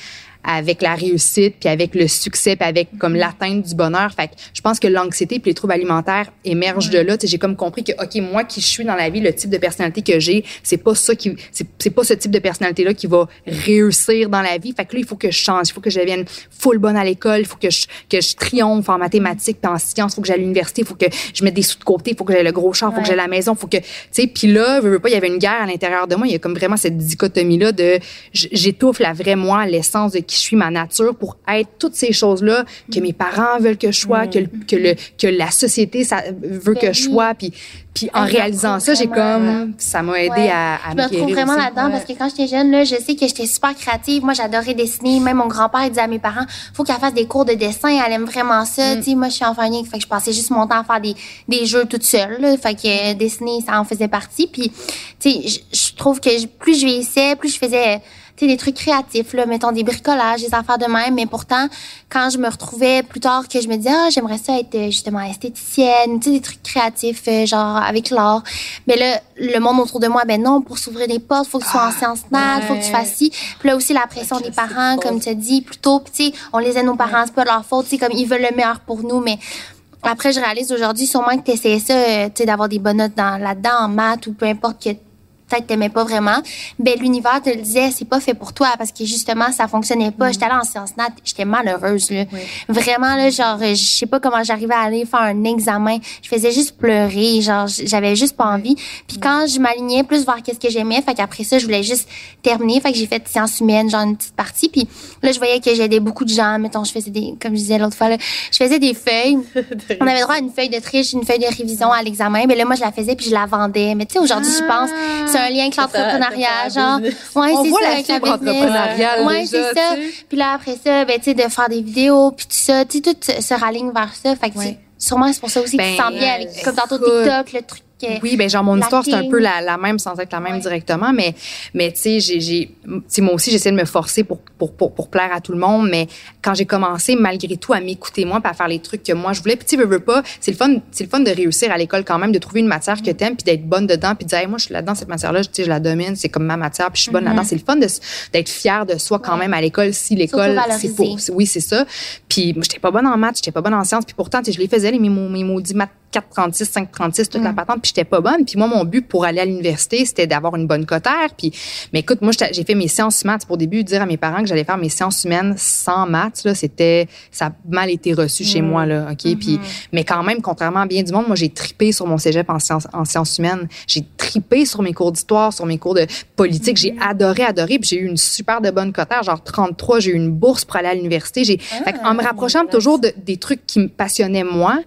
avec la réussite, puis avec le succès, puis avec comme l'atteinte du bonheur. Fait que je pense que l'anxiété puis les troubles alimentaires émergent de là. J'ai comme compris que ok, moi qui je suis dans la vie, le type de personnalité que j'ai, c'est pas ça qui, c'est pas ce type de personnalité là qui va réussir dans la vie. Fait que là, il faut que je change, il faut que je devienne full bonne à l'école, il faut que je que je triomphe en mathématiques, puis en sciences, il faut que j'aille à l'université, il faut que je mette des sous de côté, il faut que j'aille le gros char, il faut que j'aille à la maison, il faut que tu sais. Puis là, veux, veux pas, il y avait une guerre à l'intérieur de moi. Il y a comme vraiment cette dichotomie là de j'étouffe la vraie moi, l'essence de qui je suis, ma nature, pour être toutes ces choses-là que mes parents veulent que je sois, que, le- que, le, que la société ça, veut que Ben je sois. Puis, puis en Ah, réalisant ça, j'ai comme, ça m'a aidé Ouais. à, à Je me retrouve vraiment là-dedans Ouais. parce que quand j'étais jeune, là, je sais que j'étais super créative. Moi, j'adorais dessiner. Même mon grand-père disait à mes parents, faut qu'elle fasse des cours de dessin. Elle aime vraiment Mm. ça. Tu sais, moi, je suis enfant unique, fait que je passais juste mon temps à faire des, des jeux toute seule. Là. Fait que euh, dessiner, ça en faisait partie. Puis, tu sais, je- trouve que plus je vieillissais, plus je faisais tu sais, des trucs créatifs, là, mettons des bricolages, des affaires de même. Mais pourtant, quand je me retrouvais plus tard, que je me disais, ah, j'aimerais ça être euh, justement esthéticienne, tu sais, des trucs créatifs, euh, genre avec l'art. Mais là, le monde autour de moi, ben non, pour s'ouvrir des portes, faut que tu sois en sciences nat, faut que tu ouais. fasses ci. Puis là aussi, la pression des parents, comme tu as dit, plutôt, tu sais, on les aide nos parents, c'est pas leur faute, tu sais, comme ils veulent le meilleur pour nous, mais après, je réalise aujourd'hui, sûrement que tu essayais ça, euh, tu sais, d'avoir des bonnes notes dans, là-dedans, en maths ou peu importe que peut-être t'aimais pas vraiment, ben l'univers te le disait, c'est pas fait pour toi parce que justement ça fonctionnait pas. J'étais allée en sciences nat, j'étais malheureuse là. Vraiment là, genre euh, je sais pas comment j'arrivais à aller faire un examen, je faisais juste pleurer, genre j'avais juste pas envie. Puis quand je m'alignais plus vers qu'est-ce que j'aimais, fait qu'après ça je voulais juste terminer, fait que j'ai fait sciences humaines, genre une petite partie. Puis là je voyais que j'aidais beaucoup de gens, mettons je faisais des, comme je disais l'autre fois là, je faisais des feuilles. On avait droit à une feuille de triche, une feuille de révision à l'examen. Mais là, moi, je la faisais puis je la vendais. Mais tu sais, aujourd'hui, je pense, c'est un lien avec l'entrepreneuriat, genre. Ouais, c'est ça, la avec la fibre business. entrepreneuriale Ouais, déjà, c'est ça. Puis là, après ça, ben, tu sais, de faire des vidéos puis tout ça, tu sais, tout se raligne vers ça. Fait que, sûrement, c'est pour ça aussi que tu Ben, sens bien avec, comme tantôt TikTok, le truc. Oui, ben genre mon histoire c'est un peu la, la même sans être la même Ouais. directement, mais mais tu sais j'ai moi aussi j'essaie de me forcer pour, pour pour pour plaire à tout le monde, mais quand j'ai commencé malgré tout à m'écouter moi, à faire les trucs que moi je voulais, puis tu veux, veux pas, c'est le fun c'est le fun de réussir à l'école quand même, de trouver une matière que t'aimes puis d'être bonne dedans, puis de dire Hey, moi je suis là-dedans cette matière-là, tu sais je la domine, c'est comme ma matière, puis je suis bonne là-dedans, c'est le fun d'être fier de soi quand. Ouais. même à l'école si l'école c'est pour oui c'est ça, puis moi j'étais pas bonne en maths, j'étais pas bonne en sciences, puis pourtant je les faisais les mes, maudits maths 436, 536, toute la patente, puis j'étais pas bonne. Puis moi, mon but pour aller à l'université, c'était d'avoir une bonne cotère. Puis, mais écoute, moi, j'ai fait mes sciences maths pour au début dire à mes parents que j'allais faire mes sciences humaines sans maths. Là, c'était, ça a mal été reçu chez moi là, ok? Puis, mais quand même, contrairement à bien du monde, moi, j'ai tripé sur mon cégep en sciences, en sciences humaines. J'ai tripé sur mes cours d'histoire, sur mes cours de politique. J'ai adoré, adoré. Puis j'ai eu une super de bonne cotère, genre 33. J'ai eu une bourse pour aller à l'université. J'ai, en me rapprochant toujours de, des trucs qui me passionnaient moi,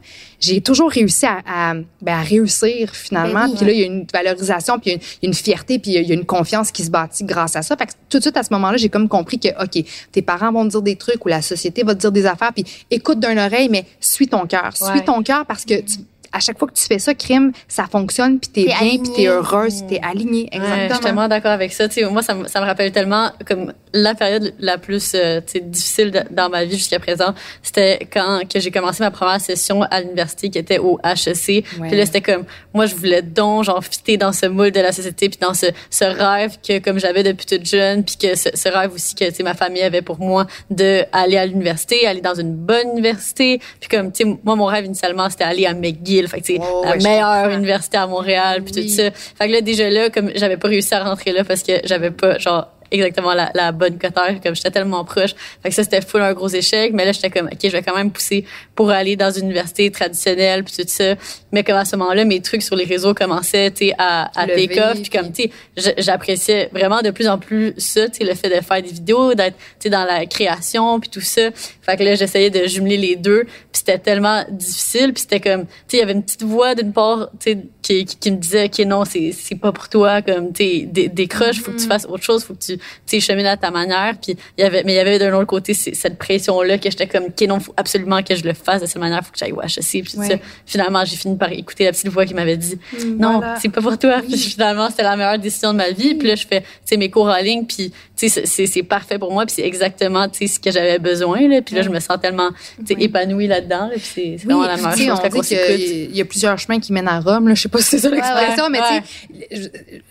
j'ai toujours réussi à, à, ben, à réussir finalement. Ben puis là, il y a une valorisation, puis il y, a une, fierté, puis il y a une confiance qui se bâtit grâce à ça. Fait que tout de suite, à ce moment-là, j'ai comme compris que, OK, tes parents vont te dire des trucs ou la société va te dire des affaires, puis écoute d'un oreille, mais suis ton cœur. Suis ton cœur parce que tu, à chaque fois que tu fais ça, crime, ça fonctionne, puis t'es es bien, puis t'es heureuse, t'es alignée. Exactement. Ouais, je suis tellement d'accord avec ça. moi, ça me, ça me rappelle tellement comme la période la plus euh, difficile dans ma vie jusqu'à présent. C'était quand que j'ai commencé ma première session à l'université qui était au HEC. Puis là, c'était comme, moi, je voulais donc, genre, fitter dans ce moule de la société, puis dans ce, ce rêve que, comme j'avais depuis toute jeune, puis que ce, ce, rêve aussi que, ma famille avait pour moi de aller à l'université, aller dans une bonne université. Puis comme, tu sais, moi, mon rêve initialement, c'était aller à McGill fait que, oh, la meilleure université à Montréal, puis tout ça. Fait que là, déjà là, comme j'avais pas réussi à rentrer là parce que j'avais pas, genre, exactement la, la bonne coteur, comme j'étais tellement proche. Fait que ça, c'était full un gros échec. Mais là, j'étais comme, OK, je vais quand même pousser pour aller dans une université traditionnelle, puis tout ça. Mais comme à ce moment-là, mes trucs sur les réseaux commençaient, tu à, à take off. Puis comme, tu sais, j'appréciais vraiment de plus en plus ça, tu sais, le fait de faire des vidéos, d'être, tu sais, dans la création, puis tout ça. Fait que là, j'essayais de jumeler les deux. Puis c'était tellement difficile. Puis c'était comme, tu sais, il y avait une petite voix d'une part, tu sais, qui, qui, me disait, OK, non, c'est, c'est pas pour toi, comme, tu sais, décroche, faut que tu mm-hmm. fasses autre chose, faut que tu, tu sais, à ta manière. Puis il y avait, mais il y avait d'un autre côté cette pression-là que j'étais comme, OK, non, faut absolument que je le fasse de cette manière, faut que j'aille au HEC. Puis ça, finalement, j'ai fini par écouter la petite voix qui m'avait dit, mm, non, c'est pas pour toi. Puis finalement, c'était la meilleure décision de ma vie. Puis là, je fais, tu sais, mes cours en ligne, puis tu c'est parfait pour moi, puis c'est exactement, ce que j'avais besoin. Là. Puis là, je me sens tellement, épanouie là-dedans. Puis c'est vraiment la meilleure chose qu'on Il y a plusieurs chemins qui mènent à Rome. Là. Je sais pas si c'est ça l'expression, mais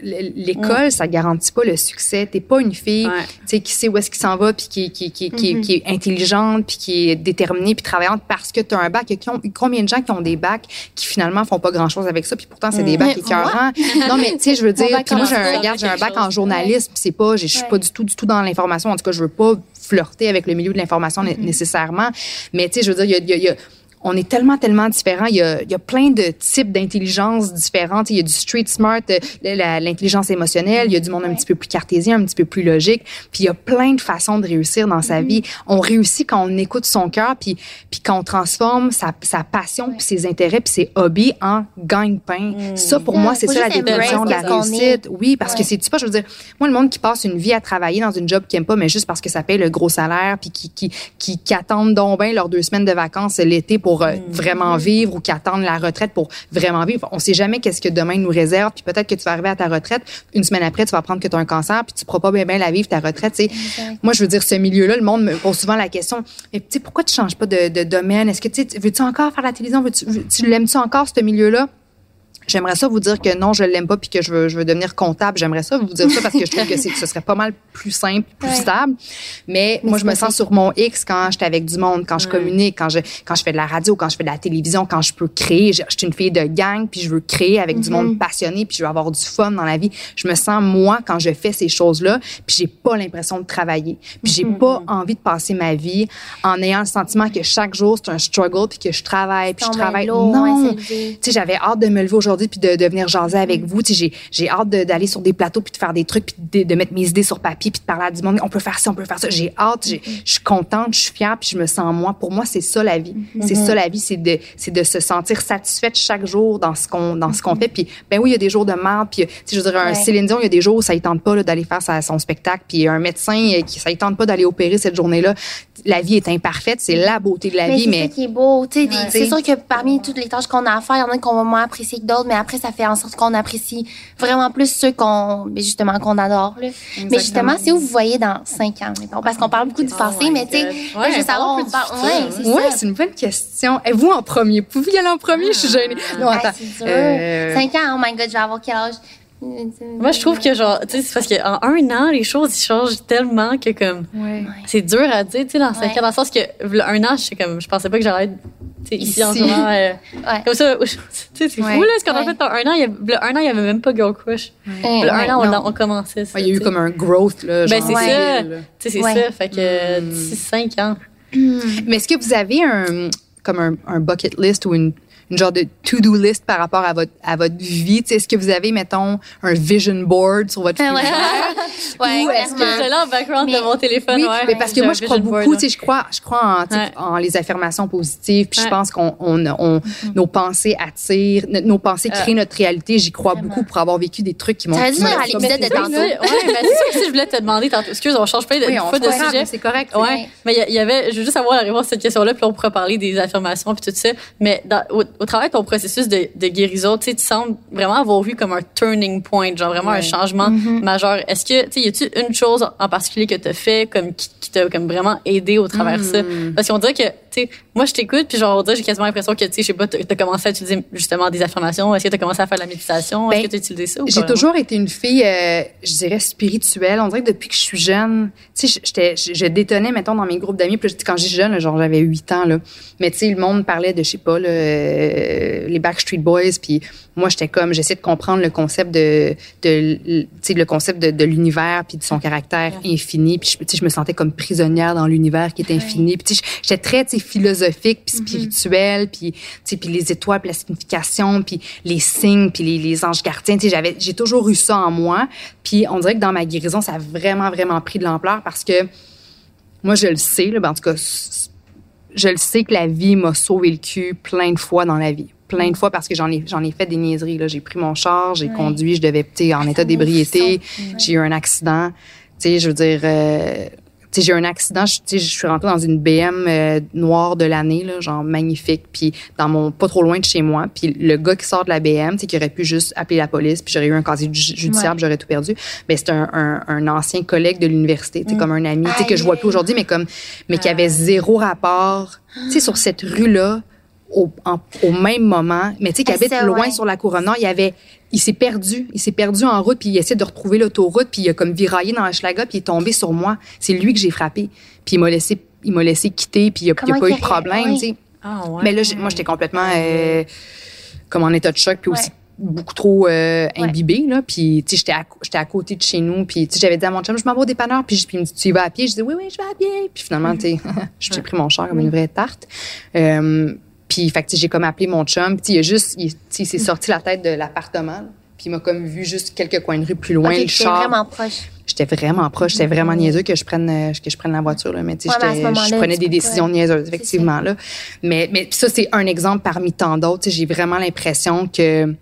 l'école, ça garantit pas le succès. T'es pas une fille, qui sait où est-ce qu'il s'en va, puis qui, qui, qui, qui, qui, est intelligente, puis qui est déterminée, puis travaillante parce que tu as un bac. Il y a combien de gens qui ont des bacs qui finalement font pas grand-chose avec ça, puis pourtant c'est des bacs écœurants? non, mais tu sais, je veux dire, moi j'ai un, j'ai un bac en journalisme, c'est pas, je suis pas du tout, du tout dans l'information. En tout cas, je veux pas flirter avec le milieu de l'information nécessairement. Mais tu sais, je veux dire, il y a, y a on est tellement, tellement différents. Il y a, il y a plein de types d'intelligence différentes. Il y a du street smart, euh, l'intelligence émotionnelle. Il y a du monde un petit peu plus cartésien, un petit peu plus logique. Puis il y a plein de façons de réussir dans sa mm-hmm. vie. On réussit quand on écoute son cœur, puis, puis quand on transforme sa, sa passion, puis ses intérêts, puis ses hobbies en gagne-pain. Mm. Ça, pour moi, c'est ça la définition de la réussite. Oui, parce que c'est tu pas, je veux dire, moi, le monde qui passe une vie à travailler dans une job qu'il aime pas, mais juste parce que ça paye le gros salaire, puis qui, qui, qui, qui attendent donc bien leurs deux semaines de vacances l'été pour pour euh, mm. vraiment vivre ou qui attendent la retraite pour vraiment vivre. On sait jamais qu'est-ce que demain nous réserve. Puis peut-être que tu vas arriver à ta retraite, une semaine après, tu vas apprendre que tu as un cancer, puis tu pourras pas bien, bien la vivre, ta retraite. Moi, je veux dire, ce milieu-là, le monde me pose souvent la question, mais tu sais, pourquoi tu changes pas de, de domaine? Est-ce que tu veux-tu encore faire la télévision? Veux-tu, tu l'aimes-tu encore, ce milieu-là? J'aimerais ça vous dire que non, je l'aime pas puis que je veux, je veux devenir comptable. J'aimerais ça vous dire ça parce que je trouve que, ce serait pas mal plus simple, plus stable. Mais, moi, je me sens sur mon X quand j'étais avec du monde, quand je communique, quand je quand je fais de la radio, quand je fais de la télévision, quand je peux créer. Je, suis une fille de gang puis je veux créer avec du monde mm-hmm. passionné puis je veux avoir du fun dans la vie. Je me sens moi quand je fais ces choses-là puis j'ai pas l'impression de travailler. Puis j'ai mm-hmm. pas envie de passer ma vie en ayant le sentiment que chaque jour c'est un struggle puis que je travaille puis je travaille. non, tu sais, j'avais hâte de me lever aujourd'hui puis de, de venir jaser avec mm. vous. J'ai, j'ai hâte d'aller sur des plateaux puis de faire des trucs puis de, de, mettre mes idées sur papier puis de parler à du monde. On peut faire ça, on peut faire ça. J'ai hâte, mm-hmm. je suis contente, je suis fière puis je me sens moi. Pour moi, c'est ça la vie. Mm-hmm. C'est ça la vie, c'est de, c'est de se sentir satisfaite chaque jour dans ce qu'on, dans ce qu'on mm-hmm. fait. Puis ben oui, il y a des jours de merde. Puis je veux dire, un Céline Dion, il y a des jours où ça ne tente pas d'aller faire sa, son spectacle. Puis un médecin euh, qui ça ne tente pas d'aller opérer cette journée-là. La vie est imparfaite, c'est la beauté de la vie. Mais c'est qui est beau. C'est sûr que parmi toutes les tâches qu'on a à faire, il y en a qu'on va moins apprécier que d'autres, mais après, ça fait en sorte qu'on apprécie vraiment plus ceux qu'on, justement, qu'on adore. Là. Mais justement, si vous voyez dans cinq ans, mettons, parce qu'on parle beaucoup du oh passé, mais tu sais, ouais, je veux savoir, on parle, ouais, c'est ouais, c'est une bonne question. Et vous en premier? Pouvez-vous y aller en premier? Je suis gênée. Ah. Non, attends. Euh... Cinq ans, oh my god, je vais avoir quel âge? Moi, je trouve que, genre, tu sais, c'est parce qu'en un an, les choses, ils changent tellement que, comme, ouais. c'est dur à dire, tu sais, dans cinq ans, dans le sens que, un an, je comme, je pensais pas que j'allais être sais, ici, en ce moment. euh, Ouais. Comme ça, tu sais, c'est Ouais. fou, là, ce qu'on a Ouais. fait dans un an. Il y a, le un an, il y avait même pas Girl Crush. Le un ouais, an, on, on commençait ça. Ouais, il y a eu sais. comme un growth, là. Ben, genre, c'est Ouais. ça. là. Tu sais, c'est Ouais. ça. Fait que d'ici cinq ans. Mais est-ce que vous avez un, comme un, un bucket list ou une, une genre de to-do list par rapport à votre, à votre vie? Tu sais, Est-ce que vous avez, mettons, un vision board sur votre Ouais. frigidaire? Ouais, Ou est-ce que-. J'étais là en background Mais- de mon téléphone, Oui, ouais. mais parce que moi, je crois beaucoup, ouais. tu sais, je crois, je crois en, tu sais, Ouais. en les affirmations positives, puis je Ouais. pense qu'on, on, on- nos pensées attirent, no- nos pensées Euh. créent notre réalité. J'y crois Vraiment. beaucoup pour avoir vécu des trucs qui m'ont. M'ont dire à l'épisode de ça, tantôt. Ouais, mais c'est ça que si je voulais te demander tantôt. Excuse, on change pas de, Oui, fois sujet. c'est correct. Ouais, mais il y, avait, je veux juste avoir la réponse à cette question-là, puis on pourra parler des affirmations puis tout ça. Mais au, au travers de ton processus de, de guérison, tu sembles vraiment avoir vu comme un turning point, genre vraiment Ouais. un changement Mm-hmm. majeur. Est-ce que, tu sais, y a-tu une chose en particulier que tu as fait comme qui, qui t'a comme vraiment aidé au travers de ça? Mm. Parce qu'on dirait que, sais, moi je t'écoute puis genre j'ai quasiment l'impression que, tu sais, je sais pas, t'as as commencé à utiliser justement des affirmations. Est-ce que t'as commencé à faire de la méditation? Est-ce Ben, que t'as utilisé ça? J'ai toujours été une fille, euh, je dirais, spirituelle. On dirait que depuis que je suis jeune, tu sais, je, détonnais, mettons, dans mes groupes d'amis. Puis quand j'étais jeune, là, genre, j'avais 8 ans, là. Mais tu sais, le monde parlait de, je sais pas, là, euh, les Backstreet Boys. Puis moi, j'étais comme, j'essaie de comprendre le concept de, de tu sais, le concept de, de l'univers puis de son caractère infini. Puis je, tu sais, je me sentais comme prisonnière dans l'univers qui est infini. Puis tu sais, j'étais très, tu sais, philosophique puis spirituelle. Puis, tu sais, puis les étoiles, puis la signification, puis les signes, puis les, les anges gardiens. Tu sais, j'avais, j'ai toujours eu ça en moi. Puis on dirait que dans ma guérison, ça a vraiment, vraiment pris de l'ampleur parce que moi, je le sais, là, ben, en tout cas, je le sais que la vie m'a sauvé le cul plein de fois dans la vie. Plein de fois parce que j'en ai, j'en ai fait des niaiseries. Là. J'ai pris mon char, j'ai conduit, je devais, tu en état d'ébriété. J'ai eu un accident. Tu sais, je veux dire, euh, tu sais, j'ai eu un accident. Je, suis rentrée dans une BM euh, noire de l'année, là, genre magnifique. Puis dans mon, pas trop loin de chez moi. Puis le gars qui sort de la BM, tu sais, qui aurait pu juste appeler la police, puis j'aurais eu un casier ju- judiciaire, Ouais. j'aurais tout perdu. Mais c'est un, un, un ancien collègue de l'université, tu sais, comme un ami, tu sais, que je vois plus aujourd'hui, mais comme, mais qui avait zéro rapport, tu sais, sur cette rue-là, au, en- au même moment, mais tu sais, qui habite ça, loin ouais. sur la couronne nord, il y avait, il s'est perdu, il s'est perdu en route, puis il essaie de retrouver l'autoroute, puis il a comme viraillé dans Hochelaga, puis il est tombé sur moi. C'est lui que j'ai frappé, puis il m'a laissé, il m'a laissé quitter, puis il y a, pas eu de problème, tu sais. Ah, ouais. Mais là, j'ai- moi, j'étais complètement euh, comme en état de choc, puis aussi beaucoup trop euh, imbibée, là. Puis, tu sais, j'étais à, j'étais à côté de chez nous, puis, tu sais, j'avais dit à mon chum, je m'en vais au dépanneur, puis, je- puis il me dit, tu y vas à pied? Je dis, oui, oui, je vais à pied. Puis finalement, tu sais, j'ai pris mon char comme une vraie tarte. Euh, puis, fait j'ai comme appelé mon chum, puis il a juste, il, s'est sorti la tête de l'appartement. Puis il m'a comme vu juste quelques coins de rue plus loin, Ok, le t'es char. vraiment proche. J'étais vraiment proche, c'était vraiment niaiseux que je prenne euh, que je prenne la voiture là, mais tu sais Ouais, je prenais des décisions niaiseuses effectivement là. Mais mais ça c'est un exemple parmi tant d'autres, j'ai vraiment l'impression que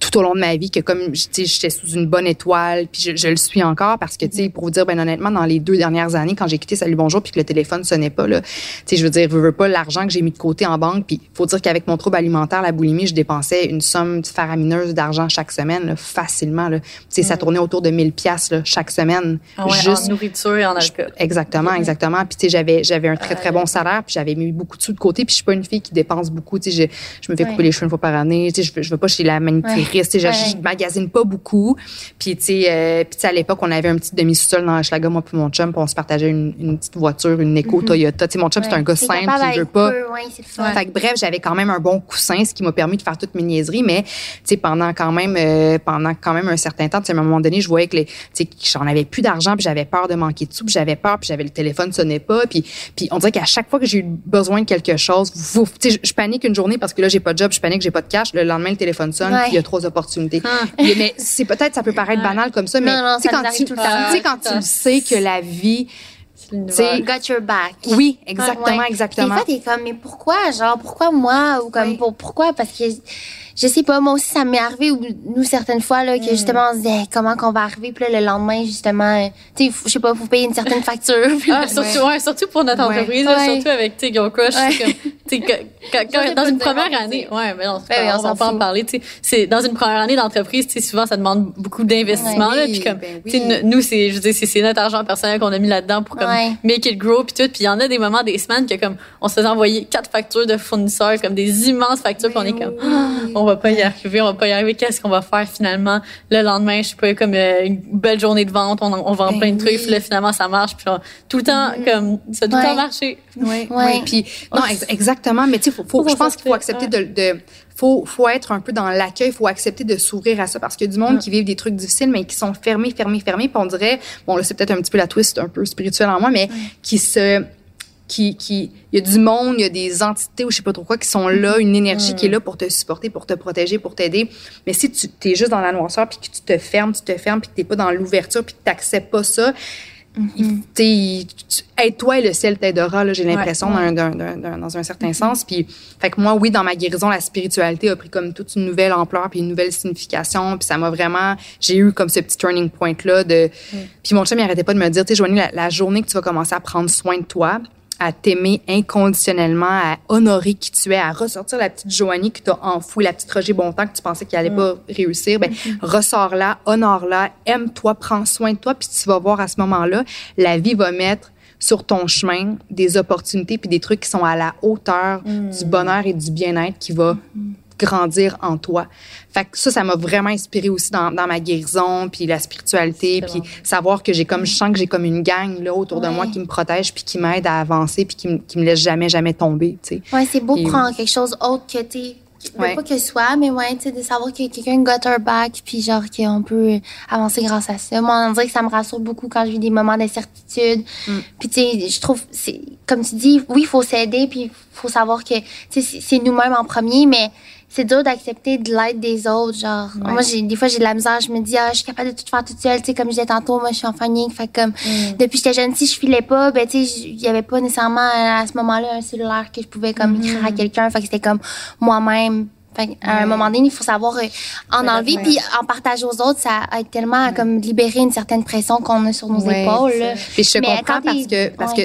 tout au long de ma vie que comme tu sais j'étais sous une bonne étoile puis je, je le suis encore parce que tu sais pour vous dire ben honnêtement dans les deux dernières années quand j'ai quitté Salut Bonjour puis que le téléphone sonnait pas là tu sais je veux dire je veux pas l'argent que j'ai mis de côté en banque puis faut dire qu'avec mon trouble alimentaire la boulimie je dépensais une somme faramineuse d'argent chaque semaine là, facilement là tu sais ça tournait autour de 1000 pièces chaque semaine Ah ouais, juste en nourriture et en alcool. Exactement, exactement. Puis tu sais, j'avais j'avais un très très bon salaire, puis j'avais mis beaucoup de sous de côté, puis je suis pas une fille qui dépense beaucoup, tu sais, je, je me fais couper Ouais. les cheveux une fois par année, tu sais, je, je veux pas chez la manucuriste, sais, je, Ouais. je magasine pas beaucoup. Puis tu sais, euh, puis à l'époque, on avait un petit demi sous-sol dans Hochelaga, moi puis mon chum, puis on se partageait une, une petite voiture, une Eco Toyota. Tu sais, mon chum c'est un gars simple, qui veut pas peu, ouais, fait que bref, j'avais quand même un bon coussin, ce qui m'a permis de faire toutes mes niaiseries. Mais tu sais, pendant quand même, euh, pendant quand même un certain temps, tu sais, à un moment donné, je voyais que tu sais, j'en avais plus d'argent, puis j'avais peur de manquer de sous, puis j'avais peur, puis j'avais le téléphone sonnait pas, puis puis on dirait qu'à chaque fois que j'ai eu besoin de quelque chose, vous, tu sais, je, panique une journée parce que là j'ai pas de job, je panique, j'ai pas de cash. Le lendemain, le téléphone sonne, Ouais. puis il y a trois opportunités. Puis, mais c'est peut-être, ça peut paraître banal comme ça, mais Non, non, tu sais ça quand tu, tout le temps. sais quand tu le sais que la vie, Got your back. oui, exactement, Ouais. exactement. Des fois, t'es comme, mais pourquoi? Genre, pourquoi moi? Ou comme, Oui. pour, pourquoi? Parce que, je sais pas, moi aussi, ça m'est arrivé, ou nous, certaines fois, là, que Mm. justement, on se disait, comment qu'on va arriver? Puis là, le lendemain, justement, euh, tu sais, je sais pas, faut payer une certaine facture. Puis Ah, là, surtout, ouais, surtout pour notre Ouais. entreprise, là, Ouais. surtout avec tes Girl Crush. Ouais. comme, tu sais, dans une première année, ouais, mais non, Ben grave, on on va pas en parler, tu sais. C'est, dans une première année d'entreprise, tu sais, souvent, ça demande beaucoup d'investissement, Ouais. là, Oui, puis comme, ben tu sais, nous, c'est, je veux dire, c'est, notre argent personnel qu'on a mis là-dedans pour, comme, Ouais. make it grow, puis tout. Puis il y en a des moments, des semaines, que, comme, on se faisait envoyer quatre factures de fournisseurs, comme des immenses factures, puis on est comme, va pas y arriver, on va pas y arriver, qu'est-ce qu'on va faire finalement? Le lendemain, je sais pas, comme euh, une belle journée de vente, on, on vend Ben plein de trucs, oui. puis là, finalement, ça marche, puis là, tout le temps, comme, ça a tout le Ouais. temps marché. Oui, Ouais. oui. Puis, non, ex- Exactement, mais tu sais, faut, faut, je pense qu'il faut accepter de, de faut, faut être un peu dans l'accueil, faut accepter de s'ouvrir à ça parce qu'il y a du monde qui vivent des trucs difficiles mais qui sont fermés, fermés, fermés. Puis on dirait, bon là c'est peut-être un petit peu la twist un peu spirituelle en moi, mais qui se qui, qui, il y a du monde, il y a des entités ou je sais pas trop quoi qui sont là, une énergie qui est là pour te supporter, pour te protéger, pour t'aider. Mais si tu es juste dans la noirceur puis que tu te fermes, tu te fermes puis que t'es pas dans l'ouverture puis que t'acceptes pas ça, Mm toi et le ciel t'aidera, j'ai l'impression, dans, dans, un certain sens. Puis, fait que moi, oui, dans ma guérison, la spiritualité a pris comme toute une nouvelle ampleur puis une nouvelle signification. Puis ça m'a vraiment, j'ai eu comme ce petit turning point-là de... Puis mon chum, il arrêtait pas de me dire, tu sais, Joanie, la, la journée que tu vas commencer à prendre soin de toi, à t'aimer inconditionnellement, à honorer qui tu es, à ressortir la petite Joanie que tu as enfouie, la petite Roger Bontemps que tu pensais qu'il allait pas réussir, ben mm-hmm. ressors-la, honore-la, aime-toi, prends soin de toi, puis tu vas voir à ce moment-là, la vie va mettre sur ton chemin des opportunités puis des trucs qui sont à la hauteur mm. du bonheur et du bien-être qui va mm-hmm grandir en toi. Fait que ça, ça m'a vraiment inspiré aussi dans, dans, ma guérison, puis la spiritualité, puis savoir que j'ai comme, je sens que j'ai comme une gang là autour de moi qui me protège, puis qui m'aide à avancer, puis qui, me, qui me laisse jamais, jamais tomber, tu sais. Ouais, c'est beau de prendre quelque chose autre que t'es Ouais. Pas que soi, mais ouais, tu sais, de savoir que quelqu'un got her back, puis genre qu'on peut avancer grâce à ça. Moi, on dirait que ça me rassure beaucoup quand je vis des moments d'incertitude. Mm. Puis tu sais, je trouve, c'est comme tu dis, oui, il faut s'aider, puis il faut savoir que c'est nous-mêmes en premier, mais c'est dur d'accepter de l'aide des autres. Genre, moi, j'ai, des fois, j'ai de la misère. Je me dis, ah, je suis capable de tout faire toute seule. Tu sais, comme je disais tantôt, moi, je suis en unique. Fait comme, mm. depuis que j'étais jeune, si je filais pas, ben, tu sais, il y avait pas nécessairement à ce moment-là un cellulaire que je pouvais, comme, mm-hmm. écrire à quelqu'un. Fait que c'était comme moi-même à un moment donné, il faut savoir euh, en enlever, puis en partager aux autres, ça aide tellement à comme libérer une certaine pression qu'on a sur nos épaules. Puis je te comprends parce que parce que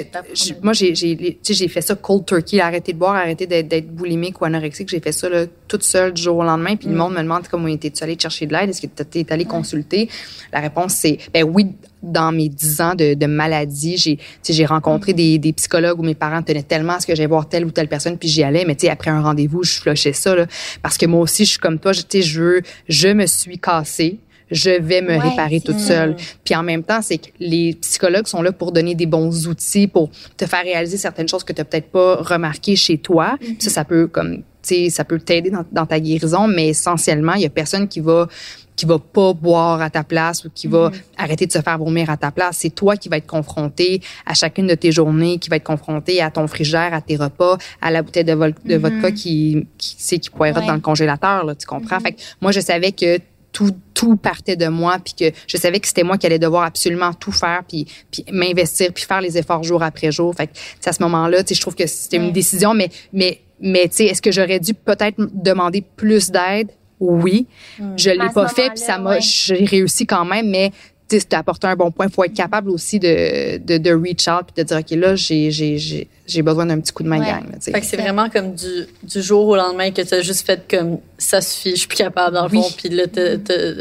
moi j'ai j'ai j'ai fait ça cold turkey, arrêter de boire, arrêter d'être boulimique ou anorexique, j'ai fait ça là, toute seule du jour au lendemain, puis le mm. monde me demande comment était tu allé chercher de l'aide, est-ce que tu es allé consulter? La réponse c'est ben oui dans mes dix ans de, de maladie, j'ai j'ai rencontré mm. des, des, psychologues où mes parents tenaient tellement à ce que j'aille voir telle ou telle personne, puis j'y allais. Mais tu sais, après un rendez-vous, je flushais ça là, parce que moi aussi, je suis comme toi. Je veux, je me suis cassée. Je vais me réparer toute seule. Puis en même temps, c'est que les psychologues sont là pour donner des bons outils, pour te faire réaliser certaines choses que tu n'as peut-être pas remarquées chez toi. Mm-hmm. Ça, ça peut comme, tu sais, ça peut t'aider dans, dans ta guérison, mais essentiellement, il y a personne qui va qui va pas boire à ta place ou qui va mhm. arrêter de se faire vomir à ta place. C'est toi qui vas être confronté à chacune de tes journées, qui va être confronté à ton frigère, à tes repas, à la bouteille de, de mhm. vodka qui, qui, qui, qui pourrait être dans le congélateur, là, tu comprends? Mhm. Fait que moi, je savais que tout, tout partait de moi, puis que je savais que c'était moi qui allais devoir absolument tout faire, puis, puis m'investir, puis faire les efforts jour après jour. Fait que à ce moment-là, tu sais, je trouve que c'était une décision, mais mais mais tu sais, est-ce que j'aurais dû peut-être demander plus d'aide? Oui. Hmm. Je l'ai pas fait, puis ça m'a, j'ai réussi quand même, mais tu sais, apporté un bon point. Il faut être capable aussi de, de, de reach out puis de dire, OK, là, j'ai, j'ai, j'ai, j'ai besoin d'un petit coup de main gang. fait que c'est vraiment comme du, du jour au lendemain que tu as juste fait comme ça suffit, je suis plus capable dans le fond, puis là,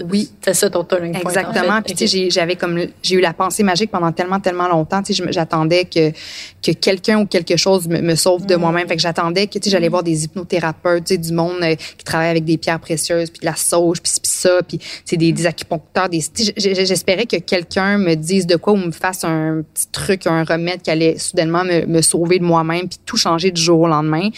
oui. t'as ça ton turning point. Exactement. Puis tu sais, j'avais comme, j'ai eu la pensée magique pendant tellement, tellement longtemps. Tu sais, j'attendais que, que quelqu'un ou quelque chose me, me sauve de mm. moi-même. Fait que j'attendais que, tu sais, j'allais mm. voir des hypnothérapeutes, tu sais, du monde euh, qui travaille avec des pierres précieuses, puis de la sauge, puis puis c'est des, des acupuncteurs, des, j'espérais que quelqu'un me dise de quoi ou me fasse un petit truc, un remède qui allait soudainement me, me sauver de moi-même, puis tout changer du jour au lendemain.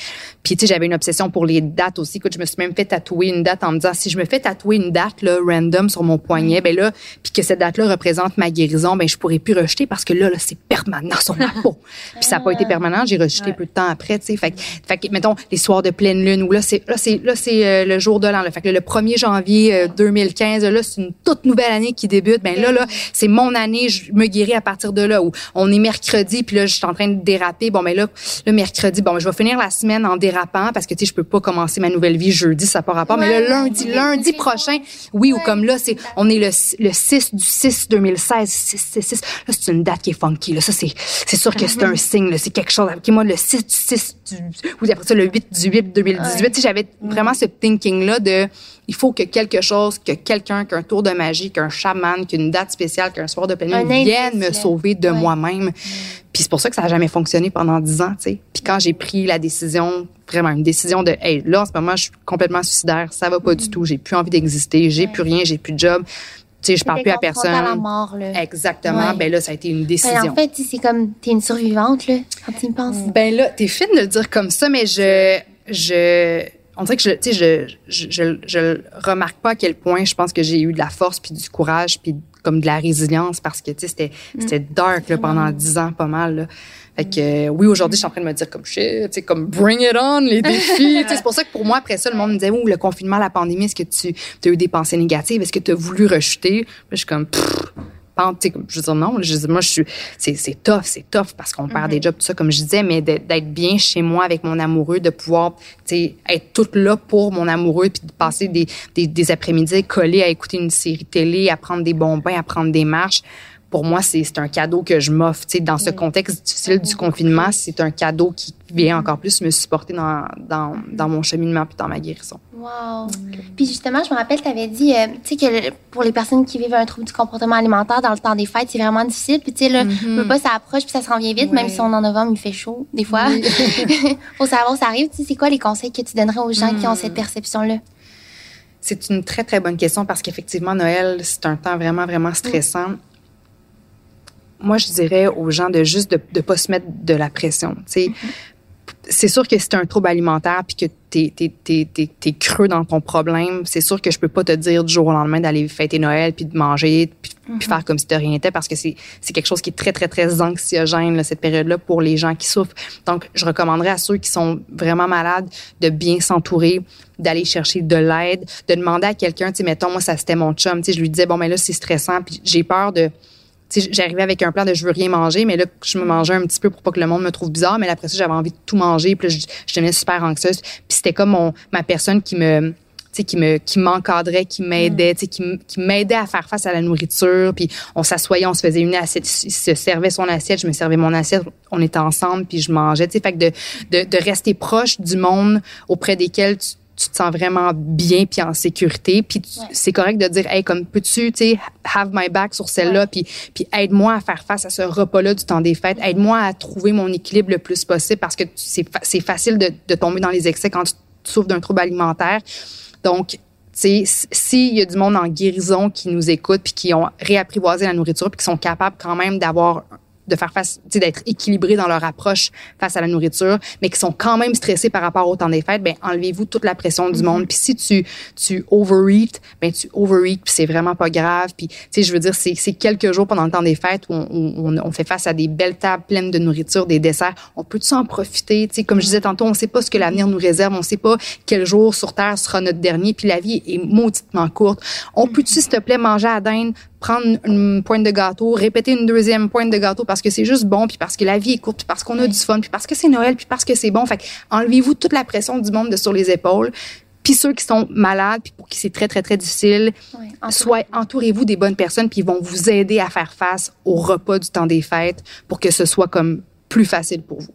Puis tu sais, j'avais une obsession pour les dates aussi. Écoute, je me suis même fait tatouer une date en me disant si je me fais tatouer une date là random sur mon poignet, ben là, puis que cette date-là représente ma guérison, ben je pourrais plus rejeter parce que là, là c'est permanent sur ma peau. puis ça n'a pas été permanent, j'ai rejeté peu de temps après, tu sais. Fait, fait que mettons les soirs de pleine lune où là c'est là c'est là c'est euh, le jour de l'an. Fait que le 1er janvier 2015, euh, là c'est une toute nouvelle année qui débute. Ben là là, c'est mon année, je me guéris à partir de là où on est mercredi puis là je suis en train de déraper. Bon ben là le mercredi, bon ben, je vais finir la semaine en dérapant parce que tu sais je peux pas commencer ma nouvelle vie jeudi, ça n'a pas rapport, mais le lundi lundi prochain, oui ou comme là c'est on est le, le 6 du 6 2016, 6, 6, 6. Là c'est une date qui est funky là, ça c'est c'est sûr que c'est un signe, c'est quelque chose. moi le 6 du 6 du ou après ça le 8 du 8 2018, tu sais j'avais vraiment ce thinking là de il faut que quelque chose, que quelqu'un, qu'un tour de magie, qu'un chaman, qu'une date spéciale, qu'un soir de pleine vienne me sauver de moi-même. Puis c'est pour ça que ça n'a jamais fonctionné pendant dix ans, tu sais. Puis quand j'ai pris la décision, vraiment une décision de, hey, là en ce moment je suis complètement suicidaire, ça va pas du mm. tout, j'ai plus envie d'exister, j'ai plus rien, j'ai plus de job sais, je parle plus à personne. à la mort, là. Exactement. Ben là, ça a été une décision. Ben, en fait, c'est comme, t'es une survivante, là, quand tu y penses. Ben là, t'es fine de le dire comme ça, mais je, je, on dirait que je, tu sais, je, je, je, remarque pas à quel point je pense que j'ai eu de la force puis du courage puis comme de la résilience parce que, tu sais, c'était, mm. c'était dark, là, pendant dix ans, pas mal, là. Fait que, oui, aujourd'hui, je suis en train de me dire comme shit, tu sais, comme bring it on, les défis. c'est pour ça que pour moi, après ça, le monde me disait, oh, le confinement, la pandémie, est-ce que tu as eu des pensées négatives? Est-ce que tu as voulu rechuter? je suis comme, je veux dire, non, je dis, moi, je suis, c'est, c'est tough, c'est tough parce qu'on perd des mm-hmm. jobs, tout ça, comme je disais, mais d'être bien chez moi avec mon amoureux, de pouvoir, être toute là pour mon amoureux, puis de passer des, des, des après-midi collés à écouter une série télé, à prendre des bons bains, à prendre des marches pour moi, c'est un cadeau que je m'offre. Dans ce contexte difficile du confinement, c'est un cadeau qui vient encore plus me supporter dans, dans, dans mon cheminement puis dans ma guérison. Wow. Puis justement, je me rappelle, tu avais dit, euh, tu sais, que pour les personnes qui vivent un trouble du comportement alimentaire dans le temps des fêtes, c'est vraiment difficile. Puis tu sais, là, mm pas, ça approche puis ça s'en vient vite, même si on est en novembre, il fait chaud, des fois. Oui. Faut savoir, ça arrive. Tu sais, c'est quoi les conseils que tu donnerais aux gens qui ont cette mm. perception-là? C'est une très, très bonne question parce qu'effectivement, Noël, c'est un temps vraiment, vraiment stressant moi, je dirais aux gens de juste de ne pas se mettre de la pression. Mm-hmm. C'est sûr que c'est un trouble alimentaire puis que tu es, es, creux dans ton problème, c'est sûr que je peux pas te dire du jour au lendemain d'aller fêter Noël puis de manger puis, mm-hmm. faire comme si de rien n'était parce que c'est quelque chose qui est très, très, très anxiogène, là, cette période-là, pour les gens qui souffrent. Donc, je recommanderais à ceux qui sont vraiment malades de bien s'entourer, d'aller chercher de l'aide, de demander à quelqu'un, tu sais, mettons, moi, ça c'était mon chum, tu sais, je lui disais, bon, mais là, c'est stressant puis j'ai peur de j'arrivais avec un plan de je veux rien manger, mais là, je me mangeais un petit peu pour pas que le monde me trouve bizarre. Mais après ça, j'avais envie de tout manger. Puis je, devenais super anxieuse. Puis c'était comme mon, ma personne qui me qui me qui m'encadrait, qui m'aidait, qui, qui m'aidait à faire face à la nourriture. Puis on s'assoyait, on se faisait une assiette, il se servait son assiette, je me servais mon assiette, on était ensemble, puis je mangeais. Fait que de, de, de rester proche du monde auprès desquels tu tu te sens vraiment bien puis en sécurité puis c'est correct de dire hey comme peux-tu tu sais have my back sur celle-là puis puis aide-moi à faire face à ce repas-là du temps des fêtes. Aide-moi à trouver mon équilibre le plus possible parce que c'est c'est facile de, de tomber dans les excès quand tu souffres d'un trouble alimentaire. Donc s'il y a du monde en guérison qui nous écoute puis qui ont réapprivoisé la nourriture puis qui sont capables quand même d'avoir de faire face, d'être équilibrés dans leur approche face à la nourriture, mais qui sont quand même stressés par rapport au temps des fêtes, ben enlevez-vous toute la pression du monde. Mm-hmm. Puis si tu tu overeat, ben tu overeat, puis c'est vraiment pas grave. Puis tu sais, je veux dire, c'est c'est quelques jours pendant le temps des fêtes où on, on, fait face à des belles tables pleines de nourriture, des desserts. On peut tu en profiter Tu sais, comme je disais tantôt, on sait pas ce que l'avenir nous réserve, on sait pas quel jour sur terre sera notre dernier. Puis la vie est mauditement courte. On peut-tu s'il te plaît manger à dinde prendre une pointe de gâteau, répéter une deuxième pointe de gâteau parce que c'est juste bon, puis parce que la vie est courte, puis parce qu'on a du fun, puis parce que c'est Noël, puis parce que c'est bon. Fait enlevez-vous toute la pression du monde de sur les épaules. Puis ceux qui sont malades, puis pour qui c'est très, très, très difficile, soit entourez-vous des bonnes personnes, puis ils vont vous aider à faire face au repas du temps des fêtes pour que ce soit comme plus facile pour vous.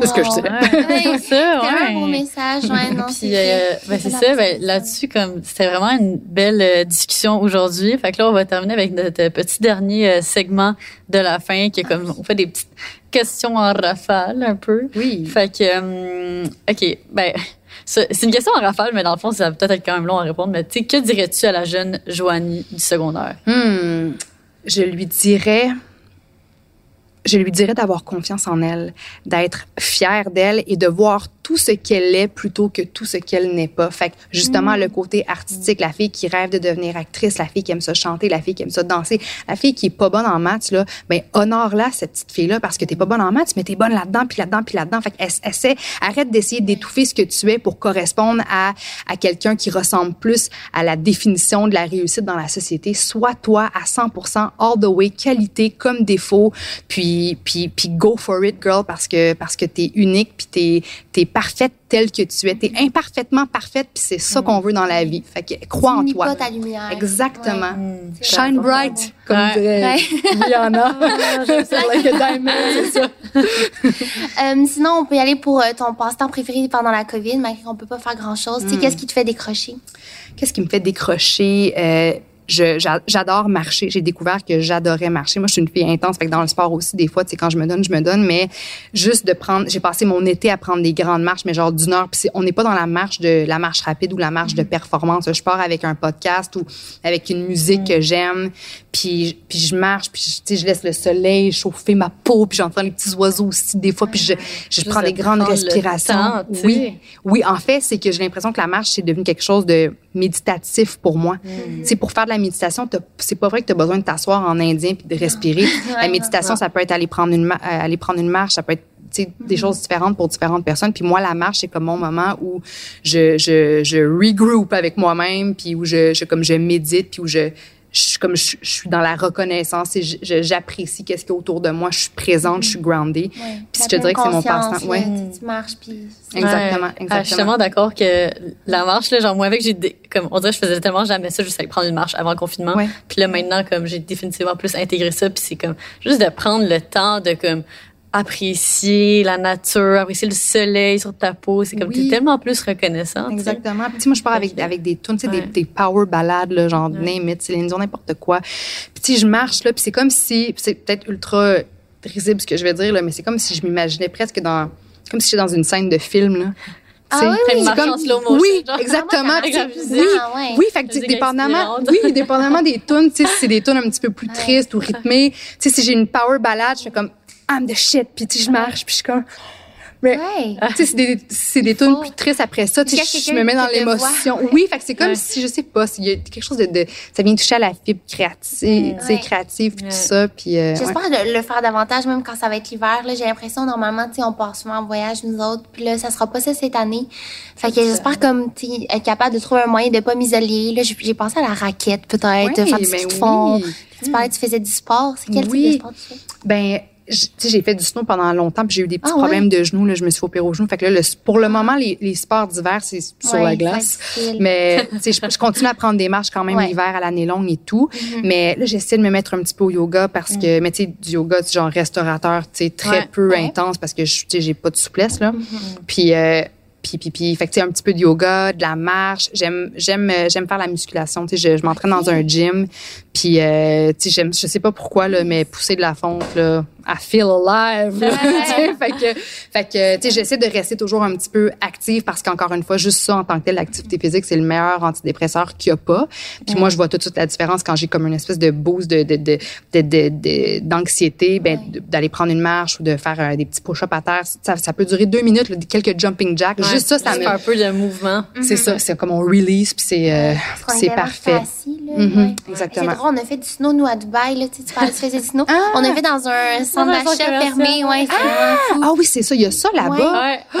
C'est ce que je c'est ça, ouais. un bon message, ouais, non, Puis, euh, ben, c'est ça, ben, là-dessus, comme, c'était vraiment une belle euh, discussion aujourd'hui. Fait que là, on va terminer avec notre petit dernier euh, segment de la fin, qui est comme, on fait des petites questions en rafale, un peu. Oui. Fait que, OK, ben, c'est une question en rafale, mais dans le fond, ça va peut-être être quand même long à répondre. Mais tu sais, que dirais-tu à la jeune Joanie du secondaire? Hmm, je lui dirais je lui dirais d'avoir confiance en elle, d'être fière d'elle et de voir tout ce qu'elle est plutôt que tout ce qu'elle n'est pas. Fait que justement, le côté artistique, la fille qui rêve de devenir actrice, la fille qui aime ça chanter, la fille qui aime ça danser, la fille qui est pas bonne en maths, là, ben, honore-la, cette petite fille-là, parce que t'es pas bonne en maths, mais t'es bonne là-dedans, puis là-dedans, puis là-dedans. Fait que essaie, arrête d'essayer d'étouffer ce que tu es pour correspondre à, à quelqu'un qui ressemble plus à la définition de la réussite dans la société. Sois toi à 100% all the way, qualité comme défaut, puis, puis, puis go for it, girl, parce que, parce que t'es unique, puis t'es, t'es parfaite telle que tu es. Tu es imparfaitement parfaite, puis c'est ça qu'on veut dans la vie. Fait que crois en toi. pas ta lumière. Exactement. Shine bright, comme ouais. dirait Rihanna. like a diamond, c'est ça. euh, sinon, on peut y aller pour euh, ton passe-temps préféré pendant la COVID, malgré qu'on peut pas faire grand-chose. Tu sais, qu'est-ce qui te fait décrocher? Qu'est-ce qui me fait décrocher? Euh, j'adore marcher. J'ai découvert que j'adorais marcher. Moi, je suis une fille intense. Fait que dans le sport aussi, des fois, tu sais, quand je me donne, je me donne. Mais juste de prendre, j'ai passé mon été à prendre des grandes marches, mais genre d'une heure. Puis on n'est pas dans la marche de la marche rapide ou la marche de performance. Je pars avec un podcast ou avec une musique que j'aime. Puis, puis je marche, puis tu sais, je laisse le soleil chauffer ma peau, puis j'entends les petits oiseaux aussi des fois, puis je, je prends des grandes respirations. oui, oui. En fait, c'est que j'ai l'impression que la marche c'est devenu quelque chose de méditatif pour moi. C'est pour faire de la méditation, c'est pas vrai que tu as besoin de t'asseoir en indien puis de respirer. la méditation, ça peut être aller prendre une, euh, aller prendre une marche, ça peut être des choses différentes pour différentes personnes. Puis moi, la marche, c'est comme mon moment où je, je, je regroupe avec moi-même, puis où je, je, comme je médite, puis où je, je, comme je, suis dans la reconnaissance et j'apprécie qu'est-ce qu'il y a autour de moi. Je suis présente, je suis groundée. Puis je te dirais que c'est mon passe-temps. Ouais. Tu marches puis. Exactement, exactement. Ah, je suis tellement d'accord que la marche là, genre moi avec j'ai comme on dirait je faisais tellement jamais ça, juste aller prendre une marche avant le confinement. Puis là maintenant comme j'ai définitivement plus intégré ça, puis c'est comme juste de prendre le temps de comme apprécier la nature, apprécier le soleil sur ta peau. C'est comme oui. t'es tellement plus reconnaissant. Exactement. Puis moi je pars avec avec des tunes, tu sais, des, des, power ballades là, genre ouais. name it, Céline Dion, n'importe quoi. Puis tu je marche là, puis c'est comme si c'est peut-être ultra risible ce que je vais dire là, mais c'est comme si je m'imaginais presque dans comme si j'étais dans une scène de film là. Ah oui, oui. Comme, motion, oui, exactement. oui, ah ouais. oui, fait que dépendamment, oui, dépendamment des tunes, tu sais, si c'est des tunes un petit peu plus tristes ou rythmées, tu sais, si j'ai une power ballade, je fais comme I'm the shit. Puis tu je marche, puis je suis comme... Mais, tu sais, c'est des, c'est des tunes plus tristes après ça. Tu sais, je me mets dans l'émotion. Oui, fait que c'est comme si, je sais pas, il y a quelque chose de, de, ça vient toucher à la fibre créative, tu sais, créative, tout ça. Puis, euh, J'espère le, le, faire davantage, même quand ça va être l'hiver. Là, j'ai l'impression, normalement, tu sais, on part souvent en voyage, nous autres. Puis là, ça sera pas ça cette année. Fait que j'espère, comme, tu être capable de trouver un moyen de pas m'isoler. Là, j'ai pensé à la raquette, peut-être, faire du ski de fond. Tu parlais, tu faisais du sport. C'est quel type de sport tu fais? Ben, j'ai fait du snow pendant longtemps, puis j'ai eu des petits ah problèmes de genoux. Là, je me suis opéré au genou. Fait que là, pour le moment, les, les sports d'hiver, c'est sur la glace. Mais je, je continue à prendre des marches quand même l'hiver à l'année longue et tout. Mm-hmm. Mais là, j'essaie de me mettre un petit peu au yoga parce que, mm. mais tu sais, du yoga, genre restaurateur, tu sais, très peu intense parce que je j'ai pas de souplesse là. Mm-hmm. Puis euh, puis puis puis fait que un petit peu de yoga de la marche j'aime j'aime j'aime faire la musculation tu sais je, je m'entraîne dans un gym puis euh, tu sais j'aime je sais pas pourquoi là mais pousser de la fonte là I feel alive. fait que, fait que, tu sais, j'essaie de rester toujours un petit peu active parce qu'encore une fois, juste ça en tant que telle, l'activité physique, c'est le meilleur antidépresseur qu'il y a pas. Puis moi, je vois tout de suite la différence quand j'ai comme une espèce de boost de, de, de, d'anxiété, ben, d'aller prendre une marche ou de faire euh, des petits push-ups à terre. Ça, ça peut durer deux minutes, quelques jumping jacks. Juste ça, ça me. un peu de mouvement. C'est ça, c'est comme on release puis c'est, euh, c'est parfait. Mm-hmm, exactement. C'est drôle, on a fait du snow, nous, à Dubaï, là, tu, parlais, tu faisais du snow. Ah! On a fait dans un centre d'achat fermé, ouais, ah! ah oui, c'est ça, il y a ça là-bas. Ouais, ouais,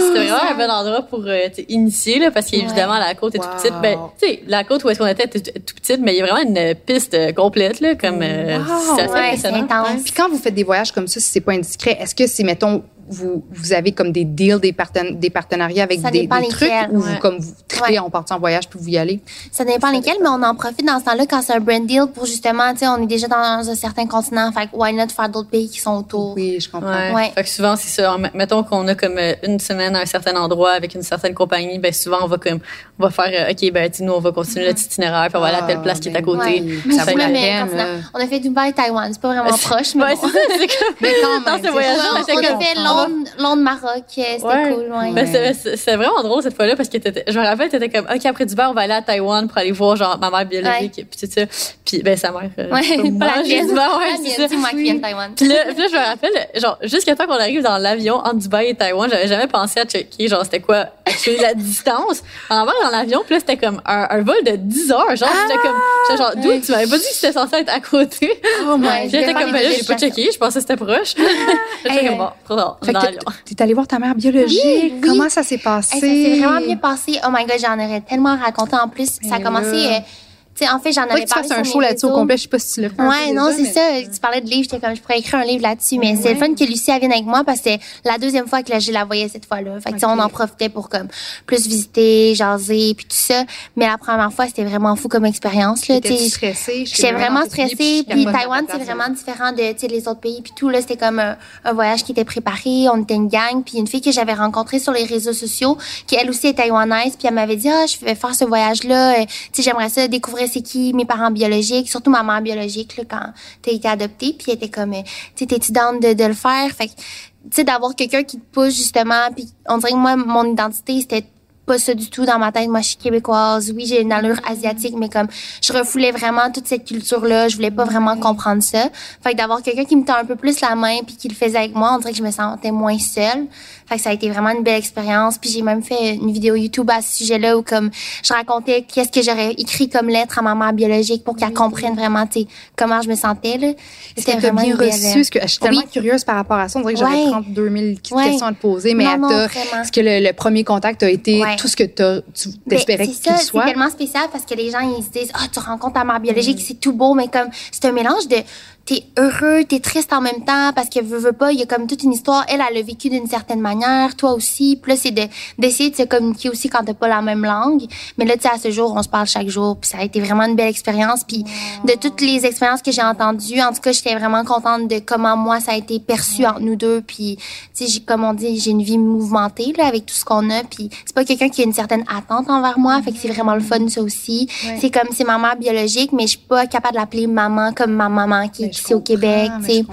c'était vraiment un bel endroit pour euh, initier, là, parce qu'évidemment, la côte est toute petite. Ben, tu sais, la côte où est-ce qu'on était était toute petite, mais il y a vraiment une piste euh, complète, là, comme, c'est assez impressionnant. Puis quand vous faites des voyages comme ça, si c'est pas indiscret, est-ce que c'est, mettons, vous, vous avez comme des deals, des, des partenariats avec des, des trucs ou vous, comme vous tripez en partant en voyage puis vous y allez? Ça dépend lesquels, mais on en profite dans ce temps-là quand c'est un brand deal pour justement, tu sais, on est déjà dans un certain continent, fait que why not faire d'autres pays qui sont autour? Oui, je comprends. Ouais. Fait que souvent, c'est ça. Mettons qu'on a comme euh, une semaine à un certain endroit avec une certaine compagnie, ben souvent, on va comme, on va faire, euh, OK, ben, nous, on va continuer notre itinéraire puis on va aller à telle place qui est à côté. Ça vaut la peine. On a fait Dubaï, Taïwan. C'est pas vraiment proche, mais. Ouais, c'est quand même. Dans ce voyage on a fait Londres, Maroc. C'était cool, ouais. Ben, c'est vraiment drôle cette fois-là parce que je me rappelle, t'étais comme, OK, après Dubaï, on va aller à Taïwan pour aller voir, genre, ma mère biologique, puis tout ça. Puis, ben, sa mère. Euh, ouais, pas la mienne. Ouais, c'est moi qui viens de Taïwan. Puis là, je me rappelle, genre, jusqu'à temps qu'on arrive dans l'avion entre Dubaï et Taïwan, j'avais jamais pensé à checker, genre, c'était quoi, la distance. En avant, dans l'avion, puis là, c'était comme un, vol de 10 heures. Genre, j'étais comme, genre, d'où tu m'avais pas dit que c'était censé être à côté? Oh my J'étais comme, ben là, j'ai pas checké, je pensais que c'était proche. J'étais comme, bon, trop T'es allé voir ta mère biologique? Comment ça s'est passé? ça s'est vraiment bien passé. Oh my God, j'en aurais tellement raconté en plus. Ça a commencé... Euh, en fait, j'en avais parlé. Tu un show là-dessus au complet, je sais pas si tu le fais. Ouais, non, c'est ça. Tu parlais de livres, j'étais comme, je pourrais écrire un livre là-dessus, mais c'est le fun que Lucie vienne avec moi parce que c'est la deuxième fois que je la voyais cette fois-là. Fait que, on en profitait pour comme plus visiter, jaser, puis tout ça. Mais la première fois, c'était vraiment fou comme expérience, là. J'étais stressée. J'étais vraiment stressée. Puis Taïwan, c'est vraiment différent de, tu les autres pays, puis tout, là. C'était comme un, voyage qui était préparé. On était une gang. Puis une fille que j'avais rencontrée sur les réseaux sociaux, qui elle aussi est taïwanaise, puis elle m'avait dit, ah, je vais faire ce voyage-là. Tu sais, j'aimerais ça découvrir c'est qui mes parents biologiques, surtout ma mère biologique, là, quand t'as été adoptée, puis elle était comme, euh, tu t'es-tu de, de le faire? Fait tu sais, d'avoir quelqu'un qui te pousse, justement, puis on dirait que moi, mon identité, c'était pas ça du tout dans ma tête. Moi, je suis québécoise. Oui, j'ai une allure asiatique, mais comme je refoulais vraiment toute cette culture-là, je voulais pas vraiment comprendre ça. Fait que d'avoir quelqu'un qui me tend un peu plus la main puis qui le faisait avec moi, on dirait que je me sentais moins seule. Fait que ça a été vraiment une belle expérience. Puis j'ai même fait une vidéo YouTube à ce sujet-là où comme je racontais qu'est-ce que j'aurais écrit comme lettre à ma mère biologique pour qu'elle comprenne vraiment, comment je me sentais là. C'était vraiment bien reçu? Que je suis tellement curieuse par rapport à ça. On dirait que j'aurais 32 000 questions à te poser, mais est-ce que le, premier contact a été tout ce que tu espérais qu'il soit? C'est tellement spécial parce que les gens ils se disent, ah, tu rencontres ta mère biologique, mm. c'est tout beau, mais comme c'est un mélange de t'es heureux, t'es triste en même temps parce que veut, veut pas, il y a comme toute une histoire. Elle, elle a vécu d'une certaine manière, toi aussi. Puis là, c'est de, d'essayer de se communiquer aussi quand t'as pas la même langue. Mais là, tu sais, à ce jour, on se parle chaque jour. Puis ça a été vraiment une belle expérience. Puis de toutes les expériences que j'ai entendues, en tout cas, j'étais vraiment contente de comment moi, ça a été perçu entre nous deux. Puis, tu sais, comme on dit, j'ai une vie mouvementée, là, avec tout ce qu'on a. Puis c'est pas quelqu'un qui a une certaine attente envers moi. Fait que c'est vraiment le fun, ça aussi. C'est comme, c'est ma mère biologique, mais je suis pas capable de l'appeler maman comme ma maman qui ici au Québec, tu sais.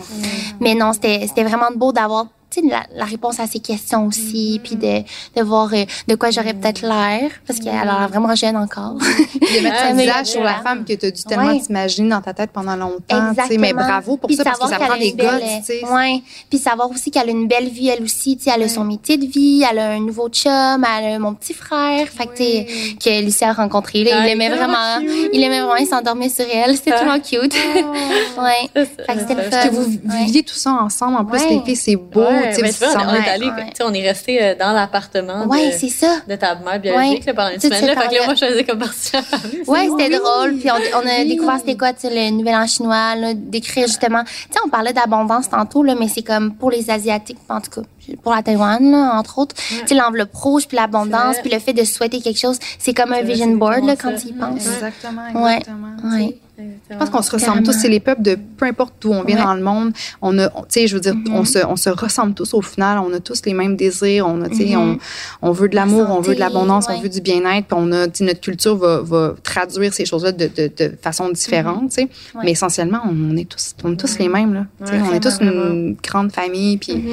Mais non, c'était vraiment beau d'avoir la, la, réponse à ces questions aussi, mm-hmm. puis de, de voir euh, de quoi j'aurais peut-être l'air, parce qu'elle a l'air vraiment jeune encore. de mettre un visage sur la femme que tu as dû tellement t'imaginer dans ta tête pendant longtemps. Exactement. Mais bravo pour ça, parce que ça prend des sais. Ouais. Puis savoir aussi qu'elle a une belle vie, elle aussi. Elle a son métier de vie, elle a un nouveau chum, elle a mon petit frère. Fait que, que Lucie a rencontré. Là, il ah, aimait vraiment. Il aimait vraiment, il s'endormait sur elle. C'était ah. tellement cute. Oh. ouais. Fait que c'était le fun. que vous viviez tout ça ensemble. En plus, les filles, c'est beau on, est allé, on est resté euh, dans l'appartement de, de ta mère biologique pendant une semaine. Là, fait que là, moi, je faisais comme partie Ouais, c'était drôle. Puis on, a découvert c'était quoi, le nouvel an chinois, d'écrire justement. Tu sais, on parlait d'abondance tantôt, là, mais c'est comme pour les Asiatiques, en tout cas pour la Taïwan, là, entre autres. Tu sais, l'enveloppe rouge, puis l'abondance, puis le fait de souhaiter quelque chose, c'est comme un vision board, là, quand tu y penses. Exactement, exactement. Ouais. Je pense qu'on se ressemble tous. C'est les peuples de peu importe d'où on vient dans le monde. On a, tu sais, je veux dire, on, mm-hmm. se, on se ressemble tous au final. On a tous les mêmes désirs. On a, tu sais, mm-hmm. on, on, veut de l'amour, on veut de l'abondance, on veut du bien-être. Puis on a, tu sais, notre culture va, va traduire ces choses-là de, de, de façon différente, tu sais. Mm-hmm. Mais essentiellement, on est tous, on est tous les mêmes, là. Tu sais, on est tous une grande famille. Puis,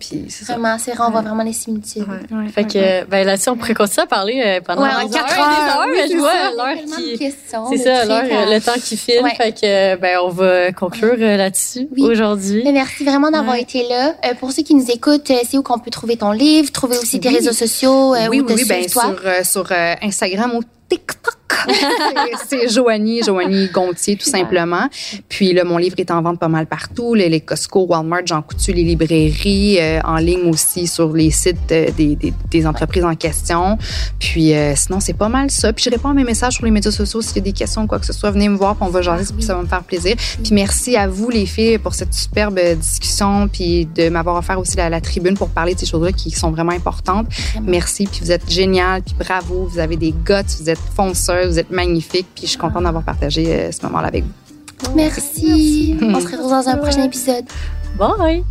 puis c'est Vraiment, c'est on voit vraiment les similitudes. Fait que, ben là-dessus, on pourrait continuer à parler euh, pendant ouais, quatre heures. heures je vois l'heure qui. C'est ça, l'heure, le temps qui file. Fait que, ben, on va conclure euh, là-dessus aujourd'hui. merci vraiment d'avoir été là. Euh, pour ceux qui nous écoutent, c'est où qu'on peut trouver ton livre, trouver aussi tes réseaux sociaux, oui, oui, oui, ben, sur, sur Instagram ou TikTok. c'est Joanie, Joanie Gontier, tout simplement. Puis là, mon livre est en vente pas mal partout. Les, les Costco, Walmart, Jean Coutu, les librairies, euh, en ligne aussi sur les sites euh, des, des, des, entreprises en question. Puis euh, sinon, c'est pas mal ça. Puis je réponds à mes messages sur les médias sociaux s'il y a des questions ou quoi que ce soit. Venez me voir, puis on va jaser, puis ça va me faire plaisir. Puis merci à vous, les filles, pour cette superbe discussion, puis de m'avoir offert aussi la, la, tribune pour parler de ces choses-là qui sont vraiment importantes. Merci, puis vous êtes génial, puis bravo, vous avez des guts, vous êtes fonceurs, vous êtes magnifiques, puis je suis contente d'avoir partagé euh, ce moment-là avec vous. Merci. On se retrouve dans un prochain épisode. Bye.